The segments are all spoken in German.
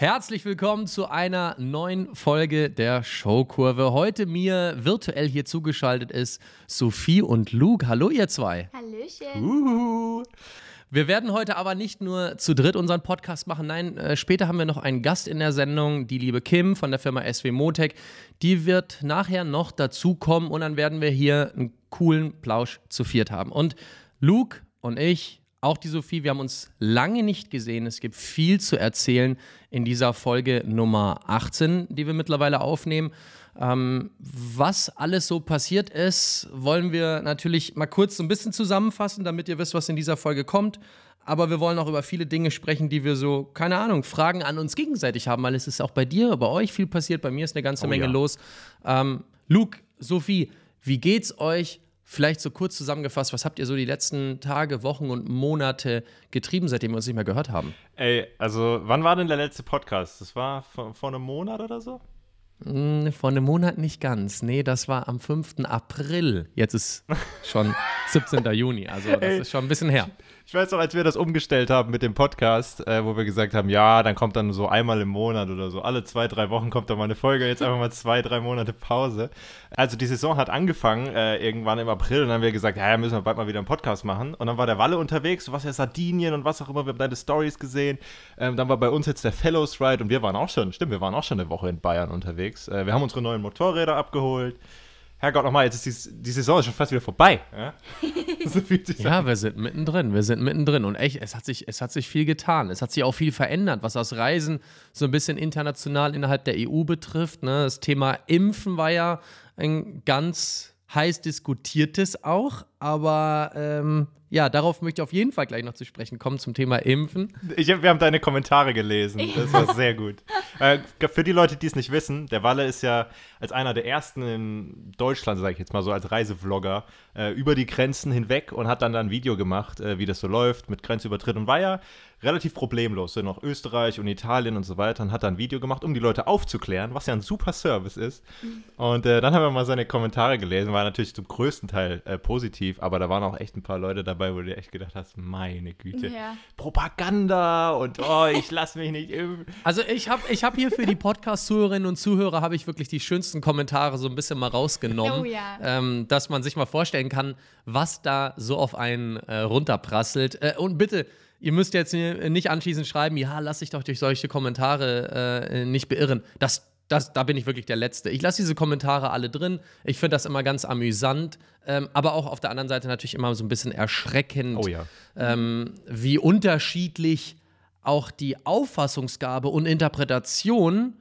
Herzlich willkommen zu einer neuen Folge der Showkurve. Heute mir virtuell hier zugeschaltet ist Sophie und Luke. Hallo ihr zwei. Hallöchen. Uhu. Wir werden heute aber nicht nur zu dritt unseren Podcast machen. Nein, äh, später haben wir noch einen Gast in der Sendung, die liebe Kim von der Firma SW Motec. Die wird nachher noch dazukommen und dann werden wir hier einen coolen Plausch zu viert haben. Und Luke und ich auch die Sophie, wir haben uns lange nicht gesehen. Es gibt viel zu erzählen in dieser Folge Nummer 18, die wir mittlerweile aufnehmen. Ähm, was alles so passiert ist, wollen wir natürlich mal kurz so ein bisschen zusammenfassen, damit ihr wisst, was in dieser Folge kommt. Aber wir wollen auch über viele Dinge sprechen, die wir so, keine Ahnung, Fragen an uns gegenseitig haben, weil es ist auch bei dir, bei euch viel passiert, bei mir ist eine ganze oh, Menge ja. los. Ähm, Luke, Sophie, wie geht's euch? Vielleicht so kurz zusammengefasst, was habt ihr so die letzten Tage, Wochen und Monate getrieben, seitdem wir uns nicht mehr gehört haben? Ey, also wann war denn der letzte Podcast? Das war vor, vor einem Monat oder so? Hm, vor einem Monat nicht ganz. Nee, das war am 5. April. Jetzt ist schon 17. Juni, also das Ey, ist schon ein bisschen her. Ich weiß noch, als wir das umgestellt haben mit dem Podcast, äh, wo wir gesagt haben, ja, dann kommt dann so einmal im Monat oder so, alle zwei, drei Wochen kommt dann mal eine Folge, jetzt einfach mal zwei, drei Monate Pause. Also die Saison hat angefangen, äh, irgendwann im April, und dann haben wir gesagt, ja, müssen wir bald mal wieder einen Podcast machen. Und dann war der Walle unterwegs, du warst ja Sardinien und was auch immer, wir haben deine Stories gesehen. Ähm, dann war bei uns jetzt der Fellows Ride und wir waren auch schon, stimmt, wir waren auch schon eine Woche in Bayern unterwegs. Äh, wir haben unsere neuen Motorräder abgeholt. Herrgott nochmal, jetzt ist die, die Saison ist schon fast wieder vorbei. Ja, so ja wir sind mittendrin, wir sind mittendrin. Und echt, es hat, sich, es hat sich viel getan. Es hat sich auch viel verändert, was das Reisen so ein bisschen international innerhalb der EU betrifft. Ne? Das Thema Impfen war ja ein ganz heiß diskutiertes auch, aber ähm, ja, darauf möchte ich auf jeden Fall gleich noch zu sprechen kommen zum Thema Impfen. Ich, wir haben deine Kommentare gelesen. Das war sehr gut. Äh, für die Leute, die es nicht wissen, der Walle ist ja als einer der ersten in Deutschland, sage ich jetzt mal so, als Reisevlogger äh, über die Grenzen hinweg und hat dann ein Video gemacht, äh, wie das so läuft mit Grenzübertritt und war ja relativ problemlos in noch Österreich und Italien und so weiter und hat dann ein Video gemacht, um die Leute aufzuklären, was ja ein super Service ist. Und äh, dann haben wir mal seine Kommentare gelesen, war natürlich zum größten Teil äh, positiv, aber da waren auch echt ein paar Leute dabei, wo du echt gedacht hast, meine Güte, ja. Propaganda und oh, ich lasse mich nicht impfen. Also ich habe ich hab hier für die Podcast-Zuhörerinnen und Zuhörer habe ich wirklich die schönsten Kommentare so ein bisschen mal rausgenommen, oh, ja. ähm, dass man sich mal vorstellen kann, was da so auf einen äh, runterprasselt. Äh, und bitte, ihr müsst jetzt nicht anschließend schreiben, ja, lass dich doch durch solche Kommentare äh, nicht beirren. Das, das, da bin ich wirklich der Letzte. Ich lasse diese Kommentare alle drin. Ich finde das immer ganz amüsant, ähm, aber auch auf der anderen Seite natürlich immer so ein bisschen erschreckend, oh ja. ähm, wie unterschiedlich auch die Auffassungsgabe und Interpretation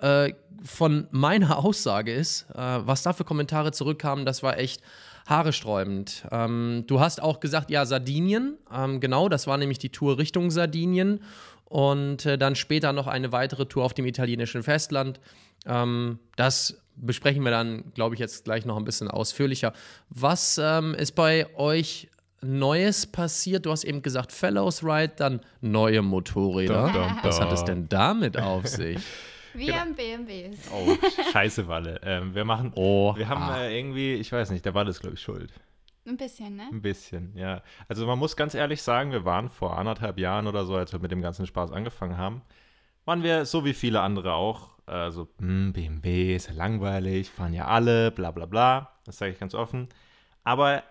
äh, von meiner Aussage ist. Äh, was da für Kommentare zurückkamen, das war echt Haare sträubend. Ähm, du hast auch gesagt, ja, Sardinien. Ähm, genau, das war nämlich die Tour Richtung Sardinien. Und äh, dann später noch eine weitere Tour auf dem italienischen Festland. Ähm, das besprechen wir dann, glaube ich, jetzt gleich noch ein bisschen ausführlicher. Was ähm, ist bei euch Neues passiert? Du hast eben gesagt, Fellows Ride, dann neue Motorräder. Da, da, da. Was hat es denn damit auf sich? Wir genau. haben BMWs. Oh, scheiße, Walle. Ähm, wir machen, oh, wir haben äh, irgendwie, ich weiß nicht, der Walle ist, glaube ich, schuld. Ein bisschen, ne? Ein bisschen, ja. Also man muss ganz ehrlich sagen, wir waren vor anderthalb Jahren oder so, als wir mit dem ganzen Spaß angefangen haben, waren wir so wie viele andere auch, also hm, BMW ist ja langweilig, fahren ja alle, bla bla bla. Das sage ich ganz offen. Aber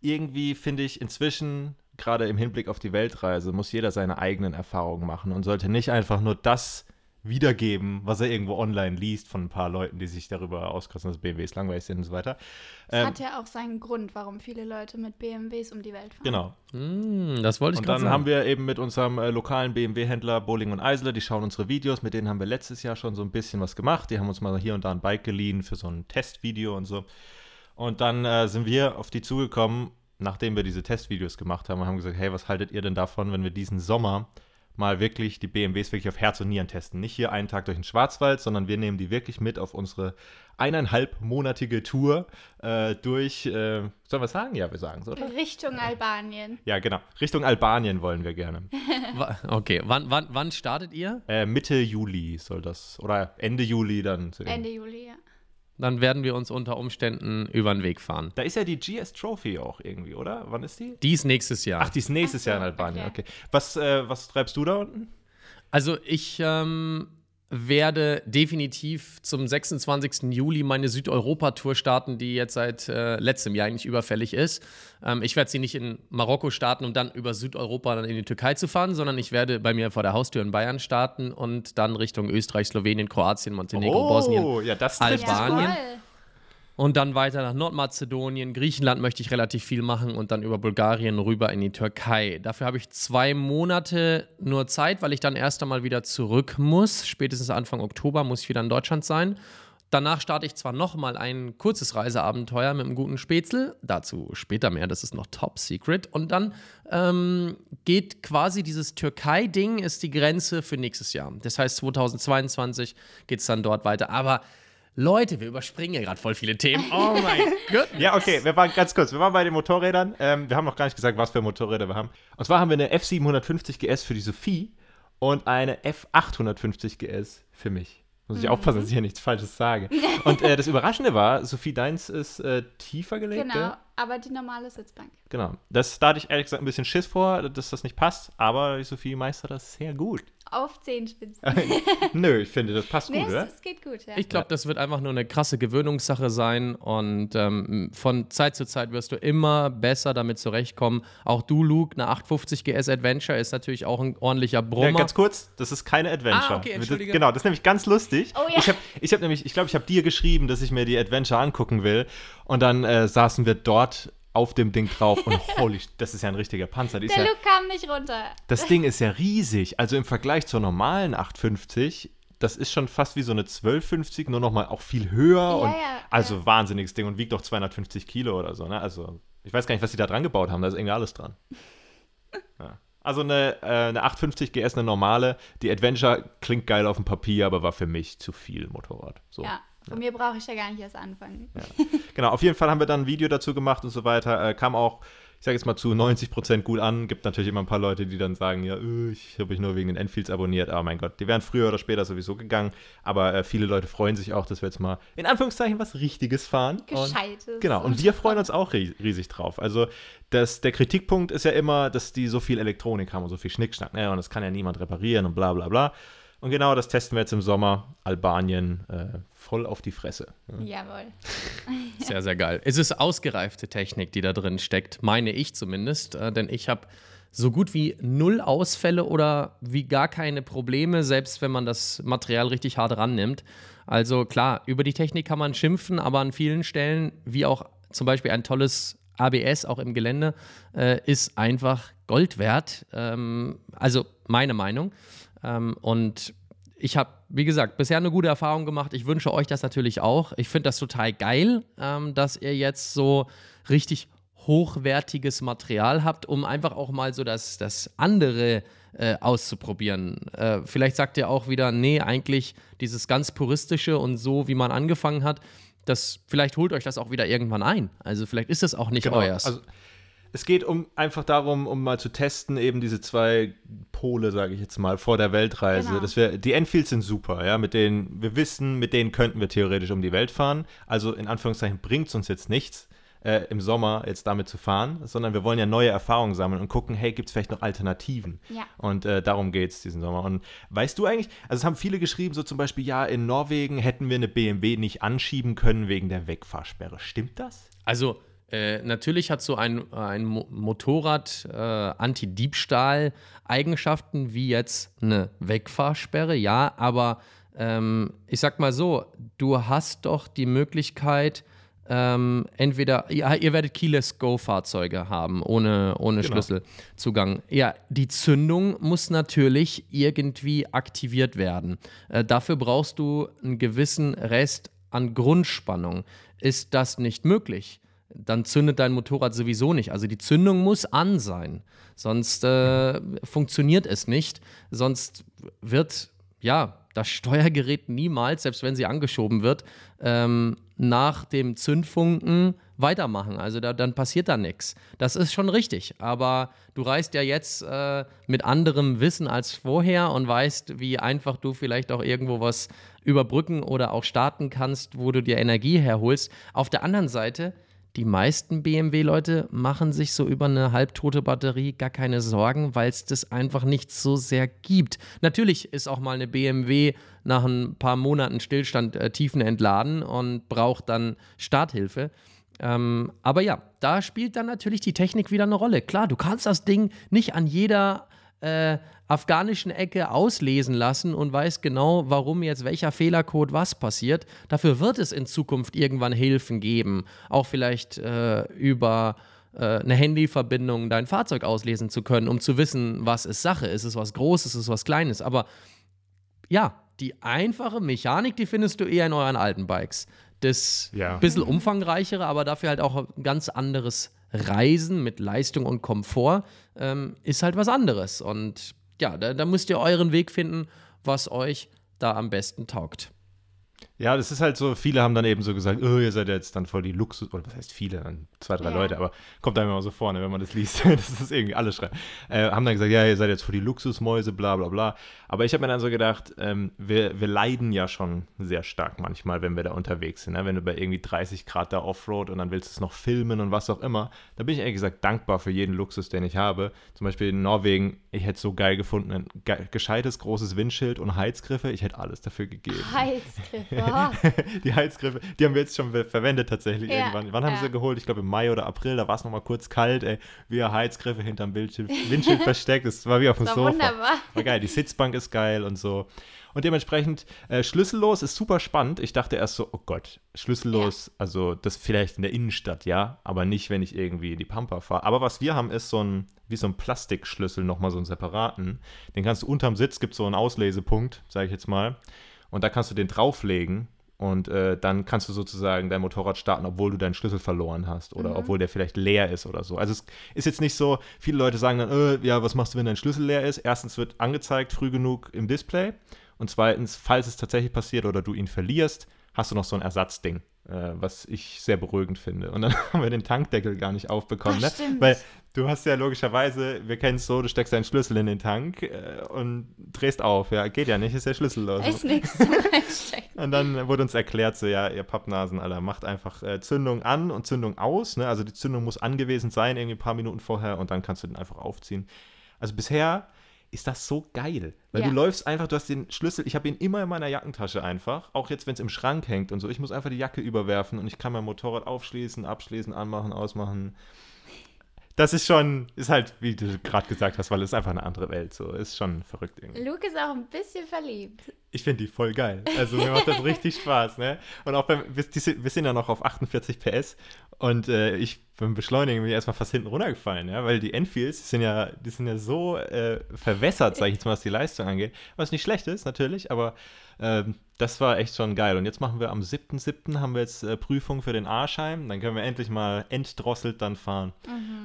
irgendwie finde ich inzwischen, gerade im Hinblick auf die Weltreise, muss jeder seine eigenen Erfahrungen machen und sollte nicht einfach nur das wiedergeben, was er irgendwo online liest von ein paar Leuten, die sich darüber auskosten, dass BMWs langweilig sind und so weiter. Das ähm, hat ja auch seinen Grund, warum viele Leute mit BMWs um die Welt fahren. Genau. Mm, das wollte ich Und dann sagen. haben wir eben mit unserem äh, lokalen BMW-Händler Bowling und Eisler, die schauen unsere Videos, mit denen haben wir letztes Jahr schon so ein bisschen was gemacht. Die haben uns mal hier und da ein Bike geliehen für so ein Testvideo und so. Und dann äh, sind wir auf die zugekommen, nachdem wir diese Testvideos gemacht haben und haben gesagt, hey, was haltet ihr denn davon, wenn wir diesen Sommer mal wirklich die BMWs wirklich auf Herz und Nieren testen. Nicht hier einen Tag durch den Schwarzwald, sondern wir nehmen die wirklich mit auf unsere eineinhalbmonatige Tour äh, durch, äh, sollen wir sagen? Ja, wir sagen es, oder? Richtung Albanien. Ja, genau. Richtung Albanien wollen wir gerne. okay, wann, wann, wann startet ihr? Äh, Mitte Juli soll das, oder Ende Juli dann. Ende Juli, ja dann werden wir uns unter Umständen über den Weg fahren. Da ist ja die GS Trophy auch irgendwie, oder? Wann ist die? Die ist nächstes Jahr. Ach, die ist nächstes so, Jahr in Albanien, okay. okay. Was, äh, was treibst du da unten? Also ich ähm, werde definitiv zum 26. Juli meine Südeuropa-Tour starten, die jetzt seit äh, letztem Jahr eigentlich überfällig ist. Ähm, ich werde sie nicht in Marokko starten, um dann über Südeuropa dann in die Türkei zu fahren, sondern ich werde bei mir vor der Haustür in Bayern starten und dann Richtung Österreich, Slowenien, Kroatien, Montenegro, Oh, Bosnien, ja, Albanien. Und dann weiter nach Nordmazedonien, Griechenland möchte ich relativ viel machen und dann über Bulgarien rüber in die Türkei. Dafür habe ich zwei Monate nur Zeit, weil ich dann erst einmal wieder zurück muss. Spätestens Anfang Oktober muss ich wieder in Deutschland sein. Danach starte ich zwar nochmal ein kurzes Reiseabenteuer mit einem guten Spätzle, dazu später mehr, das ist noch top secret. Und dann ähm, geht quasi dieses Türkei-Ding, ist die Grenze für nächstes Jahr. Das heißt, 2022 geht es dann dort weiter. Aber Leute, wir überspringen ja gerade voll viele Themen. Oh mein Gott. Ja, okay, wir waren ganz kurz, wir waren bei den Motorrädern. Ähm, wir haben noch gar nicht gesagt, was für Motorräder wir haben. Und zwar haben wir eine F750 GS für die Sophie und eine F850 GS für mich. Muss ich aufpassen, dass ich hier nichts Falsches sage. Und äh, das Überraschende war, Sophie, deins ist äh, tiefer gelegt. Genau, gell? aber die normale Sitzbank. Genau. Das, da hatte ich ehrlich gesagt ein bisschen Schiss vor, dass das nicht passt, aber die Sophie meistert das sehr gut. Auf Zehenspitzen. Nö, ich finde, das passt nee, gut, oder? es, es geht gut, ja. Ich glaube, das wird einfach nur eine krasse Gewöhnungssache sein und ähm, von Zeit zu Zeit wirst du immer besser damit zurechtkommen. Auch du, Luke, eine 850 GS Adventure ist natürlich auch ein ordentlicher Ja, Brummer. ganz kurz, das ist keine Adventure. Ah, okay, entschuldige. Das, genau, das ist nämlich ganz lustig. Oh ja. Ich habe ich hab nämlich, ich glaube, ich habe dir geschrieben, dass ich mir die Adventure angucken will. Und dann äh, saßen wir dort auf dem Ding drauf und holy, das ist ja ein richtiger Panzer. Die ist Der ja, Luke kam nicht runter. das Ding ist ja riesig. Also im Vergleich zur normalen 850, das ist schon fast wie so eine 1250, nur noch mal auch viel höher. und ja, also ja. wahnsinniges Ding und wiegt doch 250 Kilo oder so. Ne? Also ich weiß gar nicht, was sie da dran gebaut haben. Da ist irgendwie alles dran. Ja. Also eine, äh, eine 850 GS, eine normale. Die Adventure klingt geil auf dem Papier, aber war für mich zu viel Motorrad. So. Ja, von mir brauche ich ja gar nicht erst anfangen. Genau, auf jeden Fall haben wir dann ein Video dazu gemacht und so weiter. Äh, kam auch, ich sage jetzt mal zu 90 Prozent gut an. Gibt natürlich immer ein paar Leute, die dann sagen, ja, äh, ich habe mich nur wegen den Enfields abonniert. Aber mein Gott, die wären früher oder später sowieso gegangen. Aber äh, viele Leute freuen sich auch, dass wir jetzt mal in Anführungszeichen was Richtiges fahren. Und, Gescheites. genau, und wir freuen uns auch rie- riesig drauf. Also das, der Kritikpunkt ist ja immer, dass die so viel Elektronik haben und so viel Schnickschnack. Ne? Und das kann ja niemand reparieren und bla bla bla. Und genau das testen wir jetzt im Sommer. Albanien äh, voll auf die Fresse. Ja. Jawohl. Sehr, sehr geil. Es ist ausgereifte Technik, die da drin steckt, meine ich zumindest. Äh, denn ich habe so gut wie null Ausfälle oder wie gar keine Probleme, selbst wenn man das Material richtig hart rannimmt. Also klar, über die Technik kann man schimpfen, aber an vielen Stellen, wie auch zum Beispiel ein tolles ABS, auch im Gelände, äh, ist einfach Gold wert. Ähm, also meine Meinung. Ähm, und ich habe, wie gesagt, bisher eine gute Erfahrung gemacht. Ich wünsche euch das natürlich auch. Ich finde das total geil, ähm, dass ihr jetzt so richtig hochwertiges Material habt, um einfach auch mal so das, das andere äh, auszuprobieren. Äh, vielleicht sagt ihr auch wieder, nee, eigentlich dieses ganz puristische und so, wie man angefangen hat, das, vielleicht holt euch das auch wieder irgendwann ein. Also vielleicht ist das auch nicht Genau, euers. Also es geht um einfach darum, um mal zu testen, eben diese zwei Pole, sage ich jetzt mal, vor der Weltreise. Genau. Das wär, die Enfields sind super, ja, mit denen wir wissen, mit denen könnten wir theoretisch um die Welt fahren. Also in Anführungszeichen bringt es uns jetzt nichts, äh, im Sommer jetzt damit zu fahren, sondern wir wollen ja neue Erfahrungen sammeln und gucken, hey, gibt es vielleicht noch Alternativen? Ja. Und äh, darum geht es diesen Sommer. Und weißt du eigentlich, also es haben viele geschrieben, so zum Beispiel, ja, in Norwegen hätten wir eine BMW nicht anschieben können wegen der Wegfahrsperre. Stimmt das? Also, äh, natürlich hat so ein, ein Mo Motorrad äh, Anti-Diebstahl-Eigenschaften wie jetzt eine Wegfahrsperre, ja, aber ähm, ich sag mal so, du hast doch die Möglichkeit, ähm, entweder, ja, ihr werdet Keyless Go-Fahrzeuge haben, ohne, ohne Genau. Schlüsselzugang. Ja, die Zündung muss natürlich irgendwie aktiviert werden. Äh, dafür brauchst du einen gewissen Rest an Grundspannung. Ist das nicht möglich? Dann zündet dein Motorrad sowieso nicht. Also die Zündung muss an sein. Sonst äh, funktioniert es nicht. Sonst wird, ja, das Steuergerät niemals, selbst wenn sie angeschoben wird, ähm, nach dem Zündfunken weitermachen. Also da, dann passiert da nichts. Das ist schon richtig. Aber du reist ja jetzt äh, mit anderem Wissen als vorher und weißt, wie einfach du vielleicht auch irgendwo was überbrücken oder auch starten kannst, wo du dir Energie herholst. Auf der anderen Seite, die meisten BMW-Leute machen sich so über eine halbtote Batterie gar keine Sorgen, weil es das einfach nicht so sehr gibt. Natürlich ist auch mal eine BMW nach ein paar Monaten Stillstand äh, tiefenentladen und braucht dann Starthilfe. Ähm, aber ja, da spielt dann natürlich die Technik wieder eine Rolle. Klar, du kannst das Ding nicht an jeder äh, afghanischen Ecke auslesen lassen und weißt genau, warum jetzt welcher Fehlercode was passiert. Dafür wird es in Zukunft irgendwann Hilfen geben, auch vielleicht äh, über äh, eine Handyverbindung dein Fahrzeug auslesen zu können, um zu wissen, was ist Sache, ist es was Großes, ist es was Kleines. Aber ja, die einfache Mechanik, die findest du eher in euren alten Bikes. Das Ja. bisschen umfangreichere, aber dafür halt auch ein ganz anderes Reisen mit Leistung und Komfort ähm, ist halt was anderes. Und ja, da, da müsst ihr euren Weg finden, was euch da am besten taugt. Ja, das ist halt so, viele haben dann eben so gesagt, oh, ihr seid jetzt dann voll die Luxus, oder was heißt viele, dann zwei, drei Ja. Leute, aber kommt einem immer so vorne, wenn man das liest, das ist irgendwie alle schreiben, äh, haben dann gesagt, ja, ihr seid jetzt voll die Luxusmäuse, bla bla bla. Aber ich habe mir dann so gedacht, ähm, wir, wir leiden ja schon sehr stark manchmal, wenn wir da unterwegs sind. Ne? Wenn du bei irgendwie 30 Grad da Offroad und dann willst du es noch filmen und was auch immer, da bin ich ehrlich gesagt dankbar für jeden Luxus, den ich habe. Zum Beispiel in Norwegen, ich hätte es so geil gefunden, ein ge gescheites großes Windschild und Heizgriffe, ich hätte alles dafür gegeben. Heizgriffe. Die Heizgriffe, die haben wir jetzt schon ver- verwendet tatsächlich Ja, irgendwann. Wann haben ja. sie geholt? Ich glaube im Mai oder April, da war es nochmal kurz kalt, ey. Wir Heizgriffe hinterm Windschild, Windschild versteckt, das war wie auf dem war Sofa. wunderbar. War geil, die Sitzbank ist geil und so. Und dementsprechend, äh, schlüssellos ist super spannend. Ich dachte erst so, oh Gott, schlüssellos, also das vielleicht in der Innenstadt, ja, aber nicht, wenn ich irgendwie in die Pampa fahre. Aber was wir haben, ist so ein, wie so ein Plastikschlüssel, nochmal so einen separaten. Den kannst du unterm Sitz, gibt so einen Auslesepunkt, sage ich jetzt mal. Und da kannst du den drauflegen und äh, dann kannst du sozusagen dein Motorrad starten, obwohl du deinen Schlüssel verloren hast oder obwohl der vielleicht leer ist oder so. Also es ist jetzt nicht so, viele Leute sagen dann, äh, ja, was machst du, wenn dein Schlüssel leer ist? Erstens wird angezeigt früh genug im Display und zweitens, falls es tatsächlich passiert oder du ihn verlierst, hast du noch so ein Ersatzding, was ich sehr beruhigend finde. Und dann haben wir den Tankdeckel gar nicht aufbekommen, Ach, ne? weil du hast ja logischerweise, wir kennen es so, du steckst deinen Schlüssel in den Tank äh, und drehst auf. Ja, geht ja nicht, ist der Schlüssel los. Ist nichts zum. Und dann wurde uns erklärt, so, ja, ihr Pappnasen, Alter, macht einfach äh, Zündung an und Zündung aus. Ne? Also die Zündung muss angewiesen sein, irgendwie ein paar Minuten vorher und dann kannst du den einfach aufziehen. Also bisher ist das so geil. Weil Ja. du läufst einfach, du hast den Schlüssel, ich habe ihn immer in meiner Jackentasche einfach, auch jetzt, wenn es im Schrank hängt und so. Ich muss einfach die Jacke überwerfen und ich kann mein Motorrad aufschließen, abschließen, anmachen, ausmachen. Das ist schon, ist halt, wie du gerade gesagt hast, weil es ist einfach eine andere Welt. So, ist schon verrückt irgendwie. Luke ist auch ein bisschen verliebt. Ich finde die voll geil. Also mir macht das richtig Spaß, ne? Und auch beim, wir, wir sind ja noch auf 48 PS und äh, ich beim Beschleunigen bin ich erstmal fast hinten runtergefallen, ja, weil die Enfields, die sind ja, die sind ja so äh, verwässert, sage ich jetzt mal, was die Leistung angeht. Was nicht schlecht ist, natürlich, aber ähm, das war echt schon geil. Und jetzt machen wir am 7.7. haben wir jetzt äh, Prüfung für den A-Schein. Dann können wir endlich mal entdrosselt dann fahren.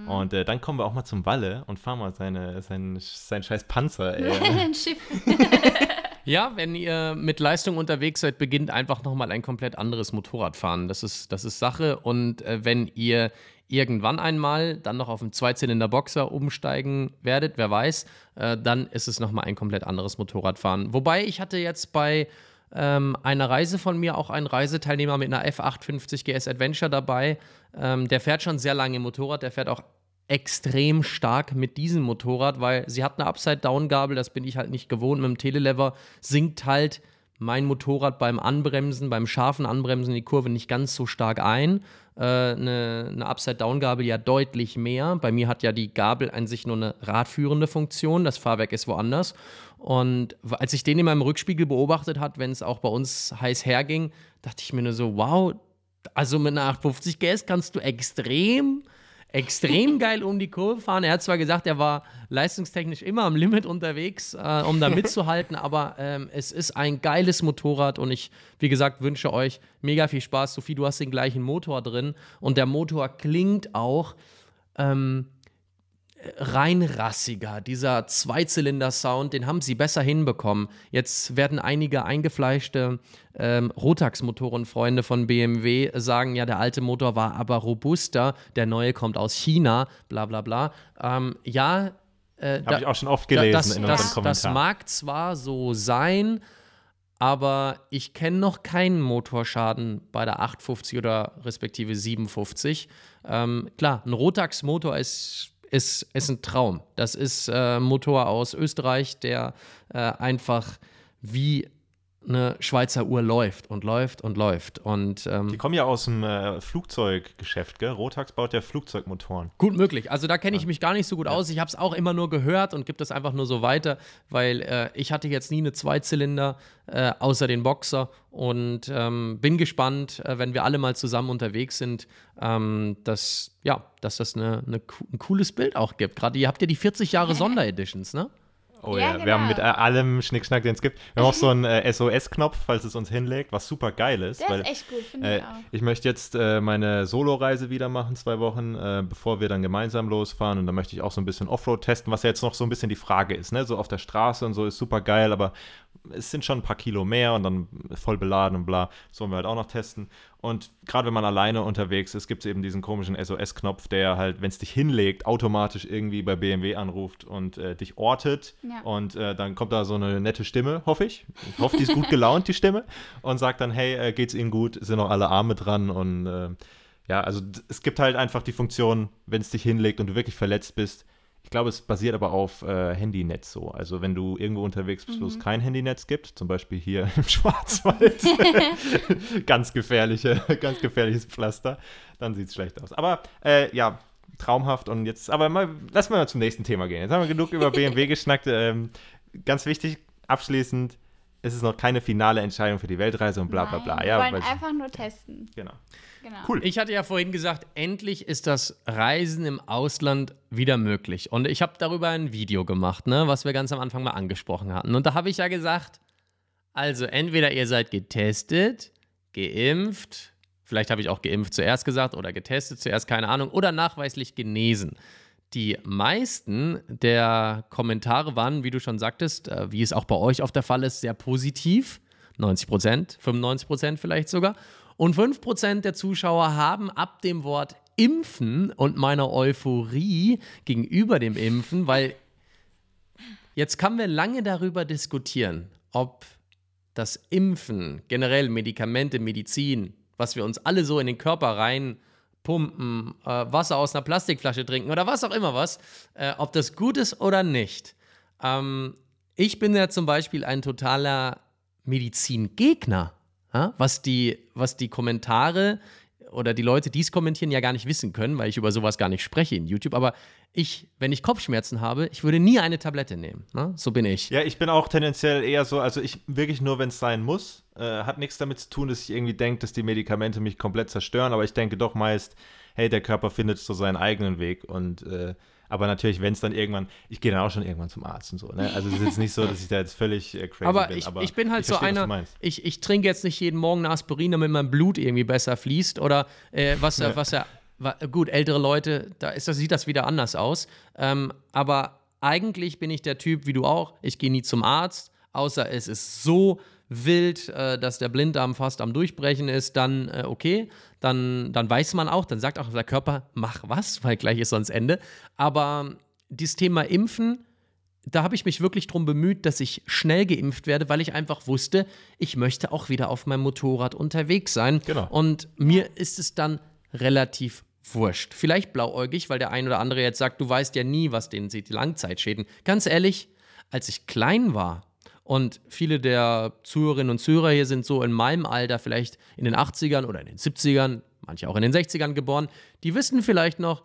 Und äh, dann kommen wir auch mal zum Walle und fahren mal seine, sein, sein scheiß Panzer, ey. Schiff. Ja, wenn ihr mit Leistung unterwegs seid, beginnt einfach nochmal ein komplett anderes Motorradfahren. Das ist, das ist Sache. Und äh, wenn ihr irgendwann einmal dann noch auf einen Zweizylinder-Boxer umsteigen werdet, wer weiß, äh, dann ist es nochmal ein komplett anderes Motorradfahren. Wobei ich hatte jetzt bei ähm, einer Reise von mir auch einen Reiseteilnehmer mit einer F850 GS Adventure dabei. Ähm, der fährt schon sehr lange Motorrad, der fährt auch extrem stark mit diesem Motorrad, weil sie hat eine Upside-Down-Gabel, das bin ich halt nicht gewohnt. Mit dem Telelever sinkt halt mein Motorrad beim Anbremsen, beim scharfen Anbremsen die Kurve nicht ganz so stark ein. Äh, eine eine Upside-Down-Gabel ja deutlich mehr. Bei mir hat ja die Gabel an sich nur eine radführende Funktion, das Fahrwerk ist woanders. Und als ich den in meinem Rückspiegel beobachtet hat, wenn es auch bei uns heiß herging, dachte ich mir nur so, wow, also mit einer 850 GS kannst du extrem, extrem geil um die Kurve fahren. Er hat zwar gesagt, er war leistungstechnisch immer am Limit unterwegs, äh, um da mitzuhalten, aber ähm, es ist ein geiles Motorrad und ich, wie gesagt, wünsche euch mega viel Spaß. Sophie, du hast den gleichen Motor drin und der Motor klingt auch ähm, reinrassiger. Dieser Zweizylinder-Sound, den haben sie besser hinbekommen. Jetzt werden einige eingefleischte ähm, Rotax-Motorenfreunde von BMW sagen, ja, der alte Motor war aber robuster, der neue kommt aus China, bla bla bla. Ähm, ja, äh, Habe ich auch schon oft da- gelesen das, in unseren das, das Kommentaren. mag zwar so sein, aber ich kenne noch keinen Motorschaden bei der 850 oder respektive 750. Ähm, klar, ein Rotax-Motor ist, ist, ist ein Traum. Das ist äh, Motor aus Österreich, der äh, einfach wie eine Schweizer Uhr läuft und läuft und läuft. Und, ähm, Die kommen ja aus dem äh, Flugzeuggeschäft, gell? Rotax baut ja Flugzeugmotoren. Gut möglich. Also da kenne ich mich gar nicht so gut aus. Ich habe es auch immer nur gehört und gebe das einfach nur so weiter, weil äh, ich hatte jetzt nie eine Zweizylinder äh, außer den Boxer und ähm, bin gespannt, äh, wenn wir alle mal zusammen unterwegs sind, ähm, dass, ja, dass das eine, eine, ein cooles Bild auch gibt. Gerade ihr habt ja die 40 Jahre Sondereditions, ne? Oh Ja, ja, genau. wir haben mit äh, allem Schnickschnack, den es gibt. Wir haben auch so einen äh, SOS-Knopf, falls es uns hinlegt, was super geil ist. Der weil, ist echt gut, finde äh, ich auch. ich möchte jetzt äh, meine Solo-Reise wieder machen, zwei Wochen, äh, bevor wir dann gemeinsam losfahren. Und da möchte ich auch so ein bisschen Offroad testen, was ja jetzt noch so ein bisschen die Frage ist. Ne? So auf der Straße und so ist super geil, aber es sind schon ein paar Kilo mehr und dann voll beladen und bla. Das wollen wir halt auch noch testen. Und gerade wenn man alleine unterwegs ist, gibt es eben diesen komischen SOS-Knopf, der halt, wenn es dich hinlegt, automatisch irgendwie bei BMW anruft und äh, dich ortet. Ja. Und äh, dann kommt da so eine nette Stimme, hoffe ich. Ich hoffe, die ist gut gelaunt, die Stimme. Und sagt dann, hey, äh, geht's Ihnen gut? Sind noch alle Arme dran? Und äh, ja, also es gibt halt einfach die Funktion, wenn es dich hinlegt und du wirklich verletzt bist. Ich glaube, es basiert aber auf äh, Handynetz so. Also wenn du irgendwo unterwegs bist, wo es kein Handynetz gibt, zum Beispiel hier im Schwarzwald, ganz gefährliche, ganz gefährliches Pflaster, dann sieht es schlecht aus. Aber äh, ja, traumhaft und jetzt, aber mal, lass mal zum nächsten Thema gehen. Jetzt haben wir genug über BMW geschnackt. Ähm, ganz wichtig, abschließend, es ist noch keine finale Entscheidung für die Weltreise und bla bla bla. Nein, Ja, wir wollen einfach nur testen. genau. Genau. Cool. Ich hatte ja vorhin gesagt, endlich ist das Reisen im Ausland wieder möglich. Und ich habe darüber ein Video gemacht, ne, was wir ganz am Anfang mal angesprochen hatten. Und da habe ich ja gesagt, also entweder ihr seid getestet, geimpft, vielleicht habe ich auch geimpft zuerst gesagt oder getestet zuerst, keine Ahnung, oder nachweislich genesen. Die meisten der Kommentare waren, wie du schon sagtest, äh, wie es auch bei euch auf der Fall ist, sehr positiv. 90 Prozent, 95 Prozent vielleicht sogar. Und 5 Prozent der Zuschauer haben ab dem Wort Impfen und meiner Euphorie gegenüber dem Impfen, weil jetzt können wir lange darüber diskutieren, ob das Impfen, generell Medikamente, Medizin, was wir uns alle so in den Körper reinpumpen, äh, Wasser aus einer Plastikflasche trinken oder was auch immer was, äh, ob das gut ist oder nicht. Ähm, ich bin ja zum Beispiel ein totaler Medizingegner, ja? was, die, was die Kommentare oder die Leute, die es kommentieren, ja gar nicht wissen können, weil ich über sowas gar nicht spreche in YouTube. Aber ich, wenn ich Kopfschmerzen habe, ich würde nie eine Tablette nehmen. Ne? So bin ich. Ja, ich bin auch tendenziell eher so, also ich wirklich nur, wenn es sein muss. Äh, hat nichts damit zu tun, dass ich irgendwie denke, dass die Medikamente mich komplett zerstören, aber ich denke doch meist, hey, der Körper findet so seinen eigenen Weg und äh, aber natürlich, wenn es dann irgendwann, ich gehe dann auch schon irgendwann zum Arzt und so, ne? Also es ist jetzt nicht so, dass ich da jetzt völlig äh, crazy Aber bin. ich, ich bin halt so verstehe, was du einer, ich, ich trinke jetzt nicht jeden Morgen eine Aspirin, damit mein Blut irgendwie besser fließt oder äh, was, ja. was ja, gut, ältere Leute, da ist das, sieht das wieder anders aus. Ähm, aber eigentlich bin ich der Typ, wie du auch, ich gehe nie zum Arzt, außer es ist so wild, äh, dass der Blinddarm fast am Durchbrechen ist, dann äh, okay, dann, dann weiß man auch, dann sagt auch der Körper, mach was, weil gleich ist sonst Ende. Aber dieses Thema Impfen, da habe ich mich wirklich drum bemüht, dass ich schnell geimpft werde, weil ich einfach wusste, ich möchte auch wieder auf meinem Motorrad unterwegs sein. Genau. Und mir ist es dann relativ wurscht. Vielleicht blauäugig, weil der ein oder andere jetzt sagt, du weißt ja nie, was denen sind die Langzeitschäden. Ganz ehrlich, als ich klein war und viele der Zuhörerinnen und Zuhörer hier sind so in meinem Alter, vielleicht in den 80ern oder in den 70ern, manche auch in den 60ern geboren, die wissen vielleicht noch,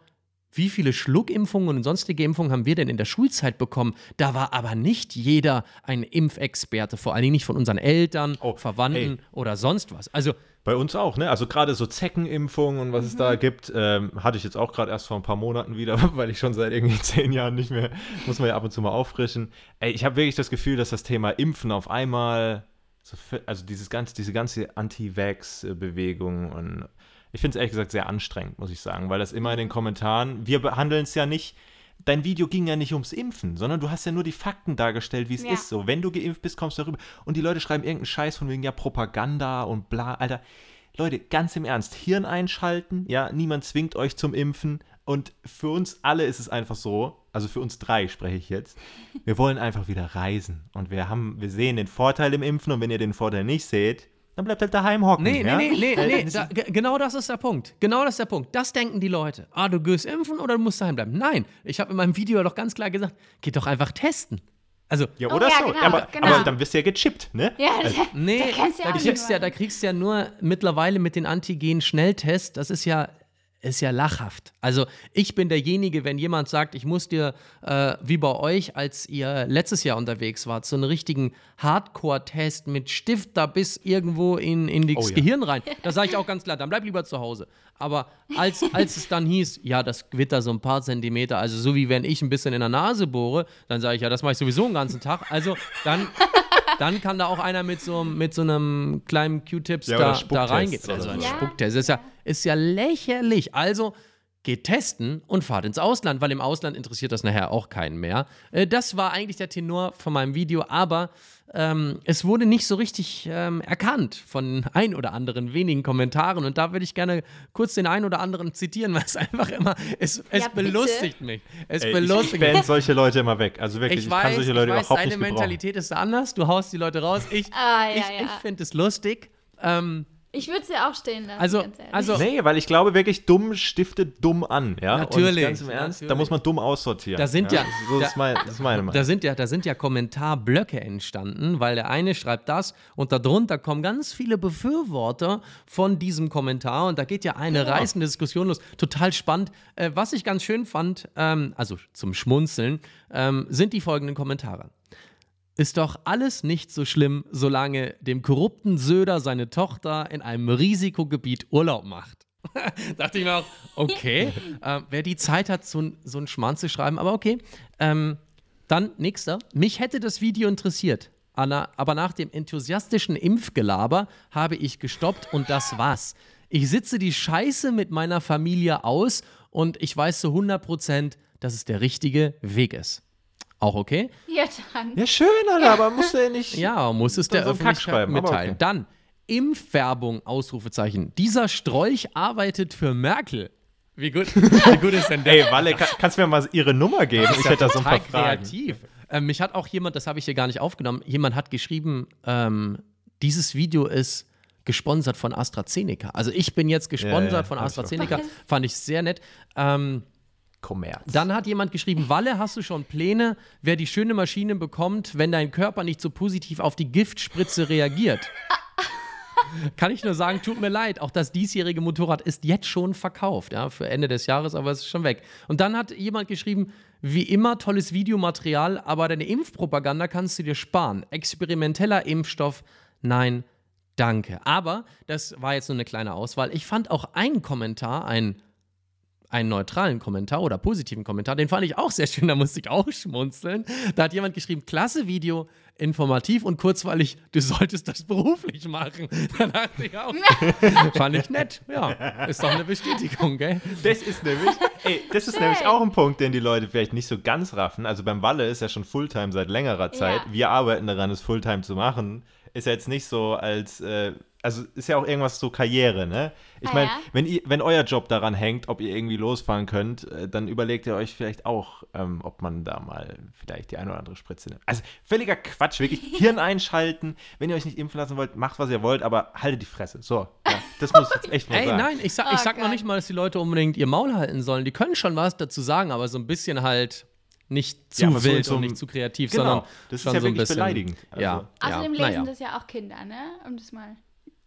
wie viele Schluckimpfungen und sonstige Impfungen haben wir denn in der Schulzeit bekommen? Da war aber nicht jeder ein Impfexperte, vor allen Dingen nicht von unseren Eltern, Oh, Verwandten oder sonst was. Also Bei uns auch, ne? Also gerade so Zeckenimpfungen und was es Mhm. da gibt, ähm, hatte ich jetzt auch gerade erst vor ein paar Monaten wieder, weil ich schon seit irgendwie zehn Jahren nicht mehr, muss man ja ab und zu mal auffrischen. Ey, ich habe wirklich das Gefühl, dass das Thema Impfen auf einmal, so, vö- also dieses ganze, diese ganze Anti-Vax-Bewegung und ich finde es ehrlich gesagt sehr anstrengend, muss ich sagen, weil das immer in den Kommentaren, wir behandeln es ja nicht, dein Video ging ja nicht ums Impfen, sondern du hast ja nur die Fakten dargestellt, wie es Ja. ist. So, wenn du geimpft bist, kommst du darüber. Und die Leute schreiben irgendeinen Scheiß von wegen ja Propaganda und bla. Alter, Leute, ganz im Ernst, Hirn einschalten, ja, niemand zwingt euch zum Impfen. Und für uns alle ist es einfach so, also für uns drei spreche ich jetzt, wir wollen einfach wieder reisen. Und wir haben, wir sehen den Vorteil im Impfen und wenn ihr den Vorteil nicht seht, dann bleibt halt daheim hocken. Nee, ja? nee, nee, nee, nee. Da, genau das ist der Punkt. Genau das ist der Punkt. Das denken die Leute. Ah, du gehst impfen oder du musst daheim bleiben. Nein, ich habe in meinem Video doch ganz klar gesagt, geht doch einfach testen. Also, Ja, Oh oder ja, so. genau, aber, genau. aber dann wirst du ja gechippt, ne? Ja, nee, da ja da auch kriegst nicht ja, da kriegst du ja nur mittlerweile mit den Antigen-Schnelltests, das ist ja, ist ja lachhaft. Also ich bin derjenige, wenn jemand sagt, ich muss dir, äh, wie bei euch, als ihr letztes Jahr unterwegs wart, so einen richtigen Hardcore-Test mit Stift da bis irgendwo in, in das Oh ja. Gehirn rein, da sage ich auch ganz klar, dann bleib lieber zu Hause. Aber als, als es dann hieß, ja, das Gewitter so ein paar Zentimeter, also so wie wenn ich ein bisschen in der Nase bohre, dann sage ich, ja, das mache ich sowieso den ganzen Tag. Also dann, dann kann da auch einer mit so, mit so einem kleinen Q-Tips Ja, da, da reingehen. Also ein. Spucktest. Ist ja, ist ja lächerlich. Also geht testen und fahrt ins Ausland, weil im Ausland interessiert das nachher auch keinen mehr. Äh, das war eigentlich der Tenor von meinem Video, aber ähm, es wurde nicht so richtig ähm, erkannt von ein oder anderen wenigen Kommentaren und da würde ich gerne kurz den einen oder anderen zitieren, weil es einfach immer, es, es Ja, belustigt mich. Es Ey, ich belustigt ich mich. ban solche Leute immer weg. Also wirklich, ich, Ich kann weiß, solche ich Leute weiß überhaupt deine nicht. Mentalität ist anders. Du haust die Leute raus. Ich, Ah, ja, ich, ja. ich finde es lustig. Ähm, Ich würde es ja auch stehen lassen. also, also Nee, weil ich glaube wirklich, dumm stiftet dumm an. Ja? Natürlich, Und ganz im Ernst, da natürlich. muss man dumm aussortieren. Da sind ja- So da- ist, mein, das ist meine Meinung. da sind ja, da sind ja Kommentarblöcke entstanden, weil der eine schreibt das und darunter kommen ganz viele Befürworter von diesem Kommentar und da geht ja eine reißende Diskussion los. Total spannend. Äh, was ich ganz schön fand, ähm, also zum Schmunzeln, ähm, sind die folgenden Kommentare. Ist doch alles nicht so schlimm, solange dem korrupten Söder seine Tochter in einem Risikogebiet Urlaub macht. Dachte ich mir auch, okay, äh, wer die Zeit hat, so, so einen Schmarrn zu schreiben, aber okay. Ähm, dann nächster. Mich hätte das Video interessiert, Anna, aber nach dem enthusiastischen Impfgelaber habe ich gestoppt und das war's. Ich sitze die Scheiße mit meiner Familie aus und ich weiß zu 100 Prozent, dass es der richtige Weg ist. Auch okay? ja, dann. ja, schön, Alter, aber musst du ja nicht. Ja, muss es der so Öffentlichkeit mitteilen. okay. Dann Impfwerbung, Ausrufezeichen. Dieser Strolch arbeitet für Merkel. Wie gut, wie gut ist denn der? Ey, Walle, kann, kannst du mir mal ihre Nummer geben? Ich hätte da so ein paar Fragen. kreativ. Ähm, mich hat auch jemand, das habe ich hier gar nicht aufgenommen, jemand hat geschrieben, ähm, dieses Video ist gesponsert von AstraZeneca. Also ich bin jetzt gesponsert Ja, ja, von. AstraZeneca. Fand ich sehr nett. Ähm, Kommerz. dann hat jemand geschrieben, Walle, hast du schon Pläne, wer die schöne Maschine bekommt, wenn dein Körper nicht so positiv auf die Giftspritze reagiert? Kann ich nur sagen, tut mir leid, auch das diesjährige Motorrad ist jetzt schon verkauft, ja, für Ende des Jahres, aber es ist schon weg. Und dann hat jemand geschrieben, wie immer tolles Videomaterial, aber deine Impfpropaganda kannst du dir sparen. Experimenteller Impfstoff, nein, danke. Aber das war jetzt nur eine kleine Auswahl. Ich fand auch einen Kommentar, einen einen neutralen Kommentar oder positiven Kommentar, den fand ich auch sehr schön, da musste ich auch schmunzeln. Da hat jemand geschrieben, klasse Video, informativ und kurzweilig, du solltest das beruflich machen. Da dachte ich auch, fand ich nett. Ja, ist doch eine Bestätigung, gell? Das ist nämlich, ey, das ist nämlich auch ein Punkt, den die Leute vielleicht nicht so ganz raffen. Also beim Walle ist ja schon Fulltime seit längerer Zeit. Ja. Wir arbeiten daran, es Fulltime zu machen. Ist ja jetzt nicht so als, äh, also ist ja auch irgendwas so Karriere, ne? Ich Ah, meine, ja? wenn, ihr- wenn euer Job daran hängt, ob ihr irgendwie losfahren könnt, äh, dann überlegt ihr euch vielleicht auch, ähm, ob man da mal vielleicht die eine oder andere Spritze nimmt. Also völliger Quatsch, wirklich. Hirn einschalten. Wenn ihr euch nicht impfen lassen wollt, macht, was ihr wollt, aber haltet die Fresse. So, ja, das muss ich jetzt echt mal Ey, sagen. nein, ich sag, Oh ich sag noch Gott. nicht mal, dass die Leute unbedingt ihr Maul halten sollen. Die können schon was dazu sagen, aber so ein bisschen halt nicht zu Ja, wild so und nicht zu kreativ, Genau, sondern das ist schon ja so ein bisschen, beleidigend. Also- ja, Außerdem ja, lesen naja. das ja auch Kinder, ne? Um das mal.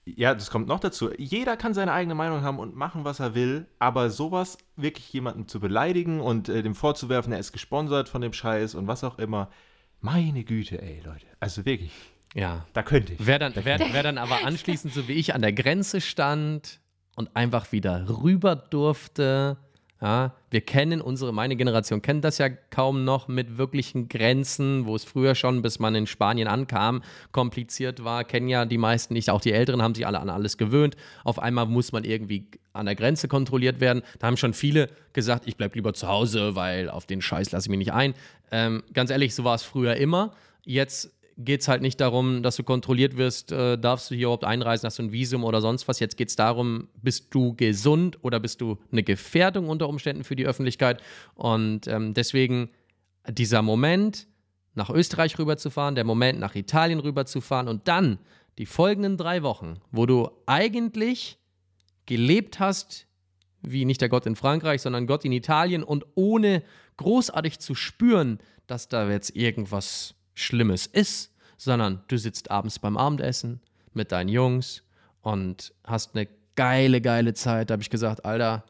Ja, das kommt noch dazu. Jeder kann seine eigene Meinung haben und machen, was er will, aber sowas wirklich jemanden zu beleidigen und äh, dem vorzuwerfen, er ist gesponsert von dem Scheiß und was auch immer. Meine Güte, ey, Leute. Also wirklich, Ja. da könnte ich. Wer dann, wer, wer dann aber anschließend, so wie ich, an der Grenze stand und einfach wieder rüber durfte, ja, wir kennen unsere, meine Generation kennt das ja kaum noch mit wirklichen Grenzen, wo es früher schon, bis man in Spanien ankam, kompliziert war, kennen ja die meisten nicht, auch die Älteren haben sich alle an alles gewöhnt. Auf einmal muss man irgendwie an der Grenze kontrolliert werden. Da haben schon viele gesagt, ich bleib lieber zu Hause, weil auf den Scheiß lasse ich mich nicht ein. Ähm, ganz ehrlich, so war es früher immer. Jetzt geht es halt nicht darum, dass du kontrolliert wirst, äh, darfst du hier überhaupt einreisen, hast du ein Visum oder sonst was. Jetzt geht es darum, bist du gesund oder bist du eine Gefährdung unter Umständen für die Öffentlichkeit. Und ähm, deswegen dieser Moment, nach Österreich rüberzufahren, der Moment, nach Italien rüberzufahren und dann die folgenden drei Wochen, wo du eigentlich gelebt hast, wie nicht der Gott in Frankreich, sondern Gott in Italien und ohne großartig zu spüren, dass da jetzt irgendwas Schlimmes ist, sondern du sitzt abends beim Abendessen mit deinen Jungs und hast eine geile, geile Zeit. Da habe ich gesagt, Alter,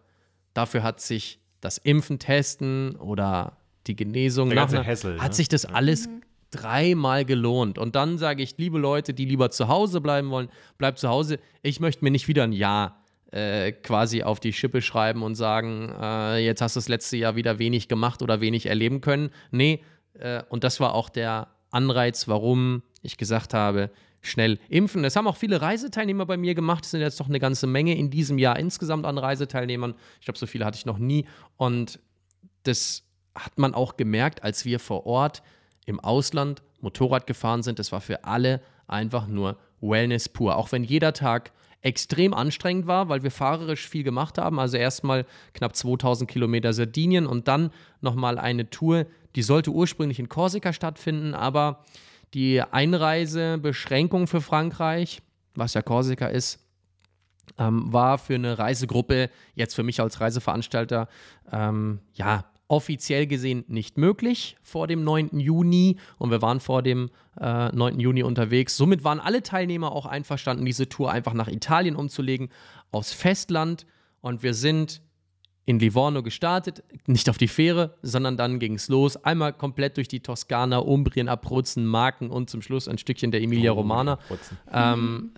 dafür hat sich das Impfen, Testen oder die Genesung Der nach Hassel, hat ne? sich das alles dreimal gelohnt. Und dann sage ich, liebe Leute, die lieber zu Hause bleiben wollen, bleibt zu Hause. Ich möchte mir nicht wieder ein Jahr äh, quasi auf die Schippe schreiben und sagen, äh, jetzt hast du das letzte Jahr wieder wenig gemacht oder wenig erleben können. Nee, äh, und das war auch der Anreiz, warum ich gesagt habe, schnell impfen. Das haben auch viele Reiseteilnehmer bei mir gemacht. Es sind jetzt doch eine ganze Menge in diesem Jahr insgesamt an Reiseteilnehmern. Ich glaube, so viele hatte ich noch nie. Und das hat man auch gemerkt, als wir vor Ort im Ausland Motorrad gefahren sind. Das war für alle einfach nur Wellness pur. Auch wenn jeder Tag extrem anstrengend war, weil wir fahrerisch viel gemacht haben. Also erstmal knapp 2000 Kilometer Sardinien und dann nochmal eine Tour, die sollte ursprünglich in Korsika stattfinden, aber die Einreisebeschränkung für Frankreich, was ja Korsika ist, ähm, war für eine Reisegruppe, jetzt für mich als Reiseveranstalter, ähm, ja, offiziell gesehen nicht möglich vor dem 9. Juni und wir waren vor dem äh, 9. Juni unterwegs. Somit waren alle Teilnehmer auch einverstanden, diese Tour einfach nach Italien umzulegen, aufs Festland und wir sind in Livorno gestartet, nicht auf die Fähre, sondern dann ging es los. Einmal komplett durch die Toskana, Umbrien, Abruzzen, Marken und zum Schluss ein Stückchen der Emilia Romana. Putzen. Ähm,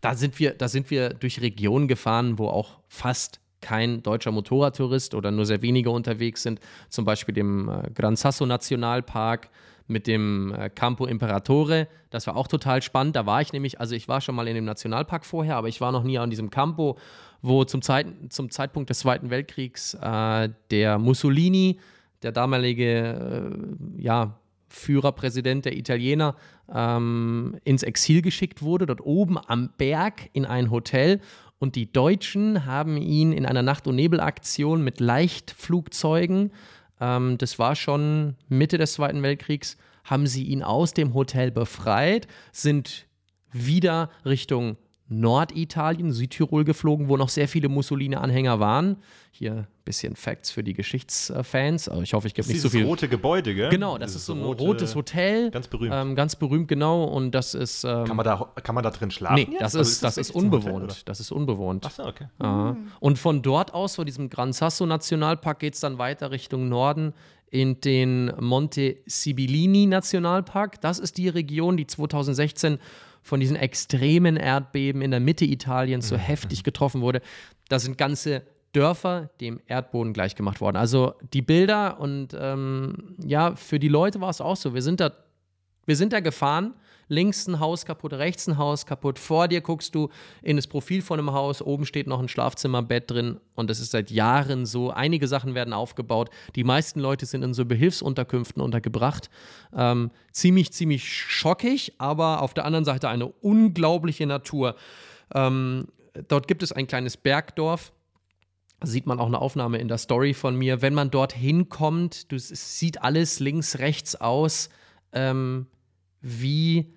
da, sind wir, da sind wir durch Regionen gefahren, wo auch fast kein deutscher Motorradtourist oder nur sehr wenige unterwegs sind. Zum Beispiel dem äh, Gran Sasso Nationalpark mit dem äh, Campo Imperatore. Das war auch total spannend. Da war ich nämlich, also ich war schon mal in dem Nationalpark vorher, aber ich war noch nie an diesem Campo, wo zum, Zeit, zum Zeitpunkt des Zweiten Weltkriegs äh, der Mussolini, der damalige äh, ja, Führerpräsident der Italiener, ähm, ins Exil geschickt wurde, dort oben am Berg in ein Hotel. Und die Deutschen haben ihn in einer Nacht- und Nebelaktion mit Leichtflugzeugen, ähm, das war schon Mitte des Zweiten Weltkriegs, haben sie ihn aus dem Hotel befreit, sind wieder Richtung Norditalien, Südtirol geflogen, wo noch sehr viele Mussolini-Anhänger waren. Hier ein bisschen Facts für die Geschichtsfans. Aber ich hoffe, ich gebe nicht so viel. rote Gebäude, gell? Genau, das Dieses ist so ein rote- rotes Hotel. Ganz berühmt. Ähm, ganz berühmt, genau. Und das ist. Ähm, Kann man da, kann man da drin schlafen? nee, jetzt? das Also ist, das ist wirklich ein Hotel, unbewohnt. Das ist unbewohnt. Achso, okay. Aha. Und von dort aus, von diesem Gran Sasso Nationalpark, geht es dann weiter Richtung Norden in den Monte Sibillini Nationalpark. Das ist die Region, die 2016 von diesen extremen Erdbeben in der Mitte Italiens so heftig getroffen wurde. Da sind ganze Dörfer dem Erdboden gleichgemacht worden. Also die Bilder und ähm, ja, für die Leute war es auch so. Wir sind da wir sind da gefahren, links ein Haus kaputt, rechts ein Haus kaputt. Vor dir guckst du in das Profil von einem Haus, oben steht noch ein Schlafzimmerbett drin und das ist seit Jahren so. Einige Sachen werden aufgebaut. Die meisten Leute sind in so Behilfsunterkünften untergebracht. Ähm, ziemlich, ziemlich schockig, aber auf der anderen Seite eine unglaubliche Natur. Ähm, dort gibt es ein kleines Bergdorf. Sieht man auch eine Aufnahme in der Story von mir. Wenn man dort hinkommt, du, es sieht alles links, rechts aus ähm, wie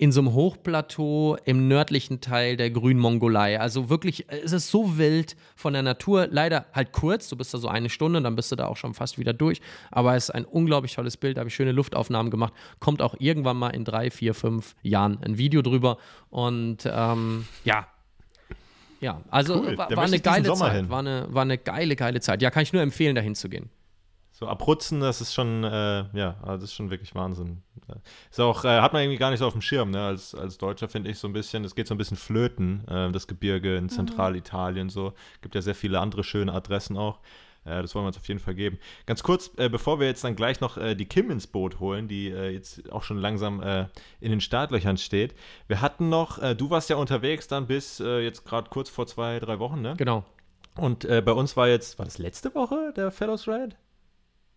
in so einem Hochplateau im nördlichen Teil der grünen Mongolei. Also wirklich, es ist so wild von der Natur. Leider halt kurz, du bist da so eine Stunde, dann bist du da auch schon fast wieder durch. Aber es ist ein unglaublich tolles Bild, da habe ich schöne Luftaufnahmen gemacht. Kommt auch irgendwann mal in drei, vier, fünf Jahren ein Video drüber. Und ähm, ja. Ja, also Cool, war, da war eine geile Zeit. hin. War eine, war eine geile, geile Zeit. Ja, kann ich nur empfehlen, dahin zu gehen. So Abruzzen, das ist schon, äh, ja, also das ist schon wirklich Wahnsinn. Äh, Ist auch, äh, hat man irgendwie gar nicht so auf dem Schirm, ne? Als, als Deutscher finde ich so ein bisschen, es geht so ein bisschen flöten, äh, das Gebirge in Zentralitalien so. Gibt ja sehr viele andere schöne Adressen auch. Äh, das wollen wir uns auf jeden Fall geben. Ganz kurz, äh, bevor wir jetzt dann gleich noch äh, die Kim ins Boot holen, die äh, jetzt auch schon langsam äh, in den Startlöchern steht. Wir hatten noch, äh, du warst ja unterwegs dann bis äh, jetzt gerade kurz vor zwei, drei Wochen, ne? Genau. Und äh, bei uns war jetzt, war das letzte Woche der Fellows Ride?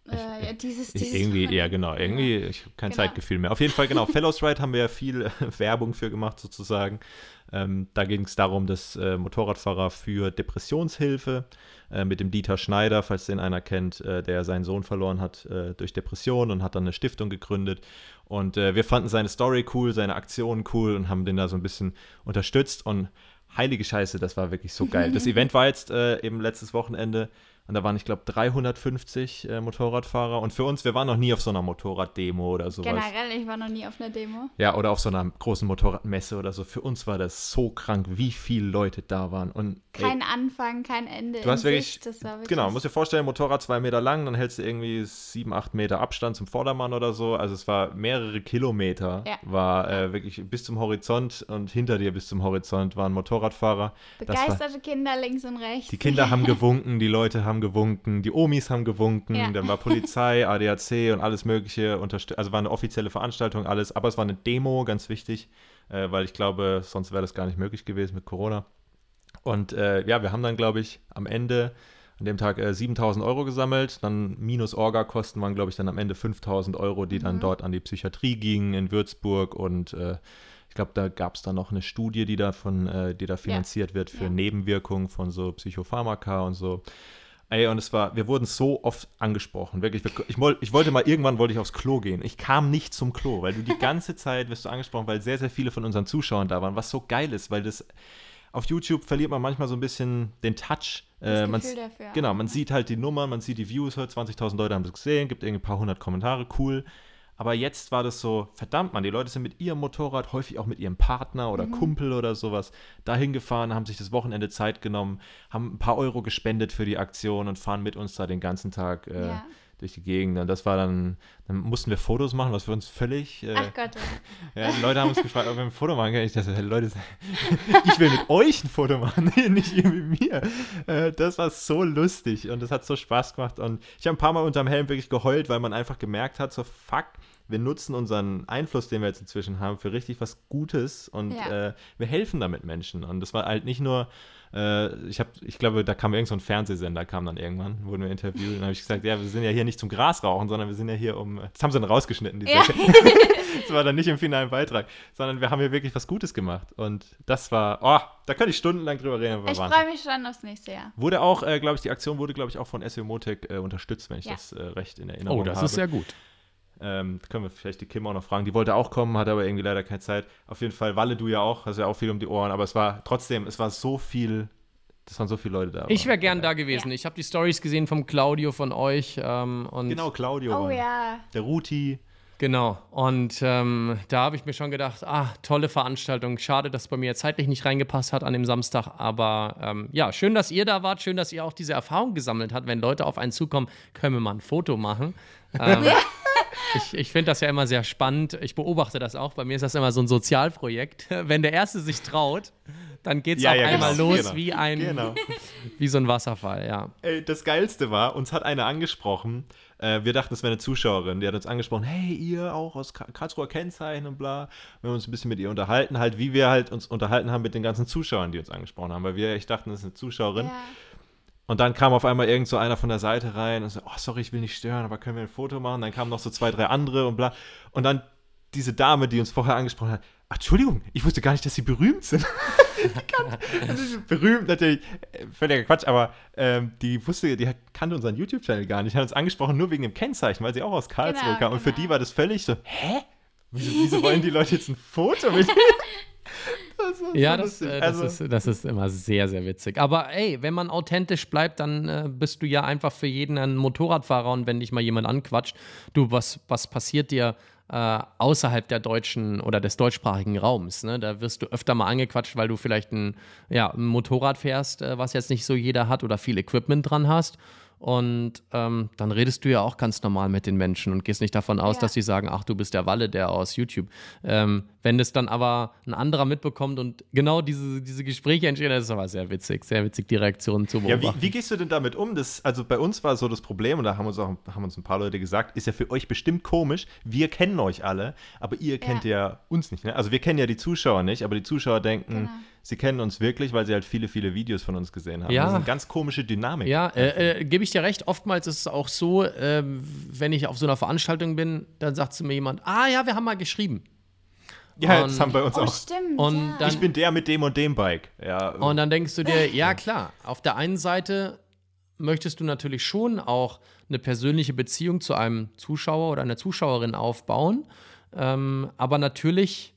Äh, ja, dieses, Ich, dieses irgendwie, ja genau, irgendwie, ich habe kein Genau. Zeitgefühl mehr. Auf jeden Fall, genau, Fellows Ride haben wir ja viel äh, Werbung für gemacht sozusagen. Ähm, da ging es darum, dass äh, Motorradfahrer für Depressionshilfe äh, mit dem Dieter Schneider, falls den einer kennt, äh, der seinen Sohn verloren hat äh, durch Depression und hat dann eine Stiftung gegründet. Und wir fanden seine Story cool, seine Aktionen cool und haben den da so ein bisschen unterstützt. Und heilige Scheiße, das war wirklich so geil. Das Event war jetzt eben letztes Wochenende und da waren, ich glaube, 350 äh, Motorradfahrer. Und für uns, wir waren noch nie auf so einer Motorraddemo oder sowas. Generell, ich war noch nie auf einer Demo. Ja, oder auf so einer großen Motorradmesse oder so. Für uns war das so krank, wie viele Leute da waren. Und ey, Kein Anfang, kein Ende. Du hast wirklich, Sicht. Das war wirklich genau, musst dir vorstellen, Motorrad zwei Meter lang, dann hältst du irgendwie sieben, acht Meter Abstand zum Vordermann oder so. Also es war mehrere Kilometer, Ja. war äh, wirklich bis zum Horizont und hinter dir bis zum Horizont waren Motorradfahrer. Das war, begeisterte Kinder links und rechts. die Kinder haben gewunken, die Leute haben gewunken, die Omis haben gewunken, Ja. dann war Polizei, ADAC und alles mögliche. Also war eine offizielle Veranstaltung, alles. Aber es war eine Demo, ganz wichtig, äh, weil ich glaube, sonst wäre das gar nicht möglich gewesen mit Corona. Und äh, ja, wir haben dann, glaube ich, am Ende an dem Tag äh, 7000 Euro gesammelt. Dann minus Orga-Kosten waren, glaube ich, dann am Ende 5000 Euro, die dann dort an die Psychiatrie gingen in Würzburg. Und äh, ich glaube, da gab es dann noch eine Studie, die davon, äh, die da finanziert wird für Ja. Nebenwirkungen von so Psychopharmaka und so. Ey, und es war, wir wurden so oft angesprochen, wirklich. wir- Ich, ich wollte mal, irgendwann wollte ich aufs Klo gehen. Ich kam nicht zum Klo, weil du die ganze Zeit wirst du angesprochen, weil sehr, sehr viele von unseren Zuschauern da waren, was so geil ist, weil das auf YouTube verliert man manchmal so ein bisschen den Touch. Das Äh, man, Gefühl dafür. genau, man sieht halt die Nummern, man sieht die Views, hört 20.000 Leute haben das gesehen, gibt irgendwie ein paar hundert Kommentare, cool. Aber jetzt war das so, verdammt man, die Leute sind mit ihrem Motorrad, häufig auch mit ihrem Partner oder Kumpel oder sowas, dahin gefahren, haben sich das Wochenende Zeit genommen, haben ein paar Euro gespendet für die Aktion und fahren mit uns da den ganzen Tag äh, Ja. Durch die Gegend. Und das war dann, dann mussten wir Fotos machen, was für uns völlig. Äh, Ach Gott, ja. ja, die Leute haben uns gefragt, ob wir ein Foto machen können. Ich dachte, Leute, ich will mit euch ein Foto machen, nicht ihr mit mir. Äh, das war so lustig und das hat so Spaß gemacht. Und ich habe ein paar Mal unterm Helm wirklich geheult, weil man einfach gemerkt hat, so fuck, wir nutzen unseren Einfluss, den wir jetzt inzwischen haben, für richtig was Gutes und Ja. äh, wir helfen damit Menschen. Und das war halt nicht nur, äh, ich habe, ich glaube, da kam irgend so ein Fernsehsender, kam dann irgendwann, wurden wir interviewt und dann habe ich gesagt, ja, wir sind ja hier nicht zum Gras rauchen, sondern wir sind ja hier um, das haben sie dann rausgeschnitten, die Ja. Das war dann nicht im finalen Beitrag, sondern wir haben hier wirklich was Gutes gemacht. Und das war, oh, da könnte ich stundenlang drüber reden. Ich freue mich schon aufs nächste Jahr. Wurde auch, äh, glaube ich, die Aktion wurde, glaube ich, auch von SEO Motec äh, unterstützt, wenn ich Ja. das äh, recht in Erinnerung Oh, das habe. ist sehr gut. Ähm, können wir vielleicht die Kim auch noch fragen. Die wollte auch kommen, hatte aber irgendwie leider keine Zeit. Auf jeden Fall, Walle, du ja auch, hast ja auch viel um die Ohren, aber es war trotzdem, es war so viel, das waren so viele Leute da. Ich wäre gern da. da gewesen. Ja. Ich habe die Stories gesehen vom Claudio von euch. Ähm, und Genau, Claudio. Oh ja. Der Ruti. Genau. Und ähm, da habe ich mir schon gedacht, ah, tolle Veranstaltung. Schade, dass es bei mir zeitlich nicht reingepasst hat an dem Samstag. Aber ähm, ja, schön, dass ihr da wart. Schön, dass ihr auch diese Erfahrung gesammelt habt. Wenn Leute auf einen zukommen, können wir mal ein Foto machen. Ähm, ich ich finde das ja immer sehr spannend. Ich beobachte das auch. Bei mir ist das immer so ein Sozialprojekt. Wenn der Erste sich traut, dann geht es Ja, auf ja, einmal genau. los Genau. wie, ein, Genau. wie so ein Wasserfall. Ja. Ey, das Geilste war, uns hat eine angesprochen. Äh, wir dachten, es wäre eine Zuschauerin. Die hat uns angesprochen, hey, ihr auch aus Ka- Karlsruher Kennzeichen und bla. Wir haben uns ein bisschen mit ihr unterhalten, halt wie wir halt uns unterhalten haben mit den ganzen Zuschauern, die uns angesprochen haben. Weil wir echt dachten, das ist eine Zuschauerin. ja. Und dann kam auf einmal irgend so einer von der Seite rein und so, oh, sorry, ich will nicht stören, aber können wir ein Foto machen? Dann kamen noch so zwei, drei andere und bla. Und dann diese Dame, die uns vorher angesprochen hat, "Ach, Entschuldigung, ich wusste gar nicht, dass sie berühmt sind. Ist berühmt natürlich, äh, völliger Quatsch, aber ähm, die wusste, die kannte unseren YouTube-Channel gar nicht, hat uns angesprochen nur wegen dem Kennzeichen, weil sie auch aus Karlsruhe Genau, kam. Und für genau. die war das völlig so, hä? Wieso, wieso wollen die Leute jetzt ein Foto mit? Das Ja, so das, äh, das, Also- ist, das ist immer sehr, sehr witzig. Aber ey, wenn man authentisch bleibt, dann äh, bist du ja einfach für jeden ein Motorradfahrer und wenn dich mal jemand anquatscht, du, was, was passiert dir äh, außerhalb der deutschen oder des deutschsprachigen Raums? Ne? Da wirst du öfter mal angequatscht, weil du vielleicht ein, ja, ein Motorrad fährst, äh, was jetzt nicht so jeder hat oder viel Equipment dran hast. Und ähm, dann redest du ja auch ganz normal mit den Menschen und gehst nicht davon aus, Ja. dass sie sagen, ach, du bist der Walle, der aus YouTube. Ähm, wenn das dann aber ein anderer mitbekommt und genau diese, diese Gespräche entstehen, das ist aber sehr witzig, sehr witzig, die Reaktionen zu Ja, beobachten. wie, wie gehst du denn damit um? Das, also bei uns war so das Problem, und da haben uns auch haben uns ein paar Leute gesagt, ist ja für euch bestimmt komisch. Wir kennen euch alle, aber ihr kennt ja, uns nicht. Ne? Also wir kennen ja die Zuschauer nicht, aber die Zuschauer denken, Genau. Sie kennen uns wirklich, weil sie halt viele, viele Videos von uns gesehen haben. Ja. Das ist eine ganz komische Dynamik. Ja, äh, äh, gebe ich dir recht. Oftmals ist es auch so, ähm, wenn ich auf so einer Veranstaltung bin, dann sagt zu mir jemand, ah ja, wir haben mal geschrieben. Ja, Und- das haben bei uns Oh, auch. stimmt. Und ja. dann- Ich bin der mit dem und dem Bike. Ja, Und dann denkst du dir, ja klar, auf der einen Seite möchtest du natürlich schon auch eine persönliche Beziehung zu einem Zuschauer oder einer Zuschauerin aufbauen, ähm, aber natürlich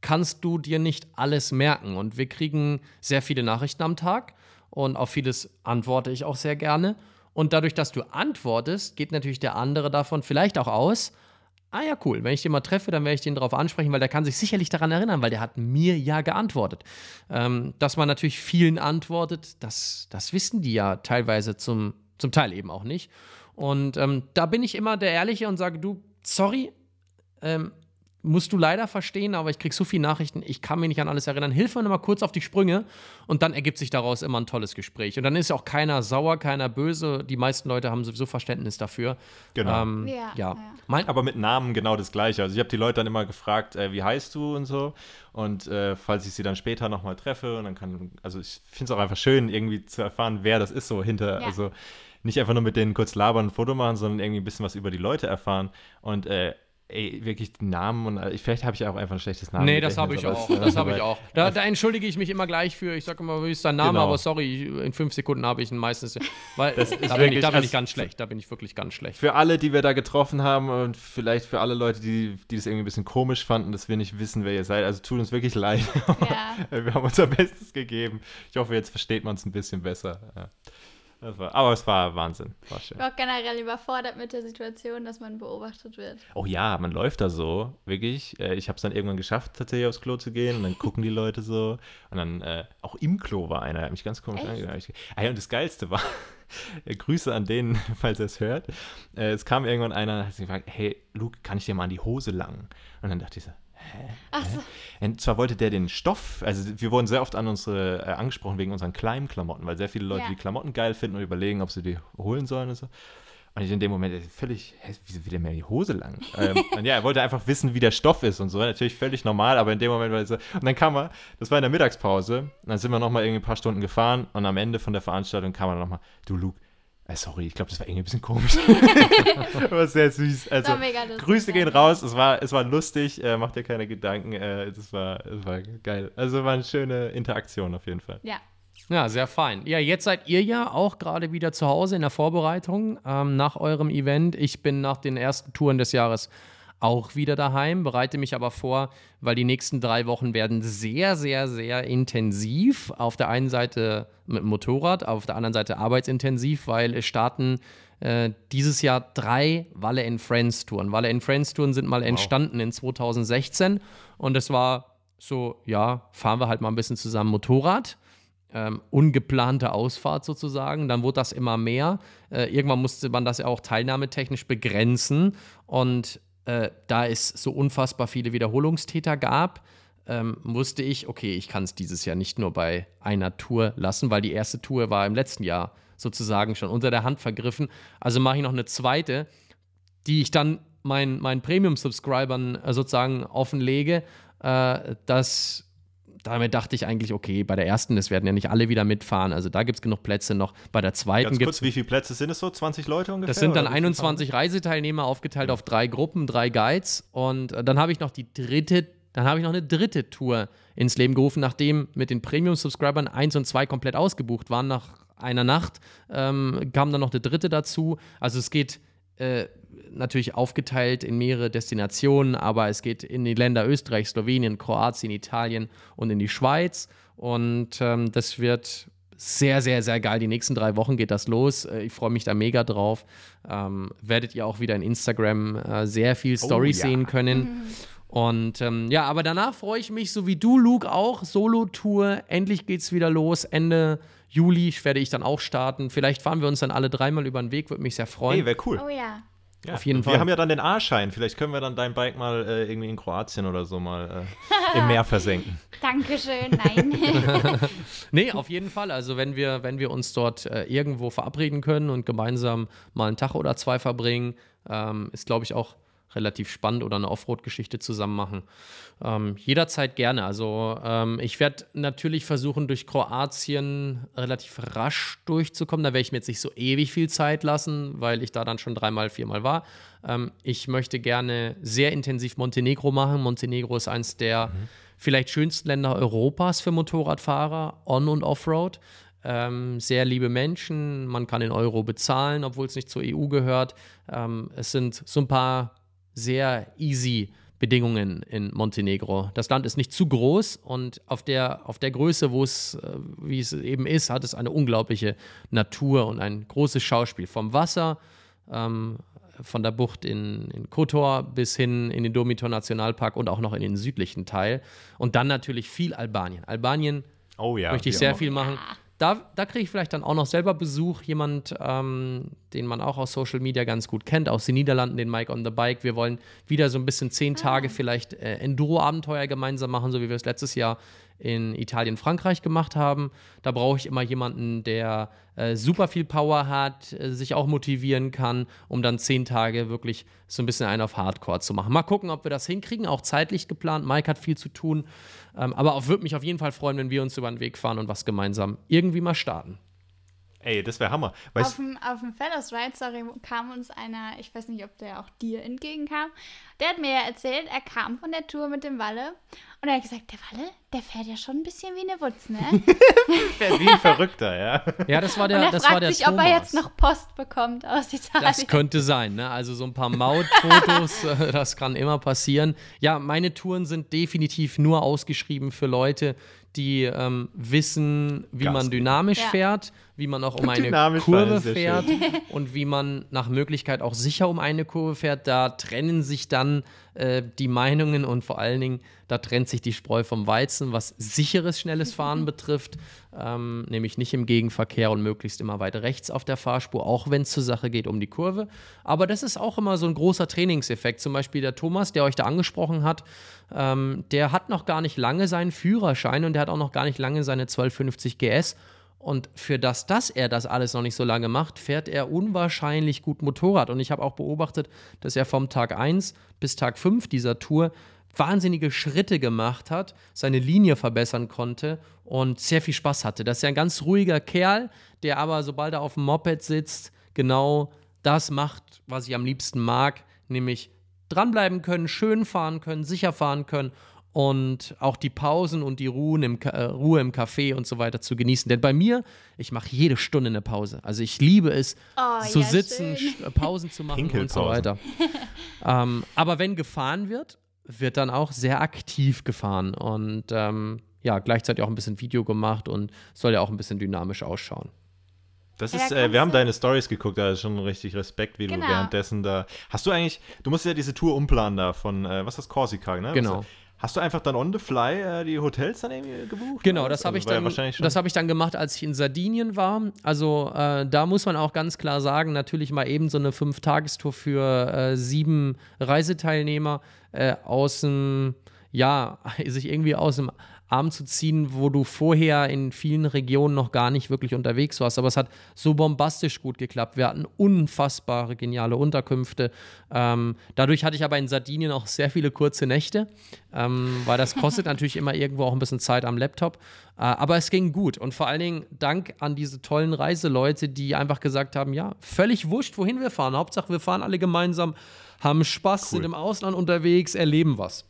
kannst du dir nicht alles merken. Und wir kriegen sehr viele Nachrichten am Tag und auf vieles antworte ich auch sehr gerne. Und dadurch, dass du antwortest, geht natürlich der andere davon vielleicht auch aus, ah ja, cool, wenn ich den mal treffe, dann werde ich den darauf ansprechen, weil der kann sich sicherlich daran erinnern, weil der hat mir ja geantwortet. Ähm, dass man natürlich vielen antwortet, das, das wissen die ja teilweise zum, zum Teil eben auch nicht. Und ähm, da bin ich immer der Ehrliche und sage, du, sorry, ähm, musst du leider verstehen, aber ich kriege so viele Nachrichten, ich kann mich nicht an alles erinnern. Hilf mir nochmal kurz auf die Sprünge und dann ergibt sich daraus immer ein tolles Gespräch. Und dann ist auch keiner sauer, keiner böse. Die meisten Leute haben sowieso Verständnis dafür. Genau. Ähm, Ja, ja. ja. Mein, Aber mit Namen genau das gleiche. Also ich habe die Leute dann immer gefragt, äh, wie heißt du und so. Und äh, falls ich sie dann später nochmal treffe, und dann kann, also ich finde es auch einfach schön, irgendwie zu erfahren, wer das ist so hinter. Ja. Also nicht einfach nur mit denen kurz labern und ein Foto machen, sondern irgendwie ein bisschen was über die Leute erfahren. Und äh, ey, wirklich die Namen und vielleicht habe ich auch einfach ein schlechtes Namen. Nee, das habe ich auch. Das habe ich auch. Da, da entschuldige ich mich immer gleich für. Ich sage immer, wie ist dein Name? Genau. Aber sorry, in fünf Sekunden habe ich ihn meistens. Weil Das da, ist bin ich, da bin ich ganz schlecht. Da bin ich wirklich ganz schlecht. Für alle, die wir da getroffen haben und vielleicht für alle Leute, die, die das irgendwie ein bisschen komisch fanden, dass wir nicht wissen, wer ihr seid. Also tut uns wirklich leid. Ja. Wir haben unser Bestes gegeben. Ich hoffe, jetzt versteht man es ein bisschen besser. Ja. War, aber es war Wahnsinn. War schön. Ich war auch generell überfordert mit der Situation, dass man beobachtet wird. Oh ja, man läuft da so, wirklich. Äh, Ich habe es dann irgendwann geschafft, tatsächlich aufs Klo zu gehen und dann gucken die Leute so. Und dann äh, auch im Klo war einer, der hat mich ganz komisch angeguckt. Ah ja, und das Geilste war, äh, Grüße an den, falls er es hört. Äh, es kam irgendwann einer und hat sich gefragt, hey, Luke, kann ich dir mal an die Hose langen? Und dann dachte ich so, Ach so. und zwar wollte der den Stoff, also wir wurden sehr oft an unsere äh, angesprochen wegen unseren Kleim-Klamotten, weil sehr viele Leute Ja. die Klamotten geil finden und überlegen, ob sie die holen sollen und so. Und ich in dem Moment äh, völlig, hä, wieso will der mir die Hose lang? ähm, und ja, er wollte einfach wissen, wie der Stoff ist und so. Natürlich völlig normal, aber in dem Moment war es so. Und dann kam er, das war in der Mittagspause, und dann sind wir nochmal irgendwie ein paar Stunden gefahren und am Ende von der Veranstaltung kam er nochmal, du Luke, sorry, ich glaube, das war irgendwie ein bisschen komisch. aber sehr süß. Also, Grüße gehen raus, es war, es war lustig, äh, macht dir keine Gedanken, äh, das, war, das war geil. Also war eine schöne Interaktion auf jeden Fall. Ja. Ja, sehr fein. Ja, jetzt seid ihr ja auch gerade wieder zu Hause in der Vorbereitung ähm, nach eurem Event. Ich bin nach den ersten Touren des Jahres auch wieder daheim, bereite mich aber vor, weil die nächsten drei Wochen werden sehr, sehr, sehr intensiv. Auf der einen Seite mit dem Motorrad, auf der anderen Seite arbeitsintensiv, weil es starten äh, dieses Jahr drei Walle in Friends Touren. Walle in Friends Touren sind mal entstanden in 2016 und es war so, ja, fahren wir halt mal ein bisschen zusammen Motorrad ähm, ungeplante Ausfahrt sozusagen. Dann wurde das immer mehr. Äh, irgendwann musste man das ja auch teilnahmetechnisch begrenzen. Und äh, da es so unfassbar viele Wiederholungstäter gab, ähm, wusste ich, okay, ich kann es dieses Jahr nicht nur bei einer Tour lassen, weil die erste Tour war im letzten Jahr sozusagen schon unter der Hand vergriffen. Also mache ich noch eine zweite, die ich dann meinen, meinen Premium-Subscribern äh, sozusagen offenlege. Äh, das damit dachte ich eigentlich, okay, bei der ersten, es werden ja nicht alle wieder mitfahren. Also da gibt es genug Plätze noch. Bei der zweiten gibt es. wie viele Plätze sind es so? 20 Leute ungefähr? Das sind dann oder wie viel 21 Reiseteilnehmer aufgeteilt auf drei Gruppen, drei Guides. Und äh, dann habe ich noch die dritte, dann habe ich noch eine dritte Tour ins Leben gerufen, nachdem mit den Premium-Subscribern 1 und 2 komplett ausgebucht waren. Nach einer Nacht ähm, kam dann noch eine dritte dazu. Also es geht äh, natürlich aufgeteilt in mehrere Destinationen, aber es geht in die Länder Österreich, Slowenien, Kroatien, Italien und in die Schweiz. Und ähm, das wird sehr, sehr, sehr geil. Die nächsten drei Wochen geht das los. Äh, Ich freue mich da mega drauf. Ähm, werdet ihr auch wieder in Instagram äh, sehr viel Stories ja. sehen können. Und ähm, ja, aber danach freue ich mich, so wie du, Luke, auch. Solo-Tour. Endlich geht's wieder los. Ende Juli werde ich dann auch starten. Vielleicht fahren wir uns dann alle dreimal über den Weg. Würde mich sehr freuen. Hey, wäre cool. Oh ja. Ja. auf jeden Fall. Wir haben ja dann den A-Schein. Vielleicht können wir dann dein Bike mal äh, irgendwie in Kroatien oder so mal äh, im Meer versenken. Dankeschön. Nein. Nee, auf jeden Fall. Also wenn wir, wenn wir uns dort äh, irgendwo verabreden können und gemeinsam mal einen Tag oder zwei verbringen, ähm, ist, glaube ich, auch relativ spannend oder eine Offroad-Geschichte zusammen machen. Ähm, jederzeit gerne. Also ähm, ich werde natürlich versuchen, durch Kroatien relativ rasch durchzukommen. Da werde ich mir jetzt nicht so ewig viel Zeit lassen, weil ich da dann schon dreimal, viermal war. Ähm, ich möchte gerne sehr intensiv Montenegro machen. Montenegro ist eins der mhm. vielleicht schönsten Länder Europas für Motorradfahrer, On- und Offroad. Ähm, sehr liebe Menschen, man kann in Euro bezahlen, obwohl es nicht zur EU gehört. Ähm, es sind so ein paar sehr easy Bedingungen in Montenegro. Das Land ist nicht zu groß und auf der, auf der Größe, wo es, äh, wie es eben ist, hat es eine unglaubliche Natur und ein großes Schauspiel. Vom Wasser, ähm, von der Bucht in, in Kotor bis hin in den Domitor Nationalpark und auch noch in den südlichen Teil. Und dann natürlich viel Albanien. Albanien oh ja, möchte ich sehr viel machen. Da, da kriege ich vielleicht dann auch noch selber Besuch, jemand, ähm, den man auch aus Social Media ganz gut kennt, aus den Niederlanden, den Mike on the Bike. Wir wollen wieder so ein bisschen zehn Tage ah. vielleicht äh, Enduro-Abenteuer gemeinsam machen, so wie wir es letztes Jahr in Italien, Frankreich gemacht haben. Da brauche ich immer jemanden, der äh, super viel Power hat, äh, sich auch motivieren kann, um dann zehn Tage wirklich so ein bisschen einen auf Hardcore zu machen. Mal gucken, ob wir das hinkriegen, auch zeitlich geplant. Mike hat viel zu tun, ähm, aber würde mich auf jeden Fall freuen, wenn wir uns über den Weg fahren und was gemeinsam irgendwie mal starten. Ey, das wäre Hammer. Weißt auf dem, auf dem Fellows Ride, sorry, kam uns einer, ich weiß nicht, ob der auch dir entgegenkam, der hat mir ja erzählt, er kam von der Tour mit dem Walle und er hat gesagt, der Walle, der fährt ja schon ein bisschen wie eine Wutz, ne? fährt wie ein Verrückter, ja. Ja, das war der, und er das fragt war der sich, Thomas. ob er jetzt noch Post bekommt aus Italien. Das könnte sein, ne? Also so ein paar Mautfotos, äh, das kann immer passieren. Ja, meine Touren sind definitiv nur ausgeschrieben für Leute, die ähm, wissen, wie Gas man dynamisch ja. fährt, wie man auch um eine dynamisch Kurve fährt und wie man nach Möglichkeit auch sicher um eine Kurve fährt. Da trennen sich dann äh, die Meinungen und vor allen Dingen, da trennt sich die Spreu vom Weizen, was sicheres, schnelles Fahren betrifft, ähm, nämlich nicht im Gegenverkehr und möglichst immer weiter rechts auf der Fahrspur, auch wenn es zur Sache geht um die Kurve. Aber das ist auch immer so ein großer Trainingseffekt. Zum Beispiel der Thomas, der euch da angesprochen hat, ähm, der hat noch gar nicht lange seinen Führerschein und der hat auch noch gar nicht lange seine 1250 GS. Und für das, dass er das alles noch nicht so lange macht, fährt er unwahrscheinlich gut Motorrad. Und ich habe auch beobachtet, dass er vom Tag 1 bis Tag 5 dieser Tour wahnsinnige Schritte gemacht hat, seine Linie verbessern konnte und sehr viel Spaß hatte. Das ist ja ein ganz ruhiger Kerl, der aber, sobald er auf dem Moped sitzt, genau das macht, was ich am liebsten mag, nämlich dranbleiben können, schön fahren können, sicher fahren können und auch die Pausen und die Ruhen im, äh, Ruhe im Café und so weiter zu genießen. Denn bei mir, ich mache jede Stunde eine Pause. Also ich liebe es, oh, zu ja, sitzen, schön. Pausen zu machen und so weiter. ähm, aber wenn gefahren wird, wird dann auch sehr aktiv gefahren und ähm, ja, gleichzeitig auch ein bisschen Video gemacht und soll ja auch ein bisschen dynamisch ausschauen. Das ist, äh, wir haben deine Stories geguckt, da ist schon richtig Respekt, wie genau. du währenddessen da. Hast du eigentlich, du musst ja diese Tour umplanen da von, äh, was ist das, Korsika, ne? Genau. Hast du einfach dann on the fly äh, die Hotels dann irgendwie gebucht? Genau, das habe also, ich, dann, das hab ich dann gemacht, als ich in Sardinien war. Also äh, da muss man auch ganz klar sagen, natürlich mal eben so eine Fünf-Tagestour für äh, sieben Reiseteilnehmer äh, aus dem, ja, sich irgendwie aus dem Arm zu ziehen, wo du vorher in vielen Regionen noch gar nicht wirklich unterwegs warst. Aber es hat so bombastisch gut geklappt. Wir hatten unfassbare, geniale Unterkünfte. Ähm, dadurch hatte ich aber in Sardinien auch sehr viele kurze Nächte, ähm, weil das kostet natürlich immer irgendwo auch ein bisschen Zeit am Laptop. Äh, aber es ging gut. Und vor allen Dingen Dank an diese tollen Reiseleute, die einfach gesagt haben: Ja, völlig wurscht, wohin wir fahren. Hauptsache, wir fahren alle gemeinsam, haben Spaß, cool. sind im Ausland unterwegs, erleben was.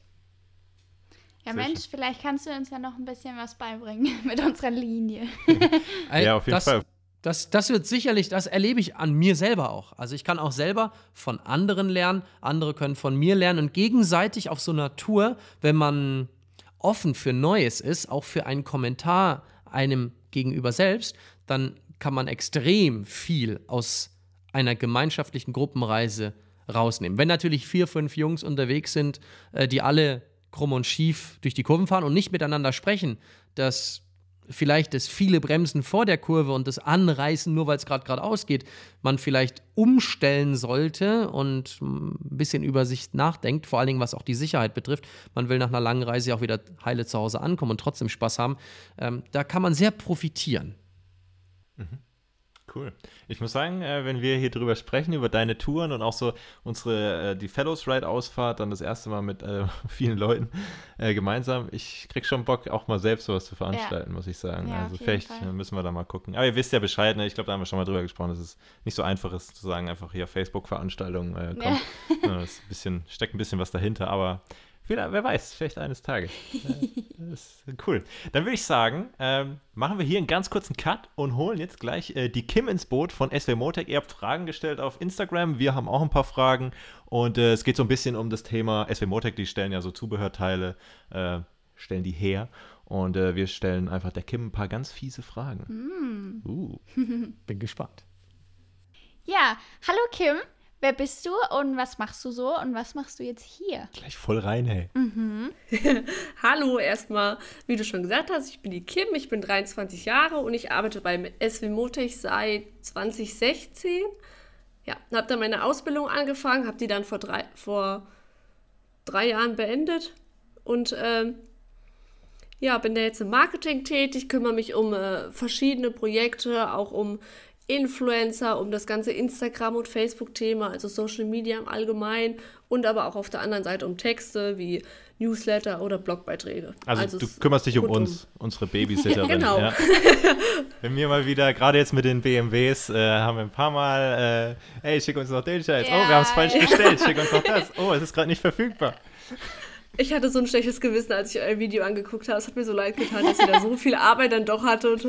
Ja, Sehr Mensch, schön. vielleicht kannst du uns ja noch ein bisschen was beibringen mit unserer Linie. ja, auf jeden das, Fall. Das, das wird sicherlich, das erlebe ich an mir selber auch. Also ich kann auch selber von anderen lernen, andere können von mir lernen und gegenseitig auf so einer Tour, wenn man offen für Neues ist, auch für einen Kommentar einem gegenüber selbst, dann kann man extrem viel aus einer gemeinschaftlichen Gruppenreise rausnehmen. Wenn natürlich vier, fünf Jungs unterwegs sind, äh, die alle krumm und schief durch die Kurven fahren und nicht miteinander sprechen, dass vielleicht das viele Bremsen vor der Kurve und das Anreißen, nur weil es gerade geradeaus geht, man vielleicht umstellen sollte und ein bisschen über sich nachdenkt, vor allen Dingen was auch die Sicherheit betrifft. Man will nach einer langen Reise auch wieder heile zu Hause ankommen und trotzdem Spaß haben. Ähm, da kann man sehr profitieren. Mhm. Cool. Ich muss sagen, äh, wenn wir hier drüber sprechen, über deine Touren und auch so unsere, äh, die Fellows Ride Ausfahrt, dann das erste Mal mit äh, vielen Leuten äh, gemeinsam, ich krieg schon Bock, auch mal selbst sowas zu veranstalten, ja. muss ich sagen. Ja, also vielleicht Fall. müssen wir da mal gucken. Aber ihr wisst ja Bescheid, ne? ich glaube, da haben wir schon mal drüber gesprochen, dass es nicht so einfach ist zu sagen, einfach hier Facebook-Veranstaltungen äh, kommen. Ja. ja, ein bisschen, steckt ein bisschen was dahinter, aber wer weiß, vielleicht eines Tages. das ist cool. Dann würde ich sagen, ähm, machen wir hier einen ganz kurzen Cut und holen jetzt gleich äh, die Kim ins Boot von SW Motec. Ihr habt Fragen gestellt auf Instagram, wir haben auch ein paar Fragen und äh, es geht so ein bisschen um das Thema SW Motec, die stellen ja so Zubehörteile, äh, stellen die her und äh, wir stellen einfach der Kim ein paar ganz fiese Fragen. Mm. Uh. Bin gespannt. Ja, hallo Kim. Wer bist du und was machst du so und was machst du jetzt hier? Gleich voll rein, hey. Mhm. Hallo erstmal, wie du schon gesagt hast, ich bin die Kim, ich bin 23 Jahre und ich arbeite beim SW Motech seit 2016. Ja, habe dann meine Ausbildung angefangen, habe die dann vor drei, vor drei Jahren beendet und ähm, ja, bin da jetzt im Marketing tätig, kümmere mich um äh, verschiedene Projekte, auch um Influencer, um das ganze Instagram- und Facebook-Thema, also Social Media im Allgemeinen und aber auch auf der anderen Seite um Texte wie Newsletter oder Blogbeiträge. Also, also du kümmerst dich um uns, unsere Babysitterin. ja, genau. Ja. Wenn wir mal wieder, gerade jetzt mit den BMWs, äh, haben wir ein paar Mal, äh, hey, schick uns noch den Scheiß. Ja, oh, wir haben es falsch bestellt, schick uns noch das. Oh, es ist gerade nicht verfügbar. Ich hatte so ein schlechtes Gewissen, als ich euer Video angeguckt habe. Es hat mir so leid getan, dass ihr da so viel Arbeit dann doch hattet.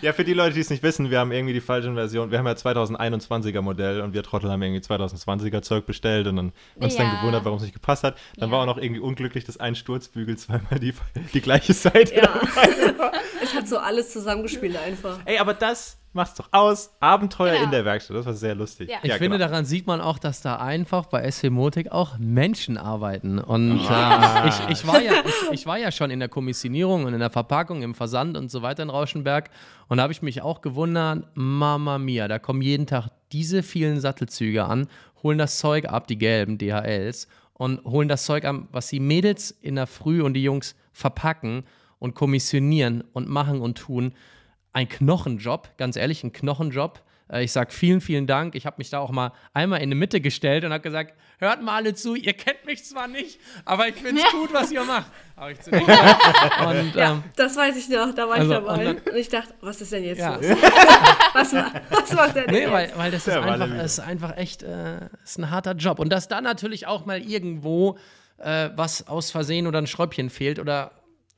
Ja, für die Leute, die es nicht wissen, wir haben irgendwie die falsche Version. Wir haben ja 2021er Modell und wir Trottel haben irgendwie 2020er Zeug bestellt und dann uns ja. dann gewundert, warum es nicht gepasst hat. Dann ja. war auch noch irgendwie unglücklich, dass ein Sturzbügel zweimal die, die gleiche Seite ja. Es hat so alles zusammengespielt einfach. Ey, aber das mach's doch aus. Abenteuer genau. in der Werkstatt. Das war sehr lustig. Ja. Ich ja, finde, genau. daran sieht man auch, dass da einfach bei SC Motik auch Menschen arbeiten. Und ah. äh, ich, ich, war ja, ich, ich, war ja schon in der Kommissionierung und in der Verpackung, im Versand und so weiter in Rauschenberg. Und da habe ich mich auch gewundert, Mama Mia, da kommen jeden Tag diese vielen Sattelzüge an, holen das Zeug ab, die gelben DHLs, und holen das Zeug an, was die Mädels in der Früh und die Jungs verpacken und kommissionieren und machen und tun ein Knochenjob, ganz ehrlich, ein Knochenjob. Äh, ich sage vielen, vielen Dank. Ich habe mich da auch mal einmal in die Mitte gestellt und habe gesagt, hört mal alle zu, ihr kennt mich zwar nicht, aber ich finde es gut, was ihr macht. Habe ich zu und, ja, ähm, das weiß ich noch, da war also, ich dabei. Und, dann, und, ich dachte, was ist denn jetzt ja. los? was, was macht der denn nee, weil, weil, das ist, einfach, ist einfach echt äh, ist ein harter Job. Und dass dann natürlich auch mal irgendwo äh, was aus Versehen oder ein Schräubchen fehlt oder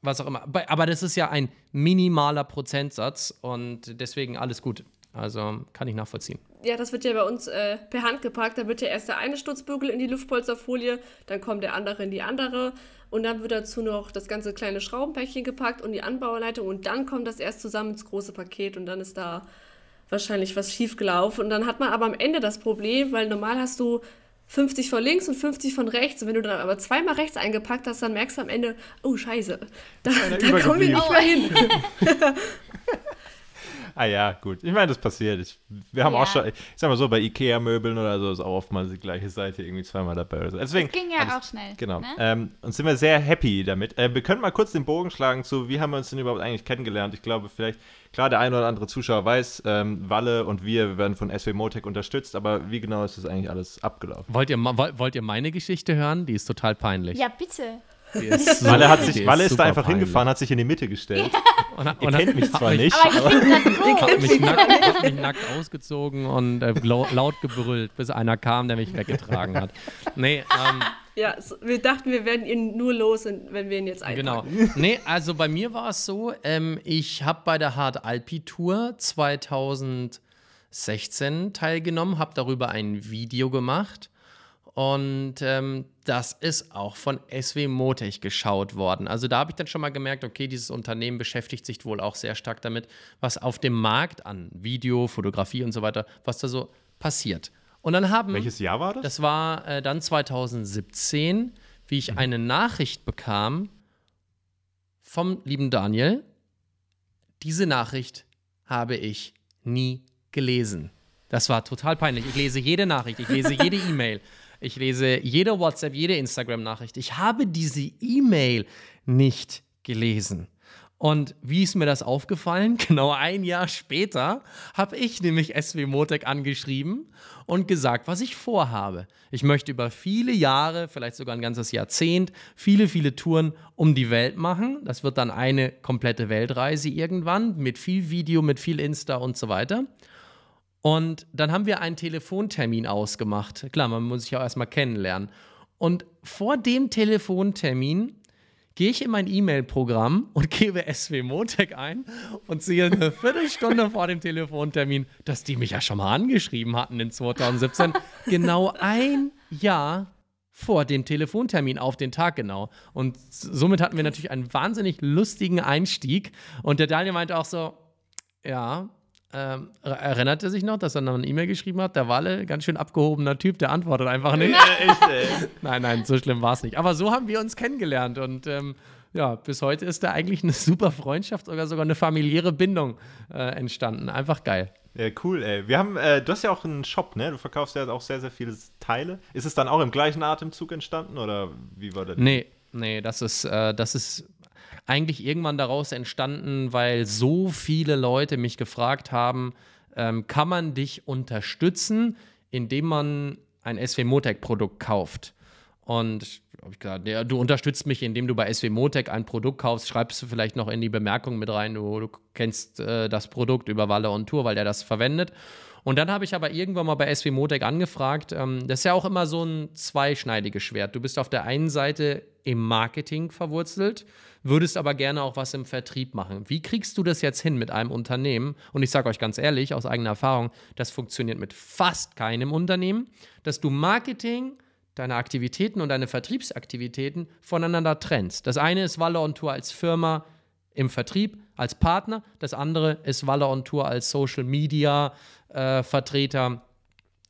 was auch immer. Aber das ist ja ein minimaler Prozentsatz und deswegen alles gut. Also kann ich nachvollziehen. Ja, das wird ja bei uns äh, per Hand gepackt. Da wird ja erst der eine Stutzbügel in die Luftpolsterfolie, dann kommt der andere in die andere und dann wird dazu noch das ganze kleine Schraubenpäckchen gepackt und die Anbauleitung und dann kommt das erst zusammen ins große Paket und dann ist da wahrscheinlich was schief gelaufen. Und dann hat man aber am Ende das Problem, weil normal hast du 50 von links und 50 von rechts. Und wenn du dann aber zweimal rechts eingepackt hast, dann merkst du am Ende, oh Scheiße, da, da kommen wir nicht mehr hin. ah ja, gut. Ich meine, das passiert. Ich, wir haben ja. auch schon, ich sag mal so, bei Ikea-Möbeln oder so ist auch oftmals die gleiche Seite irgendwie zweimal dabei. Oder so. Deswegen, das ging ja alles, auch schnell. Genau. Ne? Ähm, und sind wir sehr happy damit. Äh, wir können mal kurz den Bogen schlagen zu, wie haben wir uns denn überhaupt eigentlich kennengelernt? Ich glaube, vielleicht Klar, der eine oder andere Zuschauer weiß, ähm, Walle und wir werden von SW Motec unterstützt, aber wie genau ist das eigentlich alles abgelaufen? Wollt ihr, wollt ihr meine Geschichte hören? Die ist total peinlich. Ja, bitte. Ist, Walle, hat sich, Walle ist, da einfach peinlich. hingefahren, hat sich in die Mitte gestellt. Und, Ihr und kennt mich zwar nicht, aber, ich habe mich, hab mich, nackt ausgezogen und äh, laut gebrüllt, bis einer kam, der mich weggetragen hat. Nee, ähm, ja, wir dachten, wir werden ihn nur los, wenn wir ihn jetzt einpacken. Genau. Nee, also bei mir war es so, ähm, ich habe bei der Hard Alpi Tour 2016 teilgenommen, habe darüber ein Video gemacht und ähm, das ist auch von SW Motech geschaut worden. Also da habe ich dann schon mal gemerkt, okay, dieses Unternehmen beschäftigt sich wohl auch sehr stark damit, was auf dem Markt an Video, Fotografie und so weiter, was da so passiert. Und dann haben. Welches Jahr war das? Das war äh, dann 2017, wie ich mhm. eine Nachricht bekam vom lieben Daniel. Diese Nachricht habe ich nie gelesen. Das war total peinlich. Ich lese jede Nachricht, ich lese jede E-Mail, ich lese jede WhatsApp, jede Instagram-Nachricht. Ich habe diese E-Mail nicht gelesen. Und wie ist mir das aufgefallen? Genau ein Jahr später habe ich nämlich SW Motec angeschrieben und gesagt, was ich vorhabe. Ich möchte über viele Jahre, vielleicht sogar ein ganzes Jahrzehnt, viele, viele Touren um die Welt machen. Das wird dann eine komplette Weltreise irgendwann mit viel Video, mit viel Insta und so weiter. Und dann haben wir einen Telefontermin ausgemacht. Klar, man muss sich auch erstmal kennenlernen. Und vor dem Telefontermin gehe ich in mein E-Mail-Programm und gebe SW Motec ein und sehe eine Viertelstunde vor dem Telefontermin, dass die mich ja schon mal angeschrieben hatten in 2017. genau ein Jahr vor dem Telefontermin auf den Tag genau. Und somit hatten wir natürlich einen wahnsinnig lustigen Einstieg. Und der Daniel meinte auch so, ja, ähm, erinnert er sich noch, dass er noch eine E-Mail geschrieben hat? Der Walle, ganz schön abgehobener Typ, der antwortet einfach nicht. nein, nein, so schlimm war es nicht. Aber so haben wir uns kennengelernt und ähm, ja, bis heute ist da eigentlich eine super Freundschaft oder sogar eine familiäre Bindung äh, entstanden. Einfach geil. Ja, cool, ey. Wir haben, äh, du hast ja auch einen Shop, ne? Du verkaufst ja auch sehr, sehr viele Teile. Ist es dann auch im gleichen Atemzug entstanden oder wie war das? Nee, nee, das ist, äh, das ist eigentlich irgendwann daraus entstanden, weil so viele Leute mich gefragt haben, ähm, kann man dich unterstützen, indem man ein SW Motec Produkt kauft? Und habe ich gesagt, ja, du unterstützt mich, indem du bei SW Motec ein Produkt kaufst, schreibst du vielleicht noch in die Bemerkung mit rein, du, du kennst äh, das Produkt über Walle und Tour, weil der das verwendet. Und dann habe ich aber irgendwann mal bei SW Motec angefragt. Ähm, das ist ja auch immer so ein zweischneidiges Schwert. Du bist auf der einen Seite im Marketing verwurzelt, würdest aber gerne auch was im Vertrieb machen. Wie kriegst du das jetzt hin mit einem Unternehmen? Und ich sage euch ganz ehrlich, aus eigener Erfahrung, das funktioniert mit fast keinem Unternehmen, dass du Marketing, deine Aktivitäten und deine Vertriebsaktivitäten voneinander trennst. Das eine ist Walle on Tour als Firma im Vertrieb, als Partner. Das andere ist Walle on Tour als Social Media äh, Vertreter,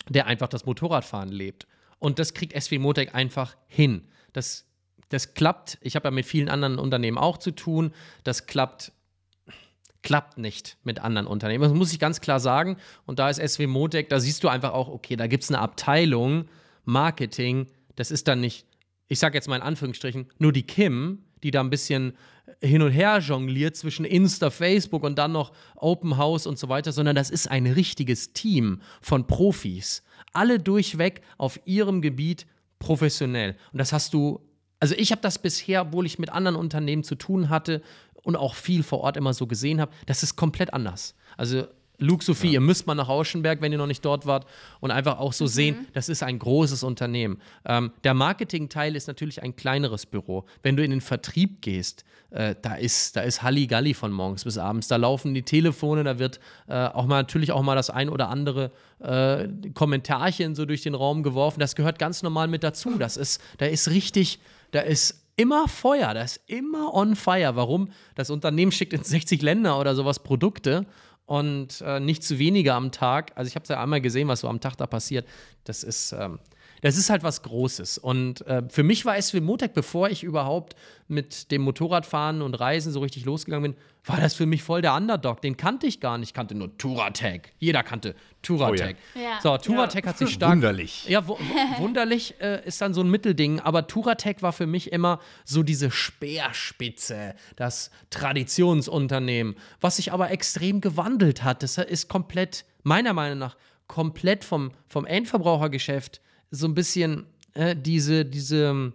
der einfach das Motorradfahren lebt. Und das kriegt SW Motec einfach hin. Das, das klappt. Ich habe ja mit vielen anderen Unternehmen auch zu tun. Das klappt klappt nicht mit anderen Unternehmen. Das muss ich ganz klar sagen. Und da ist SW Motec, da siehst du einfach auch, okay, da gibt es eine Abteilung Marketing. Das ist dann nicht, ich sage jetzt mal in Anführungsstrichen, nur die Kim, die da ein bisschen hin und her jongliert zwischen Insta, Facebook und dann noch Open House und so weiter, sondern das ist ein richtiges Team von Profis. Alle durchweg auf ihrem Gebiet professionell. Und das hast du, also ich habe das bisher, obwohl ich mit anderen Unternehmen zu tun hatte und auch viel vor Ort immer so gesehen habe, das ist komplett anders. Also Luke Sophie, ja. ihr müsst mal nach Rauschenberg, wenn ihr noch nicht dort wart, und einfach auch so mhm. sehen, das ist ein großes Unternehmen. Ähm, der Marketing-Teil ist natürlich ein kleineres Büro. Wenn du in den Vertrieb gehst, äh, da ist, da ist Halligalli von morgens bis abends. Da laufen die Telefone, da wird äh, auch mal natürlich auch mal das ein oder andere äh, Kommentarchen so durch den Raum geworfen. Das gehört ganz normal mit dazu. Das ist, da ist richtig, da ist immer Feuer, da ist immer on fire. Warum? Das Unternehmen schickt in 60 Länder oder sowas Produkte und äh, nicht zu weniger am Tag. Also ich habe es ja einmal gesehen, was so am Tag da passiert. Das ist, ähm, das ist halt was Großes. Und äh, für mich war SW Motec, bevor ich überhaupt mit dem Motorradfahren und Reisen so richtig losgegangen bin, war das für mich voll der Underdog. Den kannte ich gar nicht. Ich kannte nur Touratec. Jeder kannte Touratec. Oh, ja. So, Touratec ja. hat sich stark. Wunderlich. Ja, wunderlich äh, ist dann so ein Mittelding. Aber Touratec war für mich immer so diese Speerspitze, das Traditionsunternehmen, was sich aber extrem gewandelt hat. Das ist komplett, meiner Meinung nach, komplett vom, vom Endverbrauchergeschäft so ein bisschen äh, diese, diese,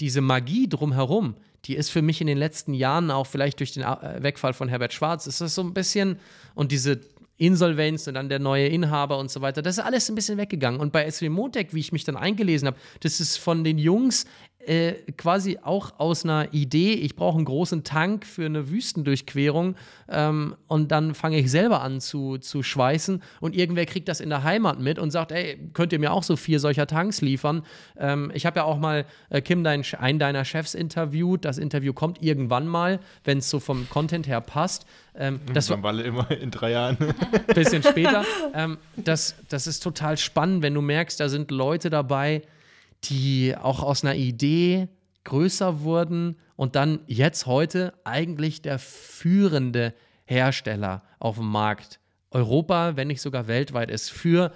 diese Magie drumherum, die ist für mich in den letzten Jahren auch vielleicht durch den äh, Wegfall von Herbert Schwarz, ist das so ein bisschen und diese Insolvenz und dann der neue Inhaber und so weiter. Das ist alles ein bisschen weggegangen. Und bei SW Motec, wie ich mich dann eingelesen habe, das ist von den Jungs äh, quasi auch aus einer Idee, ich brauche einen großen Tank für eine Wüstendurchquerung ähm, und dann fange ich selber an zu, zu schweißen und irgendwer kriegt das in der Heimat mit und sagt, ey, könnt ihr mir auch so vier solcher Tanks liefern? Ähm, ich habe ja auch mal äh, Kim, dein, einen deiner Chefs interviewt. Das Interview kommt irgendwann mal, wenn es so vom Content her passt. Ähm, das war immer in drei Jahren. Bisschen später. Ähm, das, das ist total spannend, wenn du merkst, da sind Leute dabei, die auch aus einer Idee größer wurden und dann jetzt heute eigentlich der führende Hersteller auf dem Markt Europa, wenn nicht sogar weltweit ist, für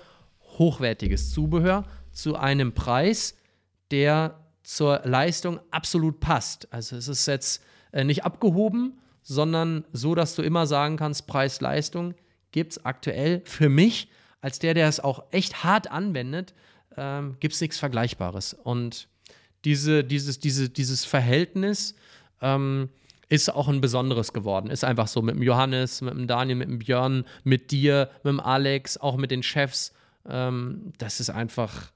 hochwertiges Zubehör zu einem Preis, der zur Leistung absolut passt. Also es ist jetzt äh, nicht abgehoben, sondern so, dass du immer sagen kannst, Preis-Leistung gibt es aktuell für mich, als der, der es auch echt hart anwendet, ähm, gibt es nichts Vergleichbares. Und diese, dieses, diese, dieses Verhältnis ähm, ist auch ein besonderes geworden. Ist einfach so mit dem Johannes, mit dem Daniel, mit dem Björn, mit dir, mit dem Alex, auch mit den Chefs. Ähm, das ist einfach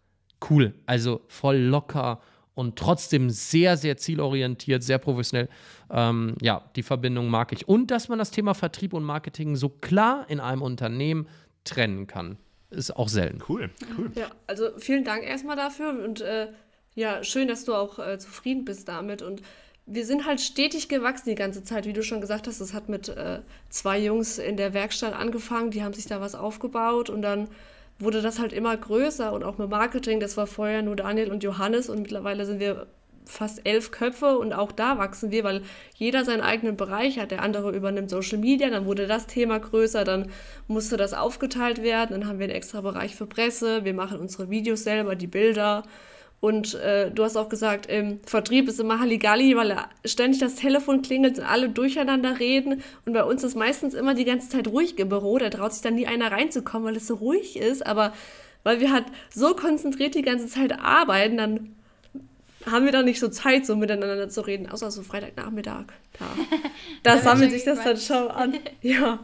cool. Also voll locker und trotzdem sehr, sehr zielorientiert, sehr professionell. Ähm, ja, die Verbindung mag ich. Und dass man das Thema Vertrieb und Marketing so klar in einem Unternehmen trennen kann. Ist auch selten. Cool, cool. Ja, also vielen Dank erstmal dafür und äh, ja, schön, dass du auch äh, zufrieden bist damit und wir sind halt stetig gewachsen die ganze Zeit, wie du schon gesagt hast. Das hat mit äh, zwei Jungs in der Werkstatt angefangen, die haben sich da was aufgebaut und dann wurde das halt immer größer und auch mit Marketing. Das war vorher nur Daniel und Johannes und mittlerweile sind wir fast elf Köpfe und auch da wachsen wir, weil jeder seinen eigenen Bereich hat. Der andere übernimmt Social Media, dann wurde das Thema größer, dann musste das aufgeteilt werden, dann haben wir einen extra Bereich für Presse, wir machen unsere Videos selber, die Bilder und äh, du hast auch gesagt, im Vertrieb ist immer Halligalli, weil ständig das Telefon klingelt und alle durcheinander reden. Und bei uns ist meistens immer die ganze Zeit ruhig im Büro. Da traut sich dann nie einer reinzukommen, weil es so ruhig ist. Aber weil wir halt so konzentriert die ganze Zeit arbeiten, dann haben wir da nicht so Zeit, so miteinander zu reden, außer so Freitagnachmittag. Da, da sammelt sich das dann schon an. Ja.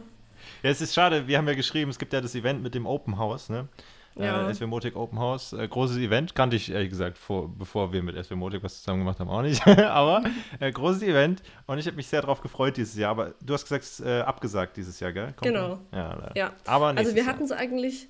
Ja, es ist schade, wir haben ja geschrieben, es gibt ja das Event mit dem Open House, ne? Ja. Äh, SW Motic Open House, äh, großes Event, kannte ich ehrlich gesagt, vor, bevor wir mit SW Motic was zusammen gemacht haben, auch nicht. aber äh, großes Event und ich habe mich sehr darauf gefreut dieses Jahr. Aber du hast gesagt, es äh, abgesagt dieses Jahr, gell? Kommt genau. Ja, ja. Aber also wir hatten es eigentlich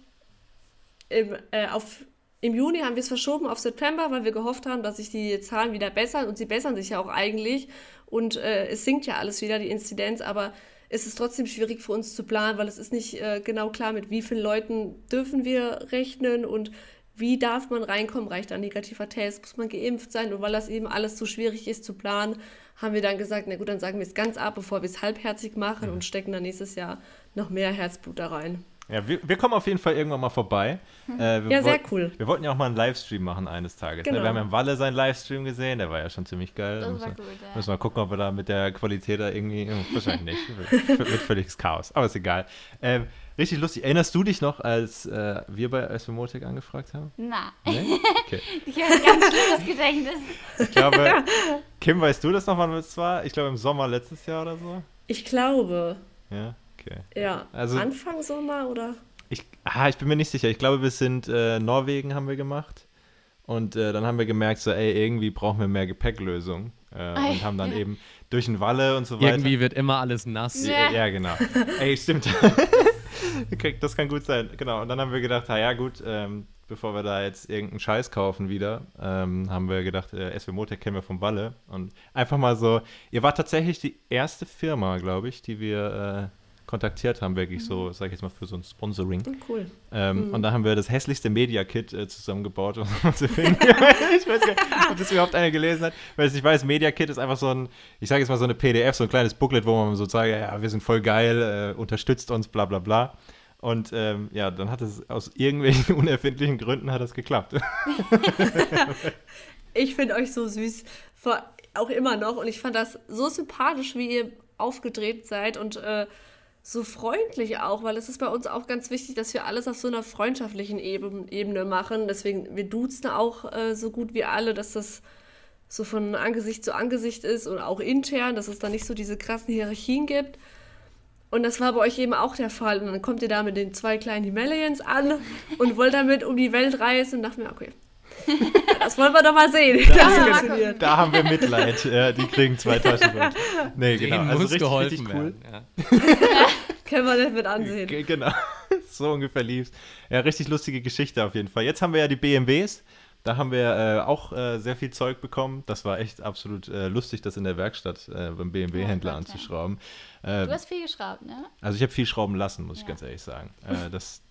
im, äh, auf, im Juni haben wir es verschoben auf September, weil wir gehofft haben, dass sich die Zahlen wieder bessern. Und sie bessern sich ja auch eigentlich. Und äh, es sinkt ja alles wieder, die Inzidenz, aber ist es trotzdem schwierig für uns zu planen, weil es ist nicht äh, genau klar, mit wie vielen Leuten dürfen wir rechnen und wie darf man reinkommen, reicht ein negativer Test, muss man geimpft sein? Und weil das eben alles so schwierig ist zu planen, haben wir dann gesagt, na gut, dann sagen wir es ganz ab, bevor wir es halbherzig machen und stecken dann nächstes Jahr noch mehr Herzblut da rein. Ja, wir, wir kommen auf jeden Fall irgendwann mal vorbei. Hm. Äh, ja, sehr cool. Wir wollten ja auch mal einen Livestream machen eines Tages. Genau. Ne? Wir haben ja im Walle seinen Livestream gesehen, der war ja schon ziemlich geil. Das müssen, war gut, ja. müssen wir mal gucken, ob wir da mit der Qualität da irgendwie. Wahrscheinlich nicht. Wird völliges Chaos. Aber ist egal. Ähm, richtig lustig. Erinnerst du dich noch, als äh, wir bei Osmotic angefragt haben? Na, Nee? Okay. ich habe ein ganz schlimmes Gedächtnis. Ich glaube, Kim, weißt du das noch, wann es war? Ich glaube im Sommer letztes Jahr oder so. Ich glaube, Ja, okay. ja, Also- Anfang Sommer oder? Ich, ah, ich bin mir nicht sicher. Ich glaube, wir sind äh, Norwegen haben wir gemacht. Und äh, dann haben wir gemerkt, so, ey, irgendwie brauchen wir mehr Gepäcklösung. Äh, und haben dann eben durch den Walle und so weiter. Irgendwie wird immer alles nass. Ja. Ja, genau. ey, stimmt. Das kann gut sein. Genau. Und dann haben wir gedacht, na ja, gut, ähm, bevor wir da jetzt irgendeinen Scheiß kaufen wieder, ähm, haben wir gedacht, äh, SW Motec kennen wir vom Walle. Und einfach mal so, ihr wart tatsächlich die erste Firma, glaube ich, die wir äh, kontaktiert haben, wirklich so, sag ich jetzt mal, für so ein Sponsoring. Hm, Cool. Ähm, Und da haben wir das hässlichste Media-Kit äh, zusammengebaut. um zu finden. ich weiß nicht, ob das überhaupt einer gelesen hat. Weil ich weiß, Media-Kit ist einfach so ein, ich sage jetzt mal so eine PDF, so ein kleines Booklet, wo man so sagt, ja, wir sind voll geil, äh, unterstützt uns, bla bla bla. Und ähm, ja, dann hat es aus irgendwelchen unerfindlichen Gründen hat das geklappt. Ich finde euch so süß, auch immer noch. Und ich fand das so sympathisch, wie ihr aufgedreht seid und äh, so freundlich auch, weil es ist bei uns auch ganz wichtig, dass wir alles auf so einer freundschaftlichen Eben, Ebene machen. Deswegen, wir duzen auch äh, so gut wie alle, dass das so von Angesicht zu Angesicht ist und auch intern, dass es da nicht so diese krassen Hierarchien gibt. Und das war bei euch eben auch der Fall. Und dann kommt ihr da mit den zwei kleinen Himalayans an und wollt damit um die Welt reisen und dachte mir, okay, das wollen wir doch mal sehen. das Da, funktioniert. da haben wir Mitleid. Ja, die kriegen zwei Taschen. Nee, genau. Denen Also muss richtig, geholfen richtig cool. werden. Ja. Können wir nicht mit ansehen. G genau, so ungefähr lief's. Ja, richtig lustige Geschichte auf jeden Fall. Jetzt haben wir ja die BMWs. Da haben wir äh, auch äh, sehr viel Zeug bekommen. Das war echt absolut äh, lustig, das in der Werkstatt äh, beim BMW-Händler Ja, ja. anzuschrauben. Äh, Du hast viel geschraubt, ne? also ich habe viel schrauben lassen, muss ich Ja. ganz ehrlich sagen. Äh, das, äh,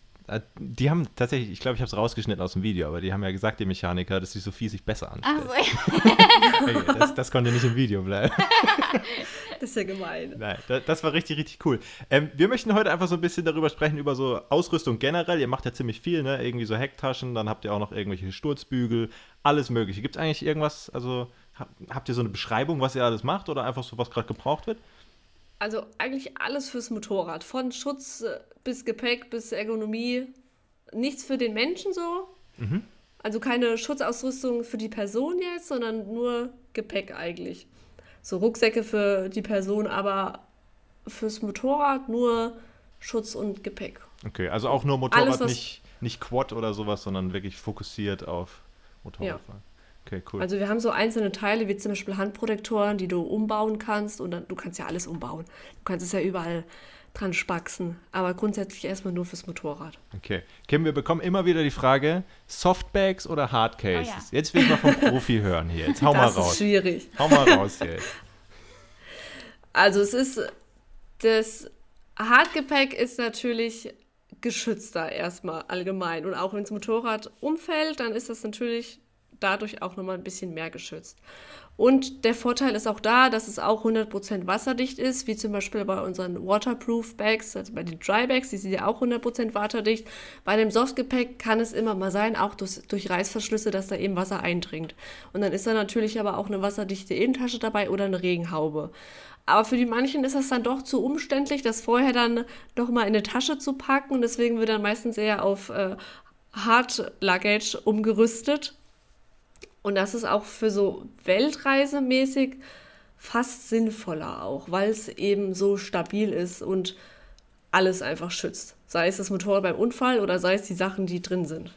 die haben tatsächlich, ich glaube, ich habe es rausgeschnitten aus dem Video, aber die haben ja gesagt, die Mechaniker, dass die Sophie sich besser anstellt. Achso, Hey, das, das konnte nicht im Video bleiben. Das ist ja gemein. Nein, das, das war richtig, richtig cool. Ähm, wir möchten heute einfach so ein bisschen darüber sprechen, über so Ausrüstung generell. Ihr macht ja ziemlich viel, ne? Irgendwie so Hecktaschen, dann habt ihr auch noch irgendwelche Sturzbügel, alles mögliche. Gibt es eigentlich irgendwas, also hab, habt ihr so eine Beschreibung, was ihr alles macht oder einfach so, was gerade gebraucht wird? Also eigentlich alles fürs Motorrad. Von Schutz äh, bis Gepäck bis Ergonomie. Nichts für den Menschen so. Also keine Schutzausrüstung für die Person jetzt, sondern nur Gepäck eigentlich. So Rucksäcke für die Person, aber fürs Motorrad nur Schutz und Gepäck. Okay, also auch nur Motorrad, Alles, nicht, nicht Quad oder sowas, sondern wirklich fokussiert auf Motorradfahren. Okay, cool. Also wir haben so einzelne Teile, wie zum Beispiel Handprotektoren, die du umbauen kannst. Und dann, du kannst ja alles umbauen. Du kannst es ja überall dran spaxen. Aber grundsätzlich erstmal nur fürs Motorrad. Okay. Kim, wir bekommen immer wieder die Frage, Softbags oder Hardcases? Oh ja. Jetzt will ich mal vom Profi hören hier. Jetzt hau mal das ist raus. schwierig. Hau mal raus hier. Also es ist, das Hartgepäck ist natürlich geschützter erstmal allgemein. Und auch wenn das Motorrad umfällt, dann ist das natürlich dadurch auch nochmal ein bisschen mehr geschützt. Und der Vorteil ist auch da, dass es auch 100% wasserdicht ist, wie zum Beispiel bei unseren Waterproof Bags, also bei den Dry Bags, die sind ja auch 100% wasserdicht. Bei dem Softgepäck kann es immer mal sein, auch durch, durch Reißverschlüsse, dass da eben Wasser eindringt. Und dann ist da natürlich aber auch eine wasserdichte Innentasche dabei oder eine Regenhaube. Aber für die manchen ist das dann doch zu umständlich, das vorher dann nochmal in eine Tasche zu packen. Und deswegen wird dann meistens eher auf äh, Hard Luggage umgerüstet. Und das ist auch für so Weltreisemäßig fast sinnvoller auch, weil es eben so stabil ist und alles einfach schützt. Sei es das Motorrad beim Unfall oder sei es die Sachen, die drin sind.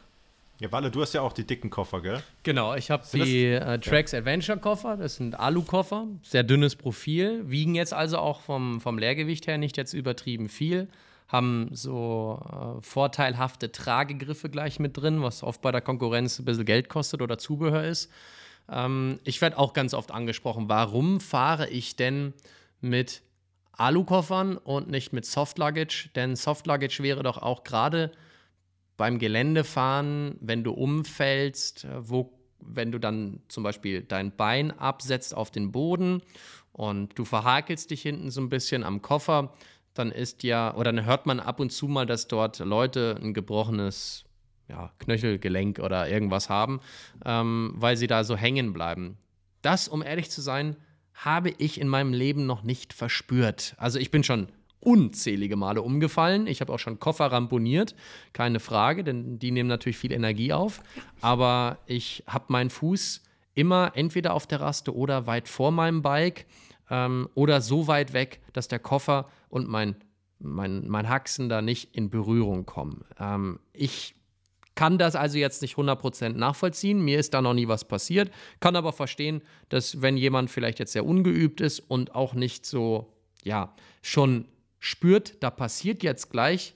Ja, Walle, du hast ja auch die dicken Koffer, gell? Genau, ich habe die äh, Trax Adventure Koffer, das sind Alu-Koffer, sehr dünnes Profil, wiegen jetzt also auch vom, vom Leergewicht her nicht jetzt übertrieben viel, haben so äh, vorteilhafte Tragegriffe gleich mit drin, was oft bei der Konkurrenz ein bisschen Geld kostet oder Zubehör ist. Ähm, ich werde auch ganz oft angesprochen, warum fahre ich denn mit Alu-Koffern und nicht mit Soft Luggage? Denn Soft Luggage wäre doch auch gerade beim Geländefahren, wenn du umfällst, äh, wo, wenn du dann zum Beispiel dein Bein absetzt auf den Boden und du verhakelst dich hinten so ein bisschen am Koffer, dann ist ja, oder dann hört man ab und zu mal, dass dort Leute ein gebrochenes ja, Knöchelgelenk oder irgendwas haben, ähm, weil sie da so hängen bleiben. Das, um ehrlich zu sein, habe ich in meinem Leben noch nicht verspürt. Also ich bin schon unzählige Male umgefallen. Ich habe auch schon Koffer ramponiert, keine Frage, denn die nehmen natürlich viel Energie auf. Aber ich habe meinen Fuß immer entweder auf der Raste oder weit vor meinem Bike ähm, oder so weit weg, dass der Koffer und mein, mein, mein Haxen da nicht in Berührung kommen. Ähm, ich kann das also jetzt nicht 100% nachvollziehen. Mir ist da noch nie was passiert. Kann aber verstehen, dass wenn jemand vielleicht jetzt sehr ungeübt ist und auch nicht so, ja, schon spürt, da passiert jetzt gleich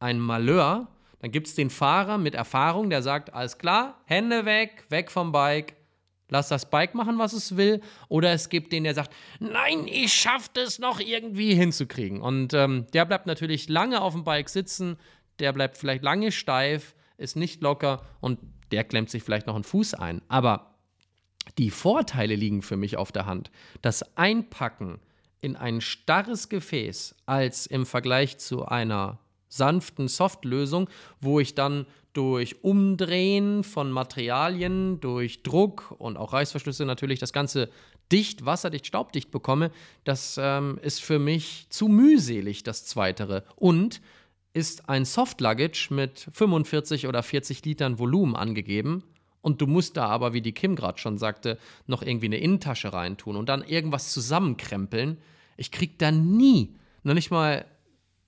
ein Malheur, dann gibt es den Fahrer mit Erfahrung, der sagt, alles klar, Hände weg, weg vom Bike, lass das Bike machen, was es will. Oder es gibt den, der sagt, nein, ich schaff das noch irgendwie hinzukriegen. Und ähm, der bleibt natürlich lange auf dem Bike sitzen, der bleibt vielleicht lange steif, ist nicht locker und der klemmt sich vielleicht noch einen Fuß ein. Aber die Vorteile liegen für mich auf der Hand. Das Einpacken in ein starres Gefäß als im Vergleich zu einer sanften Softlösung, wo ich dann durch Umdrehen von Materialien, durch Druck und auch Reißverschlüsse natürlich das Ganze dicht, wasserdicht, staubdicht bekomme, das ähm, ist für mich zu mühselig, das Zweitere. Und ist ein Soft Luggage mit 45 oder 40 Litern Volumen angegeben. Und du musst da aber, wie die Kim gerade schon sagte, noch irgendwie eine Innentasche reintun und dann irgendwas zusammenkrempeln. Ich krieg da nie, noch nicht mal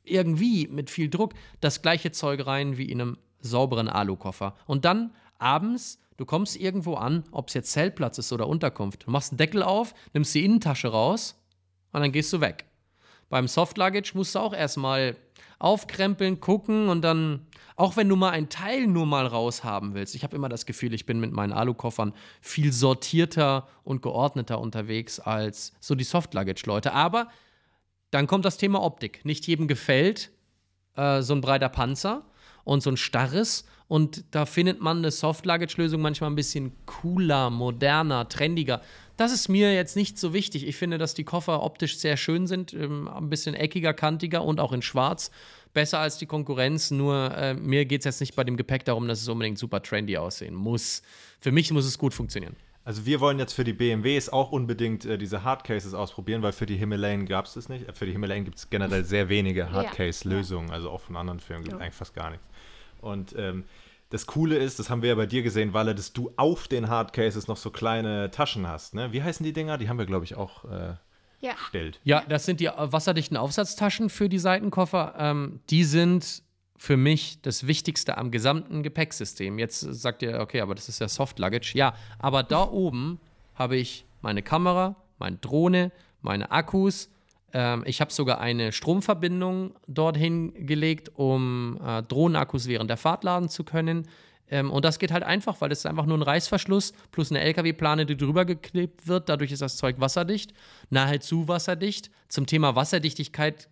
irgendwie mit viel Druck, das gleiche Zeug rein wie in einem sauberen Alukoffer. Und dann abends, du kommst irgendwo an, ob es jetzt Zeltplatz ist oder Unterkunft. Du machst einen Deckel auf, nimmst die Innentasche raus und dann gehst du weg. Beim Soft Luggage musst du auch erstmal aufkrempeln, gucken und dann, auch wenn du mal ein Teil nur mal raus haben willst, ich habe immer das Gefühl, ich bin mit meinen Alukoffern viel sortierter und geordneter unterwegs als so die Soft Luggage Leute. Aber dann kommt das Thema Optik. Nicht jedem gefällt äh, so ein breiter Panzer und so ein starres. Und da findet man eine Soft-Luggage-Lösung manchmal ein bisschen cooler, moderner, trendiger. Das ist mir jetzt nicht so wichtig. Ich finde, dass die Koffer optisch sehr schön sind, ähm, ein bisschen eckiger, kantiger und auch in schwarz. Besser als die Konkurrenz. Nur äh, mir geht es jetzt nicht bei dem Gepäck darum, dass es unbedingt super trendy aussehen muss. Für mich muss es gut funktionieren. Also wir wollen jetzt für die BMWs auch unbedingt äh, diese Hardcases ausprobieren, weil für die Himalayan gab es das nicht. Äh, für die Himalayan gibt es generell sehr wenige Hardcase-Lösungen, also auch von anderen Firmen gibt es ja. eigentlich fast gar nichts. Und ähm, das Coole ist, das haben wir ja bei dir gesehen, Walle, dass du auf den Hardcases noch so kleine Taschen hast. Ne? Wie heißen die Dinger? Die haben wir, glaube ich, auch äh, ja. gestellt. Ja, das sind die äh, wasserdichten Aufsatztaschen für die Seitenkoffer. Ähm, die sind für mich das Wichtigste am gesamten Gepäcksystem. Jetzt sagt ihr, okay, aber das ist ja Soft Luggage. Ja, aber da oben habe ich meine Kamera, meine Drohne, meine Akkus. Ähm, ich habe sogar eine Stromverbindung dorthin gelegt, um äh, Drohnenakkus während der Fahrt laden zu können. Ähm, und das geht halt einfach, weil es einfach nur ein Reißverschluss plus eine LKW-Plane, die drüber geklebt wird. Dadurch ist das Zeug wasserdicht, nahezu wasserdicht. Zum Thema Wasserdichtigkeit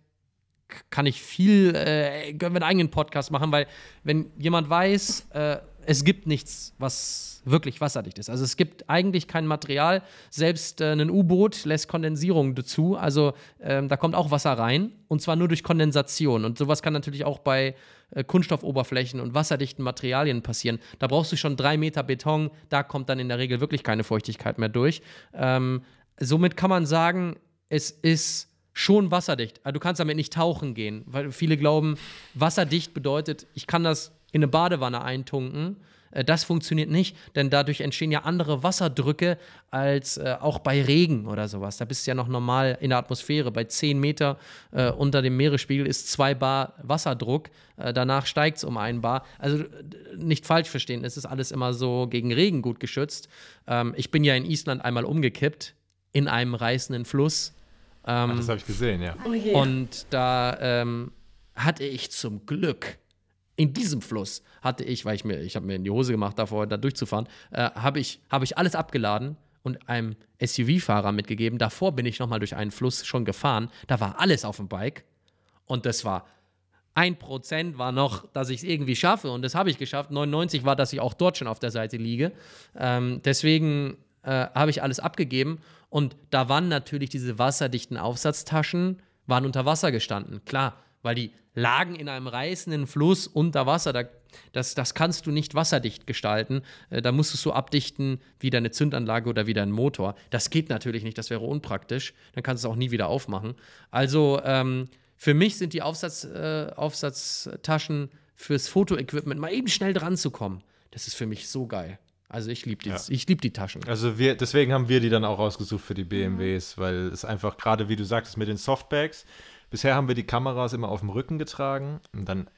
kann ich viel, äh, können wir einen eigenen Podcast machen, weil wenn jemand weiß, äh, es gibt nichts, was wirklich wasserdicht ist. Also es gibt eigentlich kein Material, selbst äh, ein U-Boot lässt Kondensierung dazu, also ähm, da kommt auch Wasser rein und zwar nur durch Kondensation und sowas kann natürlich auch bei äh, Kunststoffoberflächen und wasserdichten Materialien passieren. Da brauchst du schon drei Meter Beton, da kommt dann in der Regel wirklich keine Feuchtigkeit mehr durch. Ähm, somit kann man sagen, es ist schon wasserdicht. Also du kannst damit nicht tauchen gehen, weil viele glauben, wasserdicht bedeutet, ich kann das in eine Badewanne eintunken. Äh, das funktioniert nicht, denn dadurch entstehen ja andere Wasserdrücke als äh, auch bei Regen oder sowas. Da bist du ja noch normal in der Atmosphäre. Bei 10 Meter äh, unter dem Meeresspiegel ist 2 Bar Wasserdruck. Äh, danach steigt es um ein Bar. Also nicht falsch verstehen, es ist alles immer so gegen Regen gut geschützt. Ähm, ich bin ja in Island einmal umgekippt in einem reißenden Fluss. Ähm, Ach, das habe ich gesehen, ja. Oh und da ähm, hatte ich zum Glück in diesem Fluss hatte ich, weil ich mir, ich habe mir in die Hose gemacht, davor da durchzufahren, äh, habe ich, hab ich alles abgeladen und einem SUV-Fahrer mitgegeben. Davor bin ich nochmal durch einen Fluss schon gefahren. Da war alles auf dem Bike und das war ein Prozent war noch, dass ich es irgendwie schaffe und das habe ich geschafft. 99 war, dass ich auch dort schon auf der Seite liege. Ähm, deswegen äh, habe ich alles abgegeben und da waren natürlich diese wasserdichten Aufsatztaschen, waren unter Wasser gestanden. Klar, weil die lagen in einem reißenden Fluss unter Wasser. Da, das, das kannst du nicht wasserdicht gestalten. Äh, da musst du es so abdichten wie deine Zündanlage oder wie dein Motor. Das geht natürlich nicht, das wäre unpraktisch. Dann kannst du es auch nie wieder aufmachen. Also ähm, für mich sind die Aufsatz, äh, Aufsatztaschen fürs Fotoequipment mal eben schnell dran zu kommen. Das ist für mich so geil. Also ich liebe die, ja. lieb die Taschen. Also wir, deswegen haben wir die dann auch ausgesucht für die BMWs, mhm. weil es einfach gerade, wie du sagtest, mit den Softbags, bisher haben wir die Kameras immer auf dem Rücken getragen und dann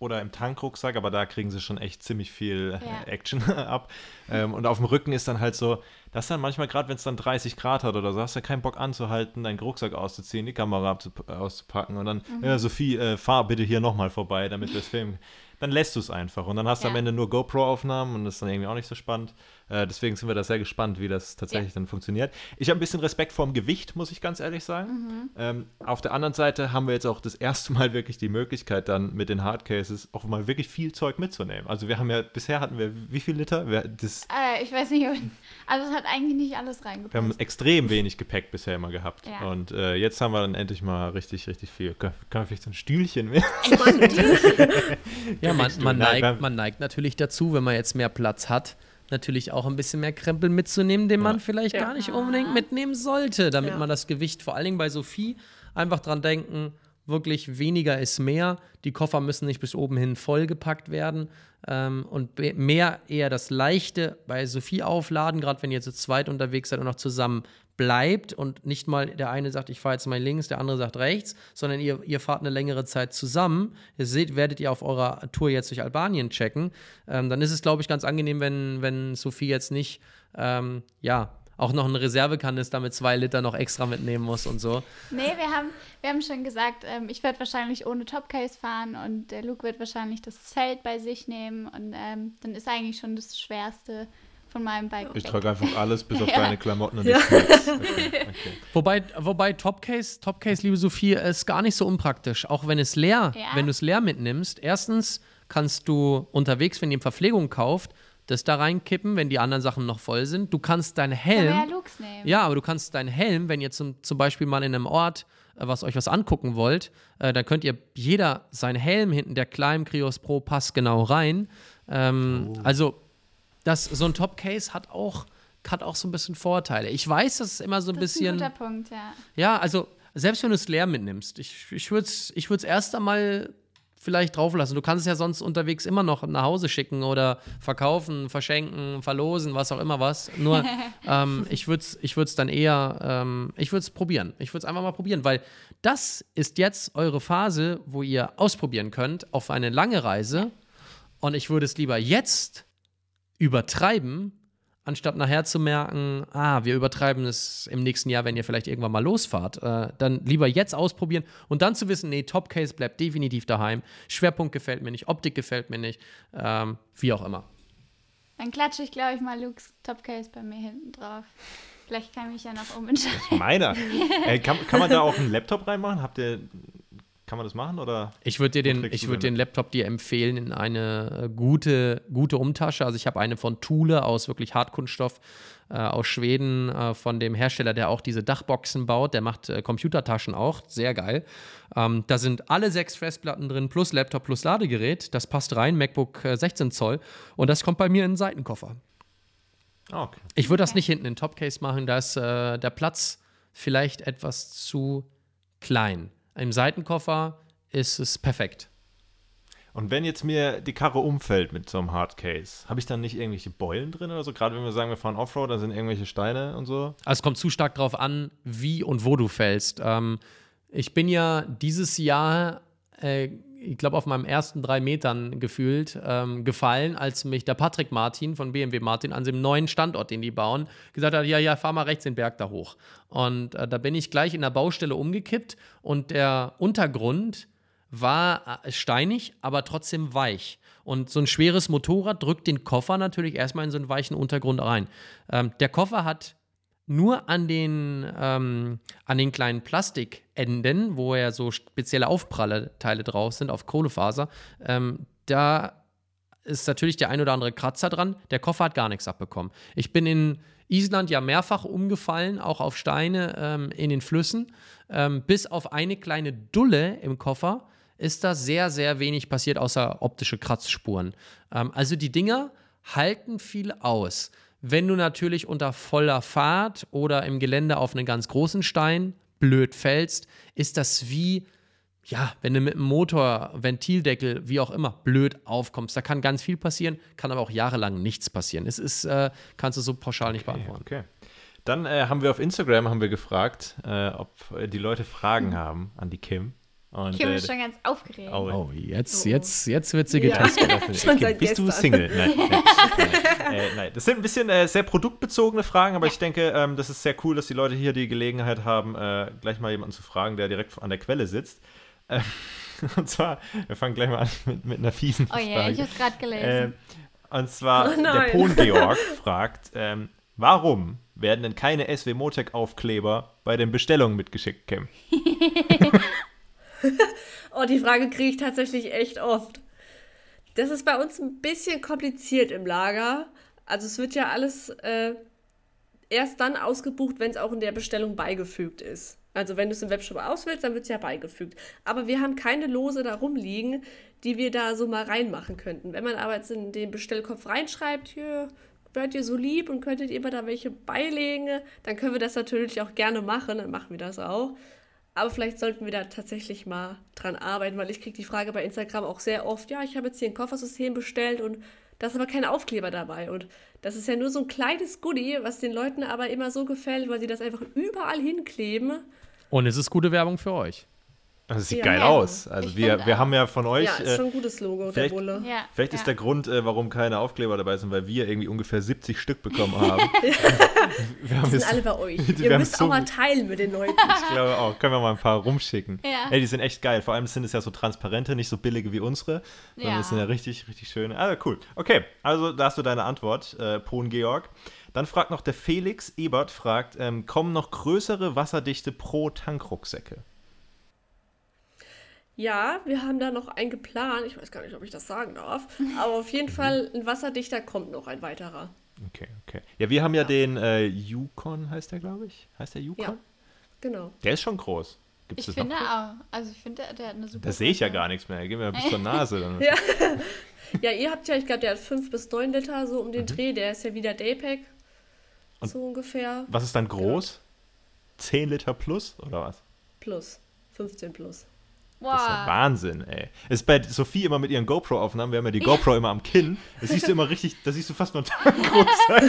oder im Tankrucksack, aber da kriegen sie schon echt ziemlich viel ja. Action ab. Ähm, und auf dem Rücken ist dann halt so, das dann manchmal, gerade wenn es dann 30 Grad hat oder so, hast du keinen Bock anzuhalten, deinen Rucksack auszuziehen, die Kamera auszupacken und dann, mhm. ja, Sophie, äh, fahr bitte hier nochmal vorbei, damit wir es filmen dann lässt du es einfach. Und dann hast du ja. am Ende nur GoPro-Aufnahmen und das ist dann irgendwie auch nicht so spannend. Äh, deswegen sind wir da sehr gespannt, wie das tatsächlich ja. dann funktioniert. Ich habe ein bisschen Respekt vor dem Gewicht, muss ich ganz ehrlich sagen. Mhm. Ähm, auf der anderen Seite haben wir jetzt auch das erste Mal wirklich die Möglichkeit, dann mit den Hardcases auch mal wirklich viel Zeug mitzunehmen. Also wir haben ja, bisher hatten wir wie viel Liter? Wir, das, äh, ich weiß nicht, also es hat eigentlich nicht alles reingepasst. Wir haben extrem wenig Gepäck bisher immer gehabt. Ja. Und äh, jetzt haben wir dann endlich mal richtig, richtig viel. Können, können wir vielleicht so ein Stühlchen mehr? ja, ja, man, man, neigt, man neigt natürlich dazu, wenn man jetzt mehr Platz hat, natürlich auch ein bisschen mehr Krempel mitzunehmen, den man vielleicht ja. gar nicht unbedingt mitnehmen sollte, damit ja. man das Gewicht, vor allen Dingen bei Sophie, einfach dran denken, wirklich weniger ist mehr. Die Koffer müssen nicht bis oben hin vollgepackt werden. Ähm, und mehr eher das Leichte bei Sophie aufladen, gerade wenn ihr zu zweit unterwegs seid und noch zusammen bleibt und nicht mal der eine sagt, ich fahre jetzt mal links, der andere sagt rechts, sondern ihr, ihr fahrt eine längere Zeit zusammen. Ihr seht, werdet ihr auf eurer Tour jetzt durch Albanien checken. Ähm, dann ist es, glaube ich, ganz angenehm, wenn, wenn Sophie jetzt nicht, ähm, ja, auch noch einen Reservekanister mit zwei Liter noch extra mitnehmen muss und so. Nee, wir haben, wir haben schon gesagt, ähm, ich werde wahrscheinlich ohne Topcase fahren und der Luke wird wahrscheinlich das Zelt bei sich nehmen und ähm, dann ist eigentlich schon das Schwerste von meinem Bike. Ich trage einfach alles bis auf ja. deine Klamotten und die ja. Okay. Okay. Wobei, wobei Topcase, Topcase, liebe Sophie, ist gar nicht so unpraktisch. Auch wenn es leer, ja. wenn du es leer mitnimmst. Erstens kannst du unterwegs, wenn ihr Verpflegung kauft, das da reinkippen, wenn die anderen Sachen noch voll sind. Du kannst deinen Helm. Ja, ja, aber du kannst deinen Helm, wenn ihr zum, zum Beispiel mal in einem Ort äh, was euch was angucken wollt, äh, dann könnt ihr jeder seinen Helm hinten, der Climb Krios Pro passt genau rein. Ähm, oh. Also das, so ein Top-Case hat auch hat auch so ein bisschen Vorteile. Ich weiß, dass es immer so ein Das ist bisschen. ein guter Punkt, ja. Ja, also selbst wenn du es leer mitnimmst, ich, ich würde es ich würd's erst einmal vielleicht drauf lassen. Du kannst es ja sonst unterwegs immer noch nach Hause schicken oder verkaufen, verschenken, verlosen, was auch immer was. Nur ähm, ich würde es ich würd's dann eher, ähm, ich würde es probieren. Ich würde es einfach mal probieren, weil das ist jetzt eure Phase, wo ihr ausprobieren könnt auf eine lange Reise. Und ich würde es lieber jetzt übertreiben, anstatt nachher zu merken, ah, wir übertreiben es im nächsten Jahr, wenn ihr vielleicht irgendwann mal losfahrt. Äh, dann lieber jetzt ausprobieren und dann zu wissen, nee, Top Case bleibt definitiv daheim. Schwerpunkt gefällt mir nicht, Optik gefällt mir nicht, ähm, wie auch immer. Dann klatsche ich, glaube ich, mal Lukes Topcase bei mir hinten drauf. Vielleicht kann ich mich ja noch umentscheiden. Meiner. äh, kann, kann man da auch einen Laptop reinmachen? Habt ihr. Kann man das machen? Oder? Ich würde dir den, ich du würd denn den Laptop dir empfehlen in eine äh, gute, gute Umtasche. Also ich habe eine von Thule aus wirklich Hartkunststoff äh, aus Schweden, äh, von dem Hersteller, der auch diese Dachboxen baut. Der macht äh, Computertaschen auch, sehr geil. Ähm, da sind alle sechs Festplatten drin, plus Laptop, plus Ladegerät. Das passt rein, MacBook äh, 16 Zoll. Und das kommt bei mir in den Seitenkoffer. Ah, okay. Ich würde das nicht hinten in den Topcase machen, da ist äh, der Platz vielleicht etwas zu klein. Im Seitenkoffer ist es perfekt. Und wenn jetzt mir die Karre umfällt mit so einem Hardcase, habe ich dann nicht irgendwelche Beulen drin oder so? Gerade wenn wir sagen, wir fahren Offroad, da sind irgendwelche Steine und so. Also es kommt zu stark darauf an, wie und wo du fällst. Ähm, ich bin ja dieses Jahr, äh, ich glaube, auf meinem ersten drei Metern gefühlt ähm, gefallen, als mich der Patrick Martin von BMW Martin an dem neuen Standort, den die bauen, gesagt hat, ja, ja, fahr mal rechts den Berg da hoch. Und äh, da bin ich gleich in der Baustelle umgekippt und der Untergrund war äh, steinig, aber trotzdem weich. Und so ein schweres Motorrad drückt den Koffer natürlich erstmal in so einen weichen Untergrund rein. Ähm, der Koffer hat nur an den, ähm, an den kleinen Plastikenden, wo ja so spezielle Aufpralleteile drauf sind, auf Kohlefaser, ähm, da ist natürlich der ein oder andere Kratzer dran. Der Koffer hat gar nichts abbekommen. Ich bin in Island ja mehrfach umgefallen, auch auf Steine ähm, in den Flüssen. Ähm, bis auf eine kleine Dulle im Koffer ist da sehr, sehr wenig passiert, außer optische Kratzspuren. Ähm, also die Dinger halten viel aus. Wenn du natürlich unter voller Fahrt oder im Gelände auf einen ganz großen Stein blöd fällst, ist das wie, ja, wenn du mit dem Motor, Ventildeckel, wie auch immer, blöd aufkommst. Da kann ganz viel passieren, kann aber auch jahrelang nichts passieren. Es ist, äh, kannst du so pauschal nicht beantworten. Okay. Dann äh, haben wir auf Instagram haben wir gefragt, äh, ob äh, die Leute Fragen haben an die Kim. Und, Kim äh, ist schon ganz aufgeregt. oh, Oh, jetzt, Oh. jetzt, jetzt wird sie Ja. Schon Kim, seit bist du. Single? Nein, nein, nein, äh, nein. Das sind ein bisschen äh, sehr produktbezogene Fragen, aber ich denke, ähm, das ist sehr cool, dass die Leute hier die Gelegenheit haben, äh, gleich mal jemanden zu fragen, der direkt an der Quelle sitzt. Äh, und zwar, wir fangen gleich mal an mit, mit einer fiesen Oh je, Frage. ich hab's gerade Äh, gelesen. und zwar, Oh der. Pohn-Georg fragt, ähm, warum werden denn keine SW Motec-Aufkleber bei den Bestellungen mitgeschickt, Kim? Oh, die Frage kriege ich tatsächlich echt oft. Das ist bei uns ein bisschen kompliziert im Lager. Also es wird ja alles äh, erst dann ausgebucht, wenn es auch in der Bestellung beigefügt ist. Also wenn du es im Webshop auswählst, dann wird es ja beigefügt. Aber wir haben keine Lose da rumliegen, die wir da so mal reinmachen könnten. Wenn man aber jetzt in den Bestellkopf reinschreibt, hier, wärt ihr so lieb und könntet ihr mal da welche beilegen, dann können wir das natürlich auch gerne machen, dann machen wir das auch. Aber vielleicht sollten wir da tatsächlich mal dran arbeiten, weil ich kriege die Frage bei Instagram auch sehr oft, ja, ich habe jetzt hier ein Koffersystem bestellt und da ist aber kein Aufkleber dabei. Und das ist ja nur so ein kleines Goodie, was den Leuten aber immer so gefällt, weil sie das einfach überall hinkleben. Und es ist gute Werbung für euch. Das sieht Ja. geil Ja, aus. Also ich wir, wir auch. haben ja von euch. ja, ist äh, schon ein gutes Logo, der vielleicht- Bulle. ja, Vielleicht ja. ist der Grund, äh, warum keine Aufkleber dabei sind, weil wir irgendwie ungefähr 70 Stück bekommen haben. wir haben Die jetzt, sind alle bei euch. Die Ihr müsst so auch mal teilen mit den Leuten. ich glaube auch, können wir mal ein paar rumschicken. Ja. Ey, die sind echt geil. Vor allem sind es ja so transparente, nicht so billige wie unsere. Sondern Ja. das sind ja richtig, richtig schöne. Ah, cool. Okay, also da hast du deine Antwort, äh, Pohn Georg. Dann fragt noch der Felix Ebert, fragt, ähm, kommen noch größere wasserdichte Pro-Tankrucksäcke? Ja, wir haben da noch einen geplant. Ich weiß gar nicht, ob ich das sagen darf. Aber auf jeden Fall ein Wasserdichter kommt noch ein weiterer. Okay, okay. Ja, wir haben ja, den äh, Yukon, heißt der, glaube ich. Heißt der Yukon? Ja. Genau. Der ist schon groß. Gibt's Ich finde auch. Also ich finde, der hat eine super. Da sehe ich ja gar nichts mehr. Geh mir bis zur Nase. Dann. Ja. Ja, ihr habt ja, ich glaube, der hat 5 bis 9 Liter so Mhm. um den Dreh. Der ist ja wieder Daypack. so ungefähr. Was ist dann groß? 10 Liter plus oder was? Plus. 15 plus. Das ist ja Wahnsinn, ey. Ist bei Sophie immer mit ihren GoPro-Aufnahmen, wir haben ja die GoPro immer am Kinn. Da siehst du immer richtig, da siehst du fast nur einen Tankrucksack.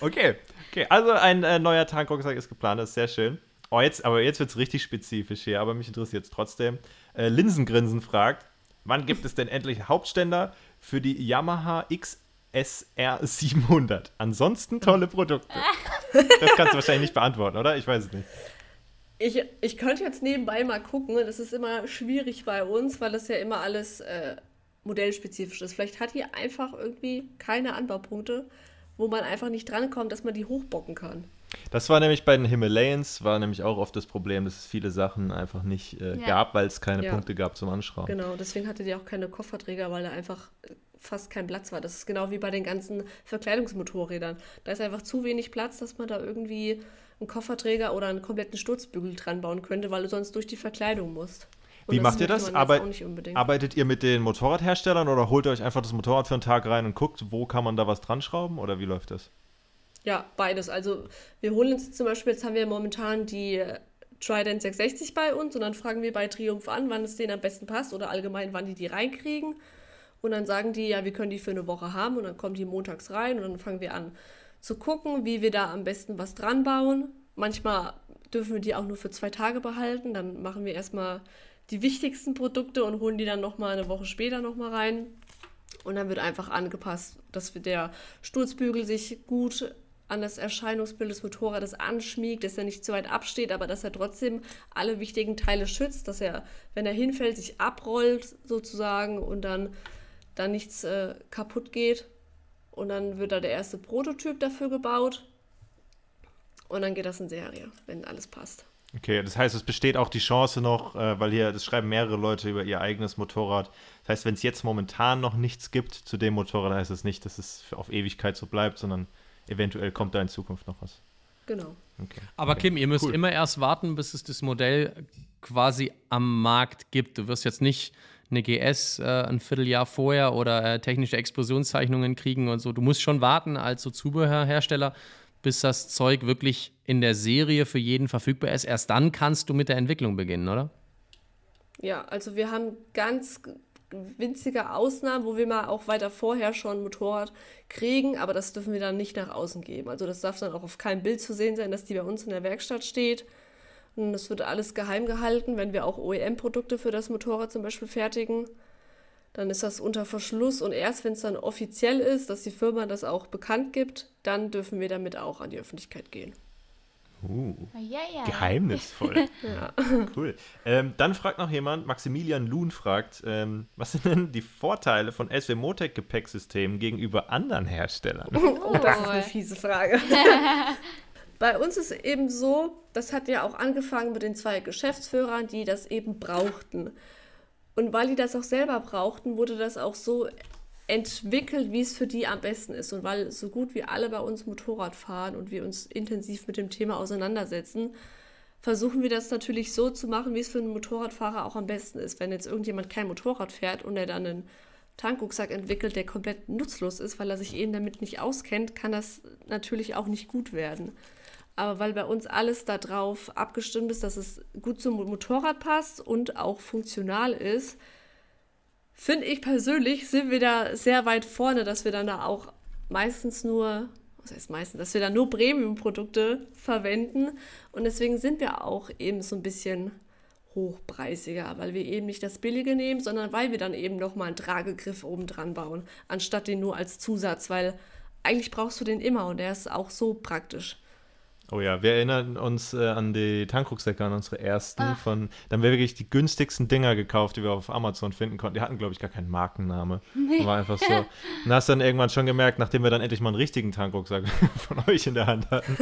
okay, okay. Also ein äh, neuer Tankrucksack ist geplant, das ist sehr schön. Oh, jetzt, aber jetzt wird es richtig spezifisch hier, aber mich interessiert es trotzdem. Äh, Linsengrinsen fragt, wann gibt es denn endlich Hauptständer für die Yamaha XSR 700? Ansonsten tolle Produkte. Das kannst du wahrscheinlich nicht beantworten, oder? Ich weiß es nicht. Ich, ich könnte jetzt nebenbei mal gucken. Das ist immer schwierig bei uns, weil das ja immer alles äh, modellspezifisch ist. Vielleicht hat hier einfach irgendwie keine Anbaupunkte, wo man einfach nicht drankommt, dass man die hochbocken kann. Das war nämlich bei den Himalayans, war nämlich auch oft das Problem, dass es viele Sachen einfach nicht äh, ja. gab, weil es keine ja. Punkte gab zum Anschrauben. Genau, deswegen hatte die auch keine Kofferträger, weil da einfach fast kein Platz war. Das ist genau wie bei den ganzen Verkleidungsmotorrädern. Da ist einfach zu wenig Platz, dass man da irgendwie einen Kofferträger oder einen kompletten Sturzbügel dran bauen könnte, weil du sonst durch die Verkleidung musst. Und Wie macht ihr das? Arbeit, arbeitet ihr mit den Motorradherstellern oder holt ihr euch einfach das Motorrad für einen Tag rein und guckt, wo kann man da was dran schrauben oder wie läuft das? Ja, beides. Also wir holen uns zum Beispiel, jetzt haben wir momentan die Trident 660 bei uns und dann fragen wir bei Triumph an, wann es denen am besten passt oder allgemein, wann die die reinkriegen. Und dann sagen die, ja, wir können die für eine Woche haben und dann kommen die montags rein und dann fangen wir an zu gucken, wie wir da am besten was dran bauen. Manchmal dürfen wir die auch nur für zwei Tage behalten. Dann machen wir erstmal die wichtigsten Produkte und holen die dann nochmal eine Woche später nochmal rein. Und dann wird einfach angepasst, dass der Sturzbügel sich gut an das Erscheinungsbild des Motorrades anschmiegt, dass er nicht zu weit absteht, aber dass er trotzdem alle wichtigen Teile schützt, dass er, wenn er hinfällt, sich abrollt sozusagen und dann, dann nichts äh, kaputt geht. Und dann wird da der erste Prototyp dafür gebaut. Und dann geht das in Serie, wenn alles passt. Okay, das heißt, es besteht auch die Chance noch, äh, weil hier, das schreiben mehrere Leute über ihr eigenes Motorrad. Das heißt, wenn es jetzt momentan noch nichts gibt zu dem Motorrad, heißt es nicht, dass es auf Ewigkeit so bleibt, sondern eventuell kommt da in Zukunft noch was. Genau. Okay. Aber Kim, ihr müsst cool. immer erst warten, bis es das Modell quasi am Markt gibt. Du wirst jetzt nicht eine GS äh, ein Vierteljahr vorher oder äh, technische Explosionszeichnungen kriegen und so. Du musst schon warten als so Zubehörhersteller, bis das Zeug wirklich in der Serie für jeden verfügbar ist. Erst dann kannst du mit der Entwicklung beginnen, oder? Ja, also wir haben ganz winzige Ausnahmen, wo wir mal auch weiter vorher schon ein Motorrad kriegen, aber das dürfen wir dann nicht nach außen geben. Also das darf dann auch auf keinem Bild zu sehen sein, dass die bei uns in der Werkstatt steht. Und das wird alles geheim gehalten, wenn wir auch OEM-Produkte für das Motorrad zum Beispiel fertigen. Dann ist das unter Verschluss und erst wenn es dann offiziell ist, dass die Firma das auch bekannt gibt, dann dürfen wir damit auch an die Öffentlichkeit gehen. Uh, ja, ja. geheimnisvoll. ja. Cool. Ähm, dann fragt noch jemand, Maximilian Luhn fragt, ähm, was sind denn die Vorteile von SW Motec Gepäcksystemen gegenüber anderen Herstellern? Oh, das ist eine fiese Frage. Bei uns ist eben so, das hat ja auch angefangen mit den zwei Geschäftsführern, die das eben brauchten. Und weil die das auch selber brauchten, wurde das auch so entwickelt, wie es für die am besten ist. Und weil so gut wie alle bei uns Motorrad fahren und wir uns intensiv mit dem Thema auseinandersetzen, versuchen wir das natürlich so zu machen, wie es für einen Motorradfahrer auch am besten ist. Wenn jetzt irgendjemand kein Motorrad fährt und er dann einen Tankrucksack entwickelt, der komplett nutzlos ist, weil er sich eben damit nicht auskennt, kann das natürlich auch nicht gut werden. Aber weil bei uns alles darauf abgestimmt ist, dass es gut zum Motorrad passt und auch funktional ist, finde ich persönlich, sind wir da sehr weit vorne, dass wir dann da auch meistens nur, was heißt meistens, dass wir da nur Premium-Produkte verwenden. Und deswegen sind wir auch eben so ein bisschen hochpreisiger, weil wir eben nicht das Billige nehmen, sondern weil wir dann eben nochmal einen Tragegriff oben dran bauen, anstatt den nur als Zusatz, weil eigentlich brauchst du den immer und der ist auch so praktisch. Oh ja, wir erinnern uns äh, an die Tankrucksäcke, an unsere ersten. Ach. Von, dann haben wir wirklich die günstigsten Dinger gekauft, die wir auf Amazon finden konnten. Die hatten, glaube ich, gar keinen Markenname. Nee. War einfach so. Und hast dann irgendwann schon gemerkt, nachdem wir dann endlich mal einen richtigen Tankrucksack von euch in der Hand hatten.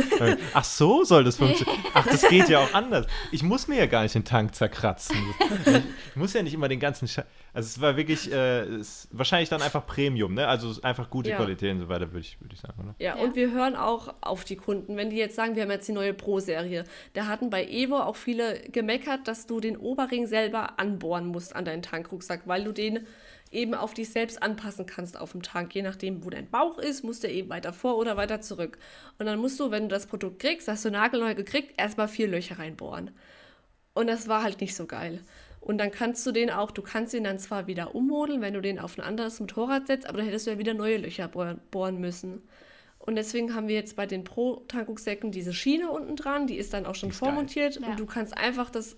Ach, so soll das funktionieren. Ach, das geht ja auch anders. Ich muss mir ja gar nicht den Tank zerkratzen. Ich muss ja nicht immer den ganzen Scheiß. Also es war wirklich, äh, es, wahrscheinlich dann einfach Premium, ne? Also einfach gute ja. Qualität und so weiter, würde ich, würd ich sagen, oder? Ja, ja, und wir hören auch auf die Kunden. Wenn die jetzt sagen, wir haben jetzt die neue Pro-Serie, da hatten bei Evo auch viele gemeckert, dass du den Oberring selber anbohren musst an deinen Tankrucksack, weil du den eben auf dich selbst anpassen kannst auf dem Tank. Je nachdem, wo dein Bauch ist, musst du eben weiter vor oder weiter zurück. Und dann musst du, wenn du das Produkt kriegst, hast du nagelneu gekriegt, erstmal vier Löcher reinbohren. Und das war halt nicht so geil. Und dann kannst du den auch, du kannst ihn dann zwar wieder ummodeln, wenn du den auf ein anderes Motorrad setzt, aber dann hättest du ja wieder neue Löcher bohren müssen. Und deswegen haben wir jetzt bei den Pro-Tankrucksäcken diese Schiene unten dran, die ist dann auch schon vormontiert ja. und du kannst einfach das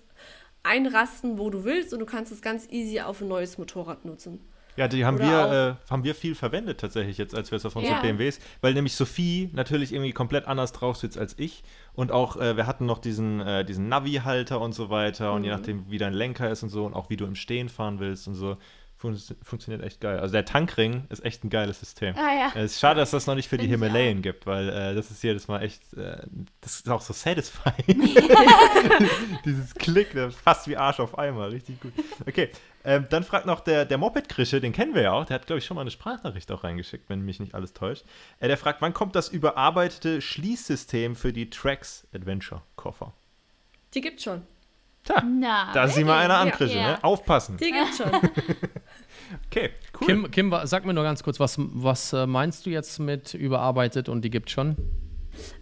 einrasten, wo du willst und du kannst es ganz easy auf ein neues Motorrad nutzen. Ja, die haben wir, äh, haben wir viel verwendet tatsächlich jetzt, als wir es auf unseren ja. BMWs, weil nämlich Sophie natürlich irgendwie komplett anders drauf sitzt als ich und auch äh, wir hatten noch diesen, äh, diesen Navi-Halter und so weiter mhm. und je mhm. nachdem, wie dein Lenker ist und so und auch wie du im Stehen fahren willst und so, fun funktioniert echt geil. Also der Tankring ist echt ein geiles System. Ah, ja. Es ist schade, dass das noch nicht für Find die Himalayen gibt, weil äh, das ist jedes Mal echt, äh, das ist auch so satisfying. Dieses Klick, das ist fast wie Arsch auf einmal, richtig gut. Okay, ähm, dann fragt noch der, der Moped-Krische, den kennen wir ja auch, der hat, glaube ich, schon mal eine Sprachnachricht auch reingeschickt, wenn mich nicht alles täuscht. Äh, der fragt, wann kommt das überarbeitete Schließsystem für die Trax Adventure-Koffer? Die gibt's schon. Tja, Na, da ist mal einer an, Krische, ja. ne? Aufpassen. Die gibt's schon. okay, cool. Kim, Kim, sag mir nur ganz kurz, was, was äh, meinst du jetzt mit überarbeitet und die gibt's schon?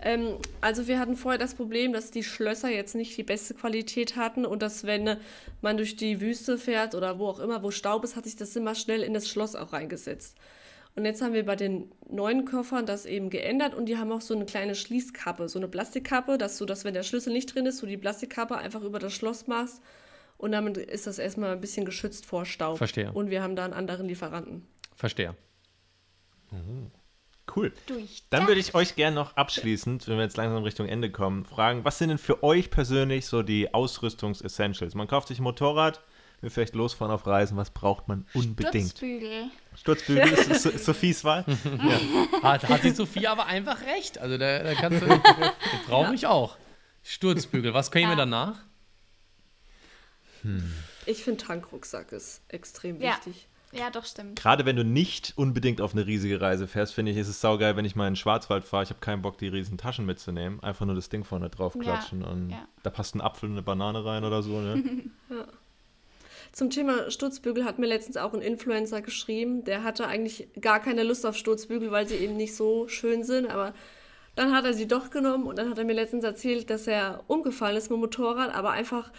Ähm, also wir hatten vorher das Problem, dass die Schlösser jetzt nicht die beste Qualität hatten und dass wenn man durch die Wüste fährt oder wo auch immer, wo Staub ist, hat sich das immer schnell in das Schloss auch reingesetzt. Und jetzt haben wir bei den neuen Koffern das eben geändert und die haben auch so eine kleine Schließkappe, so eine Plastikkappe, dass du, dass wenn der Schlüssel nicht drin ist, du die Plastikkappe einfach über das Schloss machst und damit ist das erstmal ein bisschen geschützt vor Staub. Verstehe. Und wir haben da einen anderen Lieferanten. Verstehe. Mhm. Cool. Dann würde ich euch gerne noch abschließend, wenn wir jetzt langsam Richtung Ende kommen, fragen, was sind denn für euch persönlich so die Ausrüstungs-Essentials? Man kauft sich ein Motorrad, will vielleicht losfahren auf Reisen, was braucht man unbedingt? Sturzbügel. Sturzbügel ist, ist Sophies Wahl. ja. hat, hat, die Sophie aber einfach recht. Also da, da kannst du, brauche ich auch. Sturzbügel, was können ja. wir danach? Hm. Ich finde Tankrucksack ist extrem ja. wichtig. Ja, doch, stimmt. Gerade wenn du nicht unbedingt auf eine riesige Reise fährst, finde ich, ist es saugeil, wenn ich mal in den Schwarzwald fahre. Ich habe keinen Bock, die riesen Taschen mitzunehmen. Einfach nur das Ding vorne drauf klatschen. Ja, und ja. da passt ein Apfel und eine Banane rein oder so. Ne? ja. Zum Thema Sturzbügel hat mir letztens auch ein Influencer geschrieben. Der hatte eigentlich gar keine Lust auf Sturzbügel, weil sie eben nicht so schön sind. Aber dann hat er sie doch genommen und dann hat er mir letztens erzählt, dass er umgefallen ist mit dem Motorrad, aber einfach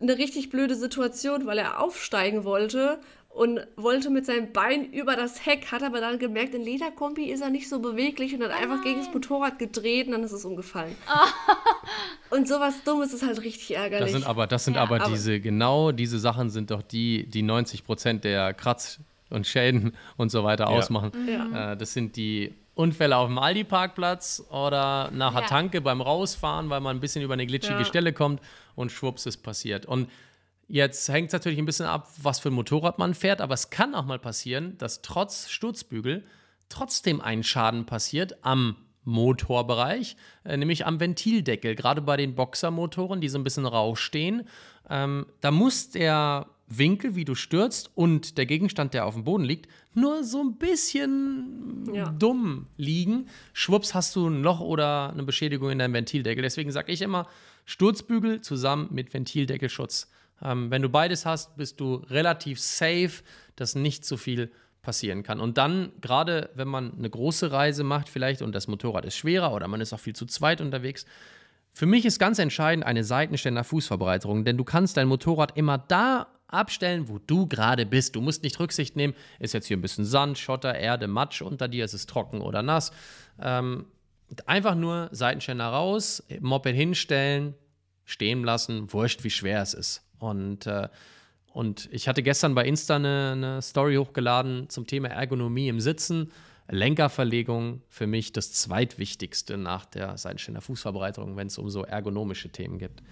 eine richtig blöde Situation, weil er aufsteigen wollte und wollte mit seinem Bein über das Heck, hat aber dann gemerkt, in Lederkombi ist er nicht so beweglich und hat oh einfach gegen das Motorrad gedreht und dann ist es umgefallen. und sowas Dummes ist halt richtig ärgerlich. Das sind aber, das sind ja, aber, aber diese, genau diese Sachen sind doch die, die 90 Prozent der Kratz und Schäden und so weiter ja. ausmachen. Ja. Äh, das sind die Unfälle auf dem Aldi-Parkplatz oder nach der Tanke beim Rausfahren, weil man ein bisschen über eine glitschige Stelle kommt und schwupps ist passiert. Und Jetzt hängt es natürlich ein bisschen ab, was für ein Motorrad man fährt, aber es kann auch mal passieren, dass trotz Sturzbügel trotzdem ein Schaden passiert am Motorbereich, äh, nämlich am Ventildeckel. Gerade bei den Boxermotoren, die so ein bisschen rausstehen, ähm, da muss der Winkel, wie du stürzt und der Gegenstand, der auf dem Boden liegt, nur so ein bisschen ja. dumm liegen. Schwupps hast du ein Loch oder eine Beschädigung in deinem Ventildeckel. Deswegen sage ich immer, Sturzbügel zusammen mit Ventildeckelschutz. Ähm, wenn du beides hast, bist du relativ safe, dass nicht so viel passieren kann. Und dann, gerade wenn man eine große Reise macht, vielleicht und das Motorrad ist schwerer oder man ist auch viel zu zweit unterwegs, für mich ist ganz entscheidend eine Seitenständer-Fußverbreiterung, denn du kannst dein Motorrad immer da abstellen, wo du gerade bist. Du musst nicht Rücksicht nehmen, ist jetzt hier ein bisschen Sand, Schotter, Erde, Matsch unter dir, ist es trocken oder nass. Ähm, einfach nur Seitenständer raus, Moped hinstellen, stehen lassen, wurscht, wie schwer es ist. Und, äh, und ich hatte gestern bei Insta eine, eine Story hochgeladen zum Thema Ergonomie im Sitzen. Lenkerverlegung für mich das zweitwichtigste nach der Seitenständer Fußverbreiterung, wenn es um so ergonomische Themen geht.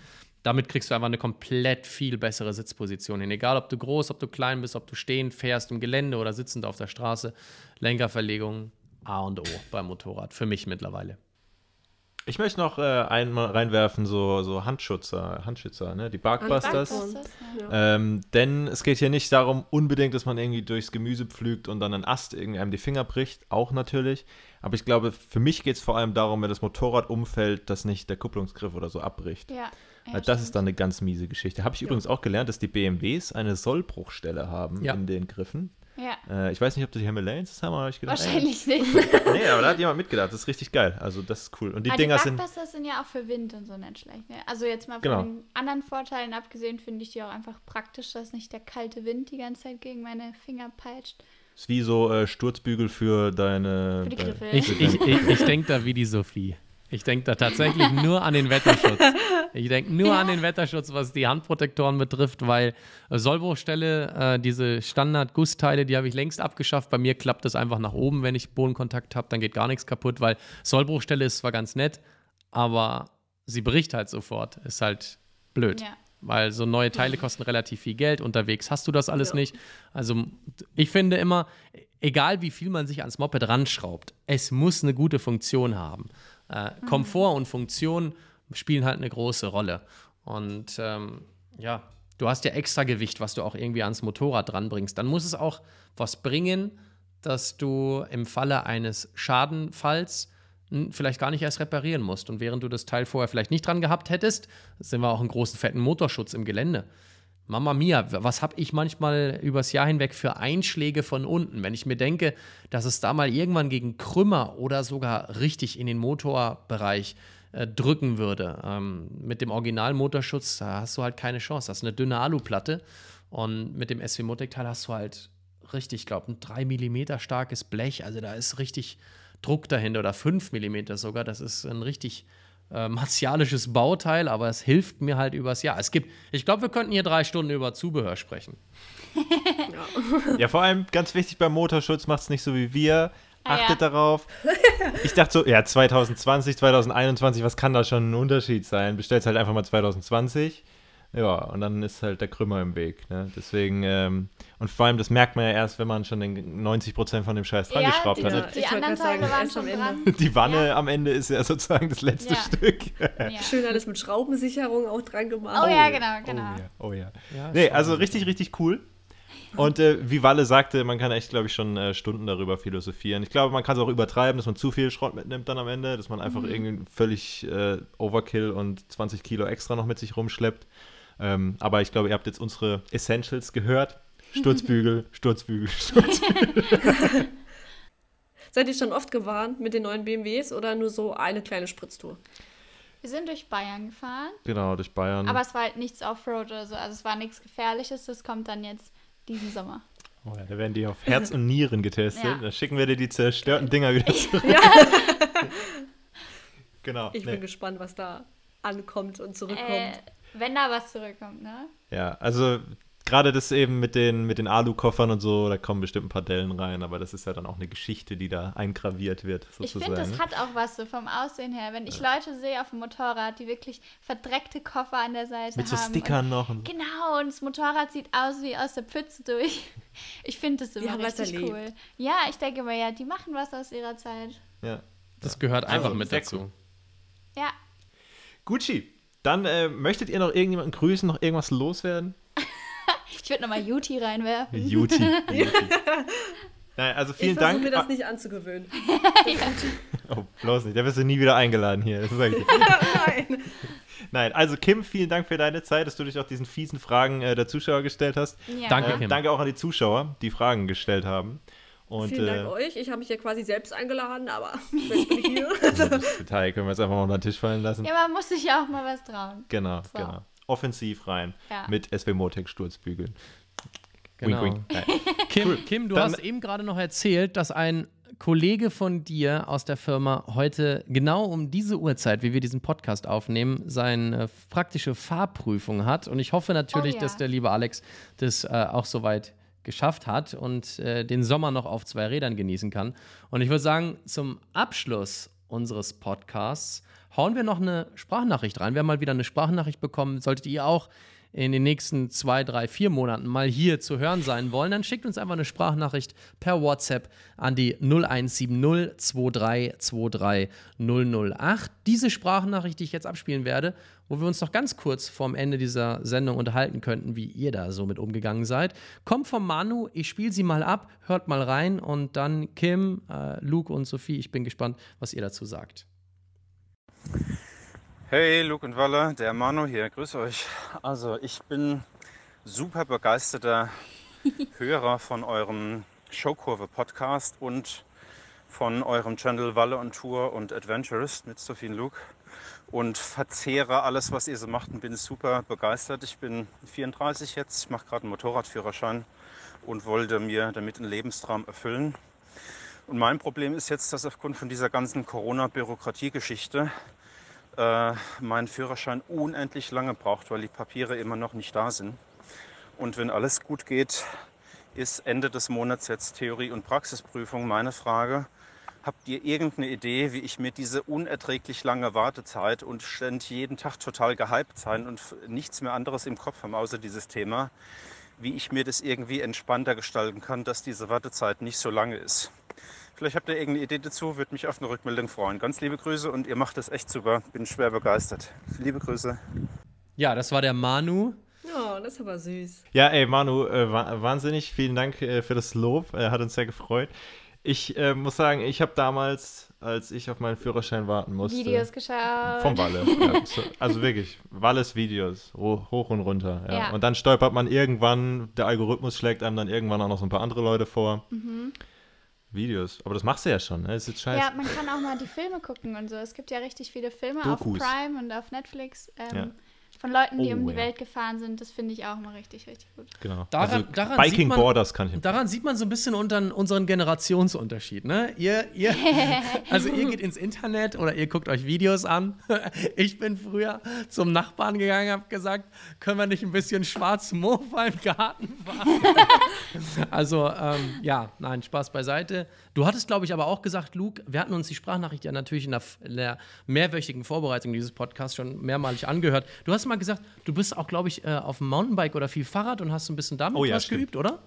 Damit kriegst du einfach eine komplett viel bessere Sitzposition hin. Egal, ob du groß, ob du klein bist, ob du stehend fährst im Gelände oder sitzend auf der Straße. Lenkerverlegung A und O beim Motorrad, für mich mittlerweile. Ich möchte noch äh, einmal reinwerfen, so, so Handschützer, Handschützer, ne? die Barkbusters. Ja. ähm, denn es geht hier nicht darum, unbedingt, dass man irgendwie durchs Gemüse pflügt und dann ein Ast irgendwie einem die Finger bricht, auch natürlich. Aber ich glaube, für mich geht es vor allem darum, wenn das Motorrad umfällt, dass nicht der Kupplungsgriff oder so abbricht. Ja. Ja, das ist dann eine ganz miese Geschichte. Habe ich ja. übrigens auch gelernt, dass die BMWs eine Sollbruchstelle haben ja. in den Griffen. Ja. Äh, ich weiß nicht, ob das die Himalayan zusammen haben, aber ich gedacht, Wahrscheinlich nicht. Ey, nee, aber da hat jemand mitgedacht. Das ist richtig geil. Also, das ist cool. Und die Aber die Dinger sind. Backbusters sind ja auch für Wind und so nicht schlecht. Ne? Also jetzt mal von Genau. den anderen Vorteilen abgesehen, finde ich die auch einfach praktisch, dass nicht der kalte Wind die ganze Zeit gegen meine Finger peitscht. Ist wie so äh, Sturzbügel für deine. Für die deine- Griffel. Ich, ich, ich, ich denke da wie die Sophie. Ich denke da tatsächlich nur an den Wetterschutz. Ich denke nur Ja. an den Wetterschutz, was die Handprotektoren betrifft, weil äh, Sollbruchstelle, äh, diese Standard-Gussteile, die habe ich längst abgeschafft. Bei mir klappt das einfach nach oben, wenn ich Bodenkontakt habe, dann geht gar nichts kaputt, weil Sollbruchstelle ist zwar ganz nett, aber sie bricht halt sofort. Ist halt blöd. Ja. Weil so neue Teile kosten relativ viel Geld. Unterwegs hast du das alles Ja. nicht. Also ich finde immer, egal wie viel man sich ans Moped ranschraubt, es muss eine gute Funktion haben. Äh, Komfort und Funktion spielen halt eine große Rolle. Und ähm, ja, du hast ja extra Gewicht, was du auch irgendwie ans Motorrad dranbringst. Dann muss es auch was bringen, dass du im Falle eines Schadenfalls vielleicht gar nicht erst reparieren musst. Und während du das Teil vorher vielleicht nicht dran gehabt hättest, sind wir auch einen großen fetten Motorschutz im Gelände. Mama mia, was habe ich manchmal übers Jahr hinweg für Einschläge von unten, wenn ich mir denke, dass es da mal irgendwann gegen Krümmer oder sogar richtig in den Motorbereich äh, drücken würde. Ähm, mit dem Originalmotorschutz hast du halt keine Chance. Das ist eine dünne Aluplatte und mit dem SW Motec-Teil hast du halt richtig, ich glaube, ein 3 mm starkes Blech. Also da ist richtig Druck dahinter oder 5 mm sogar. Das ist ein richtig äh, martialisches Bauteil, aber es hilft mir halt übers Jahr. Es gibt, ich glaube, wir könnten hier drei Stunden über Zubehör sprechen. Ja, vor allem ganz wichtig beim Motorschutz, macht es nicht so wie wir. Ah, Achtet ja. darauf. Ich dachte so, ja, 2020, 2021, was kann da schon ein Unterschied sein? Bestellst halt einfach mal 2020. Ja, und dann ist halt der Krümmer im Weg. Ne? Deswegen, ähm, und vor allem, das merkt man ja erst, wenn man schon den 90% von dem Scheiß dran geschraubt die, hat. Ja, die ich wollte anderen Teile waren schon dran. Die Wanne Ja. am Ende ist ja sozusagen das letzte Ja. Stück. Ja. Schön alles mit Schraubensicherung auch dran gemacht. Oh ja, genau, genau. Oh ja, oh ja. Ja, Nee, also richtig, richtig cool. Und äh, wie Walle sagte, man kann echt, glaube ich, schon äh, Stunden darüber philosophieren. Ich glaube, man kann es auch übertreiben, dass man zu viel Schrott mitnimmt dann am Ende, dass man einfach irgendwie völlig äh, Overkill und 20 Kilo extra noch mit sich rumschleppt. Ähm, aber ich glaube, ihr habt jetzt unsere Essentials gehört. Sturzbügel, Sturzbügel, Sturzbügel. Seid ihr schon oft gewarnt mit den neuen BMWs oder nur so eine kleine Spritztour? Wir sind durch Bayern gefahren, genau, durch Bayern. aber es war halt nichts Offroad oder so. Also es war nichts Gefährliches. Das kommt dann jetzt diesen Sommer. oh ja, da werden die auf Herz und Nieren getestet. Ja. Dann schicken wir dir die zerstörten Dinger wieder zurück. Ja, Genau. ich nee. bin gespannt, was da ankommt und zurückkommt. Äh, wenn da was zurückkommt, ne? Ja, also gerade das eben mit den, mit den Alu-Koffern und so, da kommen bestimmt ein paar Dellen rein, aber das ist ja dann auch eine Geschichte, die da eingraviert wird, Ich sozusagen. finde, das hat auch was so vom Aussehen her. Wenn ich Leute sehe auf dem Motorrad, die wirklich verdreckte Koffer an der Seite mit so haben. Stickern noch. Und genau, und das Motorrad sieht aus wie aus der Pfütze durch. Ich finde das immer was richtig cool. Ja, ich denke mal, ja, die machen was aus ihrer Zeit. ja. Das gehört einfach Also, mit dazu. cool. Ja. Gucci, dann äh, möchtet ihr noch irgendjemanden grüßen, noch irgendwas loswerden? Ich würde nochmal Juti reinwerfen. Juti. Nein, also vielen ich versuche Dank. mir das Ah, nicht anzugewöhnen. oh, bloß nicht, da wirst du nie wieder eingeladen hier. Nein. Nein, also Kim, vielen Dank für deine Zeit, dass du dich auch diesen fiesen Fragen äh, der Zuschauer gestellt hast. Ja. Danke, Äh, Kim. danke auch an die Zuschauer, die Fragen gestellt haben. Und Vielen Dank äh, euch. Ich habe mich ja quasi selbst eingeladen, aber jetzt bin ich hier. das Detail können wir jetzt einfach mal unter den Tisch fallen lassen. Ja, man muss sich ja auch mal was trauen. Genau, So. genau. Offensiv rein Ja. mit SW Motec Sturzbügeln. Genau. Wink, wink. Kim, Kim, du Dann- hast eben gerade noch erzählt, dass ein Kollege von dir aus der Firma heute genau um diese Uhrzeit, wie wir diesen Podcast aufnehmen, seine praktische Fahrprüfung hat. Und ich hoffe natürlich, Oh ja. dass der liebe Alex das äh, auch soweit geschafft hat und äh, den Sommer noch auf zwei Rädern genießen kann. Und ich würde sagen, zum Abschluss unseres Podcasts hauen wir noch eine Sprachnachricht rein. Wir haben mal wieder eine Sprachnachricht bekommen. Solltet ihr auch in den nächsten zwei, drei, vier Monaten mal hier zu hören sein wollen, dann schickt uns einfach eine Sprachnachricht per WhatsApp an die 0170 2323 008. Diese Sprachnachricht, die ich jetzt abspielen werde, wo wir uns noch ganz kurz vorm Ende dieser Sendung unterhalten könnten, wie ihr da so mit umgegangen seid, kommt vom Manu. Ich spiele sie mal ab, hört mal rein und dann Kim, äh, Luke und Sophie. Ich bin gespannt, was ihr dazu sagt. Hey, Luke und Walle, der Manu hier, grüß euch. Also, ich bin super begeisterter Hörer von eurem Showkurve-Podcast und von eurem Channel Walle on Tour und Adventurist mit Sophie und Luke und verzehre alles, was ihr so macht und bin super begeistert. Ich bin 34 jetzt, ich mache gerade einen Motorradführerschein und wollte mir damit einen Lebenstraum erfüllen. Und mein Problem ist jetzt, dass aufgrund von dieser ganzen Corona-Bürokratie-Geschichte äh, mein Führerschein unendlich lange braucht, weil die Papiere immer noch nicht da sind. Und wenn alles gut geht, ist Ende des Monats jetzt Theorie- und Praxisprüfung. Meine Frage, habt ihr irgendeine Idee, wie ich mir diese unerträglich lange Wartezeit und ständig jeden Tag total gehypt sein und nichts mehr anderes im Kopf haben, außer dieses Thema, wie ich mir das irgendwie entspannter gestalten kann, dass diese Wartezeit nicht so lange ist? Vielleicht habt ihr irgendeine Idee dazu, würde mich auf eine Rückmeldung freuen. Ganz liebe Grüße und ihr macht das echt super. Bin schwer begeistert. Liebe Grüße. Ja, das war der Manu. Oh, das ist aber süß. Ja, ey, Manu, äh, wa- wahnsinnig. Vielen Dank äh, für das Lob. Äh, hat uns sehr gefreut. Ich äh, muss sagen, ich habe damals, als ich auf meinen Führerschein warten musste. Videos geschaut. Vom Walle. ja, so, also wirklich, Walles Videos, ho hoch und runter. Ja. Ja. Und dann stolpert man irgendwann, der Algorithmus schlägt einem dann irgendwann auch noch so ein paar andere Leute vor. Videos. Aber das machst du ja schon, ne? Das ist jetzt scheiße. Ja, man kann auch mal die Filme gucken und so. Es gibt ja richtig viele Filme Dokus. auf Prime und auf Netflix ähm, Ja. Von Leuten, die Oh, um die ja. Welt gefahren sind. Das finde ich auch mal richtig, richtig gut. Genau. Daran- also, daran Biking sieht man- Borders kann ich empfehlen. Daran sieht man so ein bisschen unter, unseren Generationsunterschied. Ne? Ihr, ihr, also ihr geht ins Internet oder ihr guckt euch Videos an. Ich bin früher zum Nachbarn gegangen, habe gesagt, können wir nicht ein bisschen schwarz Mofa im Garten fahren? also ähm, ja, nein, Spaß beiseite. Du hattest, glaube ich, aber auch gesagt, Luke, wir hatten uns die Sprachnachricht ja natürlich in der, in der mehrwöchigen Vorbereitung dieses Podcasts schon mehrmalig angehört. Du hast mal gesagt, du bist auch, glaube ich, äh, auf dem Mountainbike oder viel Fahrrad und hast ein bisschen damit Oh ja, was stimmt. geübt, oder?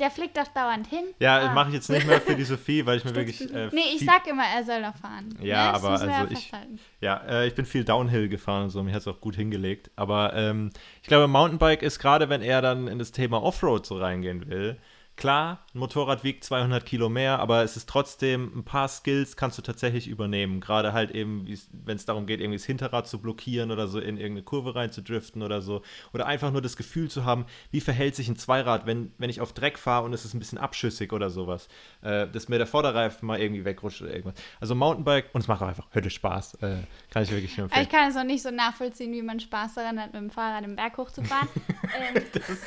Der fliegt doch dauernd hin. Ja, Ah. mache ich jetzt nicht mehr für die Sophie, weil ich mir wirklich. Äh, Nee, ich sag immer, er soll noch fahren. Ja, Ne? Das aber also ja ich-. Ja, äh, ich bin viel Downhill gefahren und so, mir hat es auch gut hingelegt. Aber ähm, ich glaube, Mountainbike ist gerade, wenn er dann in das Thema Offroad so reingehen will. Klar, ein Motorrad wiegt 200 Kilo mehr, aber es ist trotzdem, ein paar Skills kannst du tatsächlich übernehmen. Gerade halt eben, wenn es darum geht, irgendwie das Hinterrad zu blockieren oder so in irgendeine Kurve rein zu driften oder so. Oder einfach nur das Gefühl zu haben, wie verhält sich ein Zweirad, wenn, wenn ich auf Dreck fahre und es ist ein bisschen abschüssig oder sowas. Äh, dass mir der Vorderreifen mal irgendwie wegrutscht oder irgendwas. Also Mountainbike, und es macht auch einfach Hölle Spaß. Äh, kann ich wirklich empfehlen. ich kann es auch nicht so nachvollziehen, wie man Spaß daran hat, mit dem Fahrrad den Berg hochzufahren. ähm,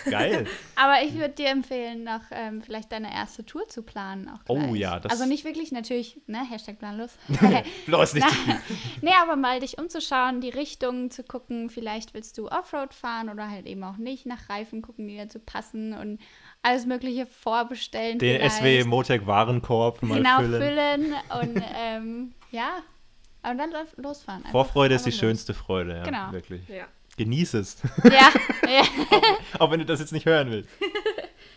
Geil. aber ich würde dir empfehlen, noch ähm, vielleicht deine erste Tour zu planen. Auch Oh ja, das- Also nicht wirklich, natürlich, ne, Hashtag planlos. Bloß nicht Na, zu viel. nee, aber mal dich umzuschauen, die Richtungen zu gucken. Vielleicht willst du Offroad fahren oder halt eben auch nicht. Nach Reifen gucken, die dazu passen und alles Mögliche vorbestellen. Den vielleicht. SW Motec Warenkorb mal genau füllen. füllen und ähm, ja, und dann los- losfahren. Einfach- Vorfreude ist die los. schönste Freude, ja, Genau. wirklich. Ja. Genieß es, Ja, ja. auch wenn du das jetzt nicht hören willst.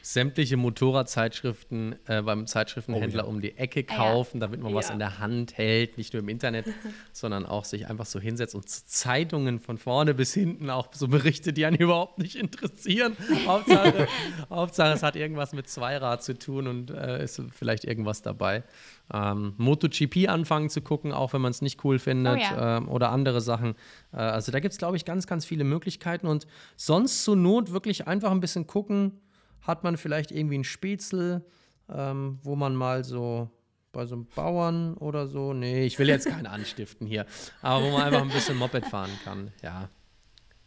Sämtliche Motorradzeitschriften äh, beim Zeitschriftenhändler Oh ja. um die Ecke Ah, ja. kaufen, damit man was Ja. in der Hand hält, nicht nur im Internet, sondern auch sich einfach so hinsetzt und Zeitungen von vorne bis hinten, auch so Berichte, die einen überhaupt nicht interessieren. Hauptsache, Hauptsache, es hat irgendwas mit Zweirad zu tun und äh, ist vielleicht irgendwas dabei. Ähm, MotoGP anfangen zu gucken, auch wenn man es nicht cool findet Oh ja. ähm, oder andere Sachen. Äh, also da gibt es, glaube ich, ganz, ganz viele Möglichkeiten und sonst zur Not wirklich einfach ein bisschen gucken, hat man vielleicht irgendwie einen Spätzle, ähm, wo man mal so bei so einem Bauern oder so, nee, ich will jetzt keinen anstiften hier, aber wo man einfach ein bisschen Moped fahren kann, ja.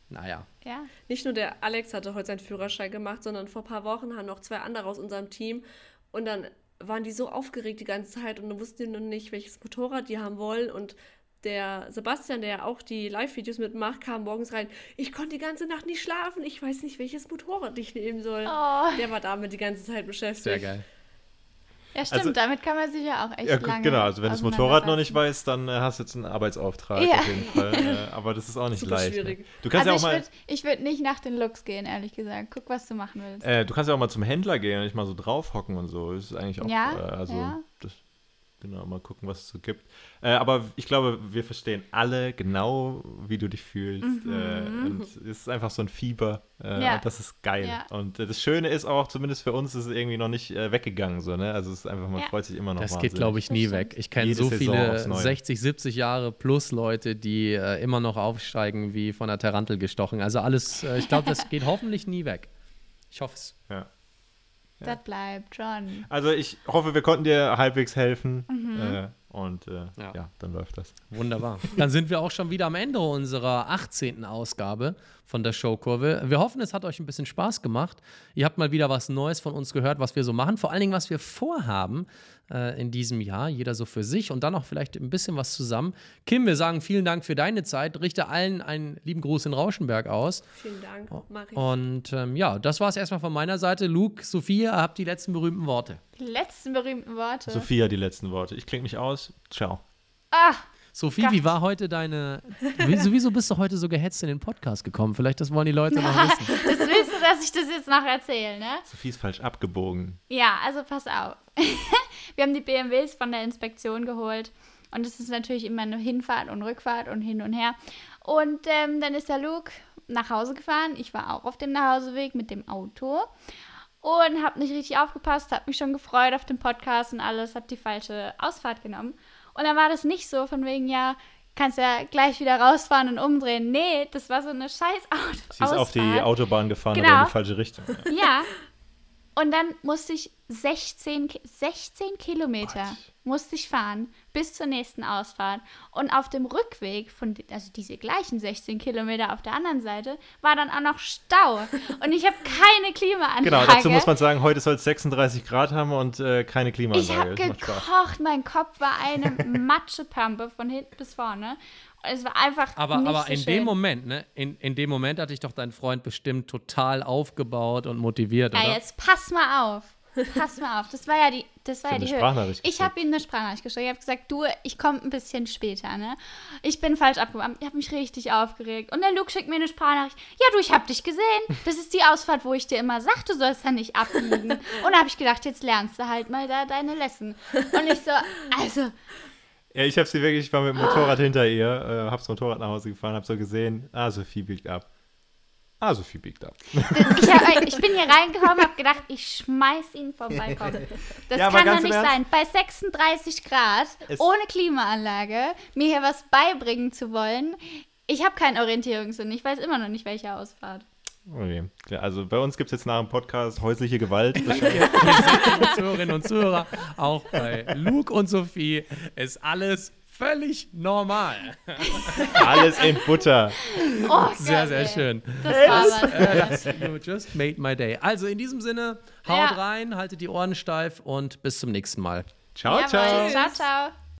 Naja. ja. Nicht nur der Alex hatte heute seinen Führerschein gemacht, sondern vor ein paar Wochen haben noch zwei andere aus unserem Team. Und dann waren die so aufgeregt die ganze Zeit und dann wussten die noch nicht, welches Motorrad die haben wollen. Und der Sebastian, der ja auch die Live-Videos mitmacht, kam morgens rein. Ich konnte die ganze Nacht nicht schlafen. Ich weiß nicht, welches Motorrad ich nehmen soll. Oh. Der war damit die ganze Zeit beschäftigt. Sehr geil. Ja, stimmt, Also- damit kann man sich ja auch echt Ja, lange genau, also wenn du das Motorrad noch nicht weißt, dann äh, hast du jetzt einen Arbeitsauftrag Ja. auf jeden Fall. Äh, aber das ist auch nicht Super leicht. schwierig. Ne? Du kannst Also ja auch ich mal. würde ich würd nicht nach den Looks gehen, ehrlich gesagt. Guck, was du machen willst. Äh, du kannst ja auch mal zum Händler gehen und nicht mal so draufhocken und so. Das ist eigentlich auch, Ja, äh, also, ja. Genau, mal gucken, was es so gibt. Äh, aber ich glaube, wir verstehen alle genau, wie du dich fühlst. Äh, und es ist einfach so ein Fieber. Äh, Mhm. Ja. Und das ist geil. Ja. Und äh, das Schöne ist auch, zumindest für uns, ist es irgendwie noch nicht äh, weggegangen. So, ne? Also es ist einfach, man Ja. freut sich immer noch Das wahnsinnig. geht, glaube ich, nie weg. Ich kenne so Saison viele aufs Neue. 60, 70 Jahre plus Leute, die äh, immer noch aufsteigen wie von der Tarantel gestochen. Also alles, äh, ich glaube, das geht hoffentlich nie weg. Ich hoffe es. Ja. Das bleibt schon. Also ich hoffe, wir konnten dir halbwegs helfen. Mhm. Äh, und äh, Ja. ja. dann läuft das. Wunderbar. Dann sind wir auch schon wieder am Ende unserer 18. Ausgabe von der Showkurve. Wir hoffen, es hat euch ein bisschen Spaß gemacht. Ihr habt mal wieder was Neues von uns gehört, was wir so machen. Vor allen Dingen, was wir vorhaben äh, in diesem Jahr. Jeder so für sich und dann auch vielleicht ein bisschen was zusammen. Kim, wir sagen vielen Dank für deine Zeit. Richte allen einen lieben Gruß in Rauschenberg aus. Vielen Dank, mach ich. Und ähm, ja, das war es erstmal von meiner Seite. Luke, Sophia, habt die letzten berühmten Worte. Die letzten berühmten Worte. Sophia, die letzten Worte. Ich klinge mich aus. Ciao. Ah, Sophie, Gott. wie war heute deine. Wieso, wieso bist du heute so gehetzt in den Podcast gekommen? Vielleicht das wollen die Leute noch wissen. das willst du, dass ich das jetzt noch erzähle, ne? Sophie ist falsch abgebogen. Ja, also pass auf. Wir haben die BMWs von der Inspektion geholt. Und es ist natürlich immer eine Hinfahrt und Rückfahrt und hin und her. Und ähm, dann ist der Luke nach Hause gefahren. Ich war auch auf dem Nachhauseweg mit dem Auto. Und habe nicht richtig aufgepasst, habe mich schon gefreut auf den Podcast und alles, habe die falsche Ausfahrt genommen. Und dann war das nicht so, von wegen, ja, kannst ja gleich wieder rausfahren und umdrehen. Nee, das war so eine scheiß Auto Sie ist auf die Ausfahrt. Autobahn gefahren, Genau. aber in die falsche Richtung. Ja. Ja. Und dann musste ich 16, Ki- 16 Kilometer Gott. Musste ich fahren bis zur nächsten Ausfahrt. Und auf dem Rückweg von, also diese gleichen 16 Kilometer auf der anderen Seite, war dann auch noch Stau. Und ich habe keine Klimaanlage. Genau, dazu muss man sagen, heute soll es 36 Grad haben und äh, keine ich Klimaanlage. habe macht Spaß. gekocht, mein Kopf war eine Matschepampe von hinten bis vorne. Und es war einfach Aber, nicht aber so in schön. dem Moment, ne? In, in dem Moment hat dich doch dein Freund bestimmt total aufgebaut und motiviert, Ja, oder? jetzt pass mal auf. Pass mal auf. Das war ja die, das war Ich ja die. Sprachnachricht Ich habe ihm eine Sprachnachricht geschickt. Ich habe gesagt, du, ich komme ein bisschen später, ne? Ich bin falsch abgewandt. Ich habe mich richtig aufgeregt. Und der Luke schickt mir eine Sprachnachricht. Ja, du, ich habe dich gesehen. Das ist die Ausfahrt, wo ich dir immer sag, du sollst da nicht abbiegen. Und da habe ich gedacht, jetzt lernst du halt mal da deine Lesson. Und ich so, also, Ja, ich habe sie wirklich, ich war mit dem Motorrad hinter ihr, äh, hab's Motorrad nach Hause gefahren, hab so gesehen, ah, Sophie biegt ab. Ah, Sophie biegt ab. ich, hab, ich bin hier reingekommen, habe gedacht, ich schmeiß ihn vom Balkon. Das Ja, kann doch nicht sein. Bei 36 Grad, es- ohne Klimaanlage, mir hier was beibringen zu wollen. Ich habe keinen Orientierungssinn. Ich weiß immer noch nicht, welche Ausfahrt. Okay. Ja, also bei uns gibt es jetzt nach dem Podcast häusliche Gewalt. Zuhörerinnen und Zuhörer, auch bei Luke und Sophie ist alles völlig normal. Alles in Butter. Oh, Sehr, sehr ey. schön. Das war was. Äh, you just made my day. Also in diesem Sinne, haut Ja. rein, haltet die Ohren steif und bis zum nächsten Mal. Ciao, Jawohl. ciao. Ciao, ciao.